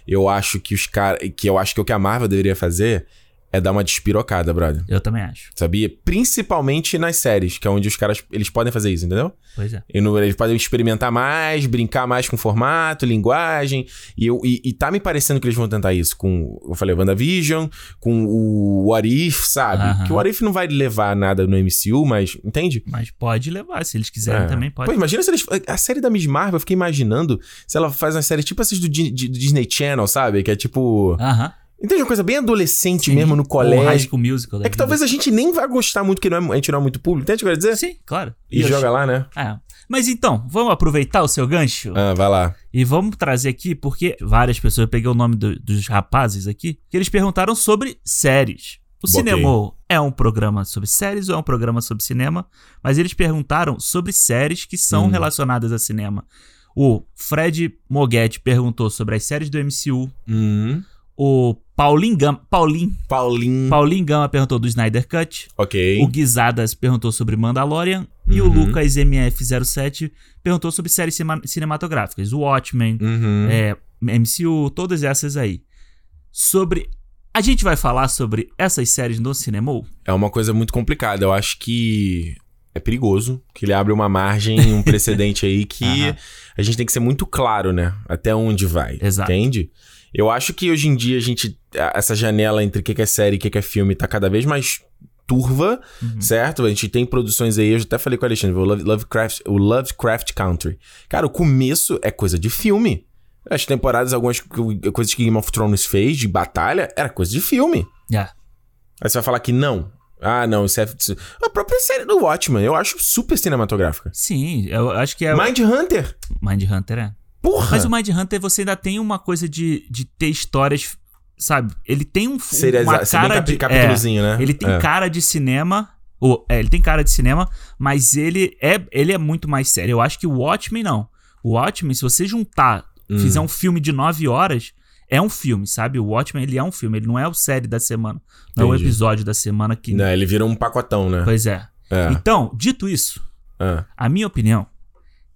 S1: eu acho que os caras. Que eu acho que o que a Marvel deveria fazer é dar uma despirocada, brother.
S2: Eu também acho.
S1: Sabia? Principalmente nas séries, que é onde os caras. Eles podem fazer isso, entendeu?
S2: Pois é.
S1: Eles podem experimentar mais, brincar mais com formato, linguagem. E, eu, e, e tá me parecendo que eles vão tentar isso com, eu falei, WandaVision, com o What If, sabe?
S2: Aham.
S1: Que o What If não vai levar nada no MCU, mas. Entende?
S2: Mas pode levar, se eles quiserem
S1: É.
S2: também pode.
S1: Pô, imagina se eles. A série da Miss Marvel, eu fiquei imaginando se ela faz uma série tipo essas do, do Disney Channel, sabe? Que é tipo.
S2: Aham.
S1: Entende? Uma coisa bem adolescente
S2: Sim.
S1: mesmo no colégio.
S2: High School Musical. da
S1: É que
S2: vida.
S1: talvez a gente nem vai gostar muito, porque não é- a gente não é muito público. Entende o que eu quero dizer?
S2: Sim, claro.
S1: E
S2: eu
S1: joga lá, né?
S2: É. Mas então, vamos aproveitar o seu gancho
S1: Ah, vai lá.
S2: e vamos trazer aqui, porque várias pessoas, eu peguei o nome do- dos rapazes aqui, que eles perguntaram sobre séries. O
S1: Botei.
S2: Cinema é um programa sobre séries ou é um programa sobre cinema? Mas eles perguntaram sobre séries que são
S1: Hum.
S2: relacionadas a cinema. O Fred Moghetti perguntou sobre as séries do MCU.
S1: Hum.
S2: O Paulinho Gama, Paulinho,
S1: Paulinho.
S2: Paulinho Gama perguntou do Snyder Cut.
S1: Ok.
S2: O Guizadas perguntou sobre Mandalorian. E o
S1: Uhum.
S2: Lucas MF07 perguntou sobre séries cinematográficas. O Watchmen,
S1: Uhum.
S2: é, MCU, todas essas aí. Sobre. A gente vai falar sobre essas séries no cinema?
S1: É uma coisa muito complicada. Eu acho que é perigoso, que ele abre uma margem, um precedente aí que
S2: Aham.
S1: a gente tem que ser muito claro, né? Até onde vai.
S2: Exato.
S1: Entende? Eu acho que hoje em dia a gente. Essa janela entre o que é série e o que é filme tá cada vez mais turva,
S2: Uhum.
S1: certo? A gente tem produções aí, eu já até falei com o Alexandre, o Love- Lovecraft, o Lovecraft Country. Cara, o começo é coisa de filme. As temporadas, algumas co- coisas que Game of Thrones fez de batalha, era coisa de filme.
S2: É.
S1: Aí você vai falar que não. Ah, não, isso é. A própria série do Watchmen, eu acho super cinematográfica.
S2: Sim, eu acho que é.
S1: Mind Hunter.
S2: Mind Hunter é.
S1: Porra!
S2: Mas o Mind Hunter você ainda tem uma coisa de, de ter histórias. Sabe? Ele tem um,
S1: Seria
S2: uma cara
S1: capi-
S2: de.
S1: capítulozinho, né?
S2: é, ele tem
S1: É.
S2: cara de cinema. Ou, é, ele tem cara de cinema, mas ele é, ele é muito mais sério. Eu acho que o Watchmen não. O Watchmen, se você juntar,
S1: Hum.
S2: fizer um filme de nove horas, é um filme, sabe? O Watchmen, ele é um filme. Ele não é o série da semana. Não é o episódio da semana que...
S1: Não, ele vira um pacotão, né?
S2: Pois é.
S1: É.
S2: Então, dito isso,
S1: é,
S2: a minha opinião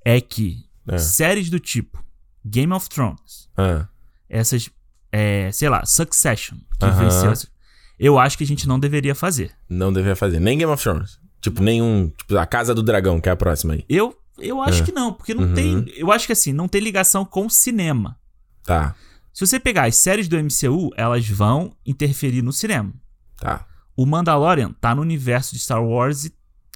S2: é que
S1: É.
S2: séries do tipo Game of Thrones,
S1: é.
S2: essas, é, sei lá, Succession, que
S1: Aham.
S2: venceu, eu acho que a gente não deveria fazer.
S1: Não deveria fazer. Nem Game of Thrones. Tipo, nenhum. Tipo, a Casa do Dragão, que é a próxima aí.
S2: Eu, eu acho
S1: É.
S2: que não, porque não
S1: Uhum.
S2: tem. Eu acho que assim, não tem ligação com o cinema.
S1: Tá,
S2: Se você pegar as séries do MCU, elas vão interferir no cinema.
S1: tá.
S2: O Mandalorian tá no universo de Star Wars e,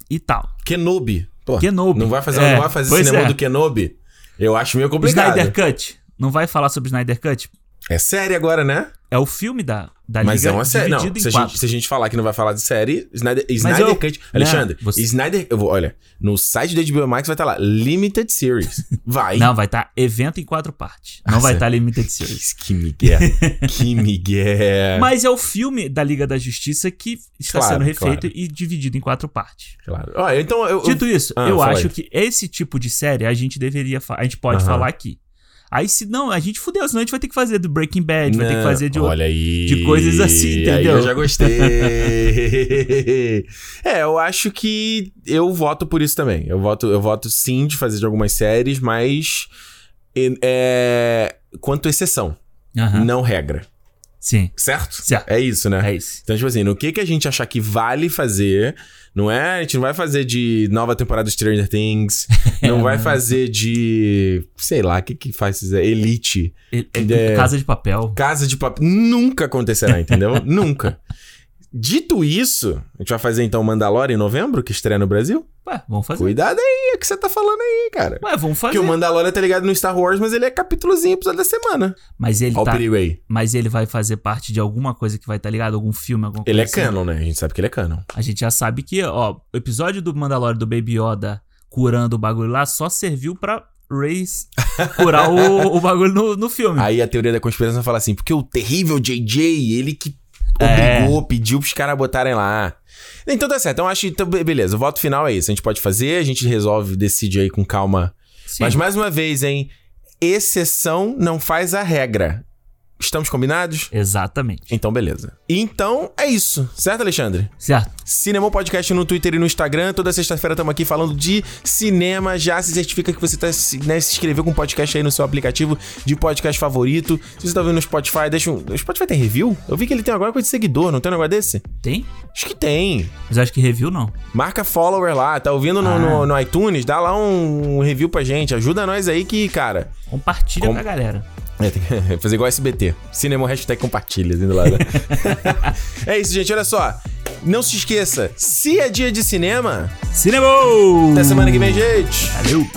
S2: e tal.
S1: Kenobi. Pô,
S2: Kenobi.
S1: Não vai fazer,
S2: É,
S1: não vai fazer cinema
S2: é.
S1: do Kenobi? Eu acho meio complicado.
S2: Snyder Cut. Não vai falar sobre Snyder Cut?
S1: É série agora, né?
S2: É o filme da, da
S1: Mas
S2: Liga
S1: é uma série. Não, se a, gente, se a gente falar que não vai falar de série, Snyder, Snyder
S2: eu-
S1: Cut.
S2: Não,
S1: Alexandre,
S2: você-
S1: Snyder. Eu vou, olha, no site do HBO Max vai estar lá, Limited Series. Vai.
S2: Não, vai estar evento em quatro partes. Não
S1: Ah,
S2: vai estar Limited Series.
S1: Que migué. que migué.
S2: Mas é o filme da Liga da Justiça que está
S1: Claro,
S2: sendo refeito
S1: claro.
S2: e dividido em quatro partes.
S1: Claro. Olha, então eu.
S2: Dito isso,
S1: Ah,
S2: eu acho
S1: aí.
S2: que esse tipo de série a gente deveria a gente pode
S1: Aham.
S2: falar aqui. Aí se não, a gente fudeu, senão a gente vai ter que fazer do Breaking Bad, vai ter que
S1: Não,
S2: fazer de
S1: Olha aí.
S2: de coisas assim, entendeu?
S1: eu já gostei. é, eu acho que eu voto por isso também. Eu voto, eu voto sim de fazer de algumas séries, mas é, quanto exceção, não regra.
S2: Sim.
S1: Certo?
S2: Certo.
S1: É isso, né?
S2: É isso.
S1: Então, tipo assim, no que que a gente achar que vale fazer, não é? A gente não vai fazer de nova temporada do Stranger Things, não vai fazer de, sei lá, o que que faz Elite,
S2: ele-
S1: É.
S2: Casa de Papel.
S1: Casa de Papel, nunca acontecerá, entendeu? nunca. Dito isso, a gente vai fazer então Mandalorian em novembro, que estreia no Brasil?
S2: Ué, vamos fazer.
S1: Cuidado aí, é o que você tá falando aí, cara.
S2: Ué, vamos fazer.
S1: Porque o Mandalorian tá ligado no Star Wars, mas ele é capítulozinho, episódio da semana.
S2: Mas ele
S1: Olha
S2: tá,
S1: o perigo aí.
S2: mas ele vai fazer parte de alguma coisa que vai estar ligado, algum filme, alguma coisa
S1: Ele é
S2: assim.
S1: canon, né? A gente sabe que ele é canon.
S2: A gente já sabe que, ó, o episódio do Mandalorian do Baby Yoda curando o bagulho lá só serviu pra Reyes curar o, o bagulho no, no filme.
S1: Aí a teoria da conspiração fala assim, porque o terrível JJ, ele que
S2: É.
S1: obrigou, pediu pros caras botarem lá. Então tá certo. Então acho que. Então, be- beleza, o voto final é isso. A gente pode fazer, a gente resolve, decide aí com calma.
S2: Sim.
S1: Mas mais uma vez, hein? Exceção não faz a regra. Estamos combinados?
S2: Exatamente.
S1: Então, beleza. Então, é isso. Certo, Alexandre?
S2: Certo.
S1: Cinema Podcast no Twitter e no Instagram. Toda sexta-feira estamos aqui falando de cinema. Já se certifica que você tá, se- né, se inscreveu com o podcast aí no seu aplicativo de podcast favorito. Se você tá ouvindo no Spotify, deixa um... O Spotify tem review? Eu vi que ele tem agora coisa de seguidor, não tem um negócio desse?
S2: Tem?
S1: Acho que tem.
S2: Mas acho que review não.
S1: Marca follower lá. Tá ouvindo no,
S2: Ah.
S1: no- no iTunes? Dá lá um review pra gente. Ajuda nós aí que, cara...
S2: Compartilha
S1: Com-
S2: com a galera.
S1: É, tem que fazer igual SBT. Cinema hashtag compartilha, indo lá. né? é isso, gente. Olha só. Não se esqueça, se é dia de cinema,
S2: Cinema!
S1: até semana que vem, gente.
S2: Valeu!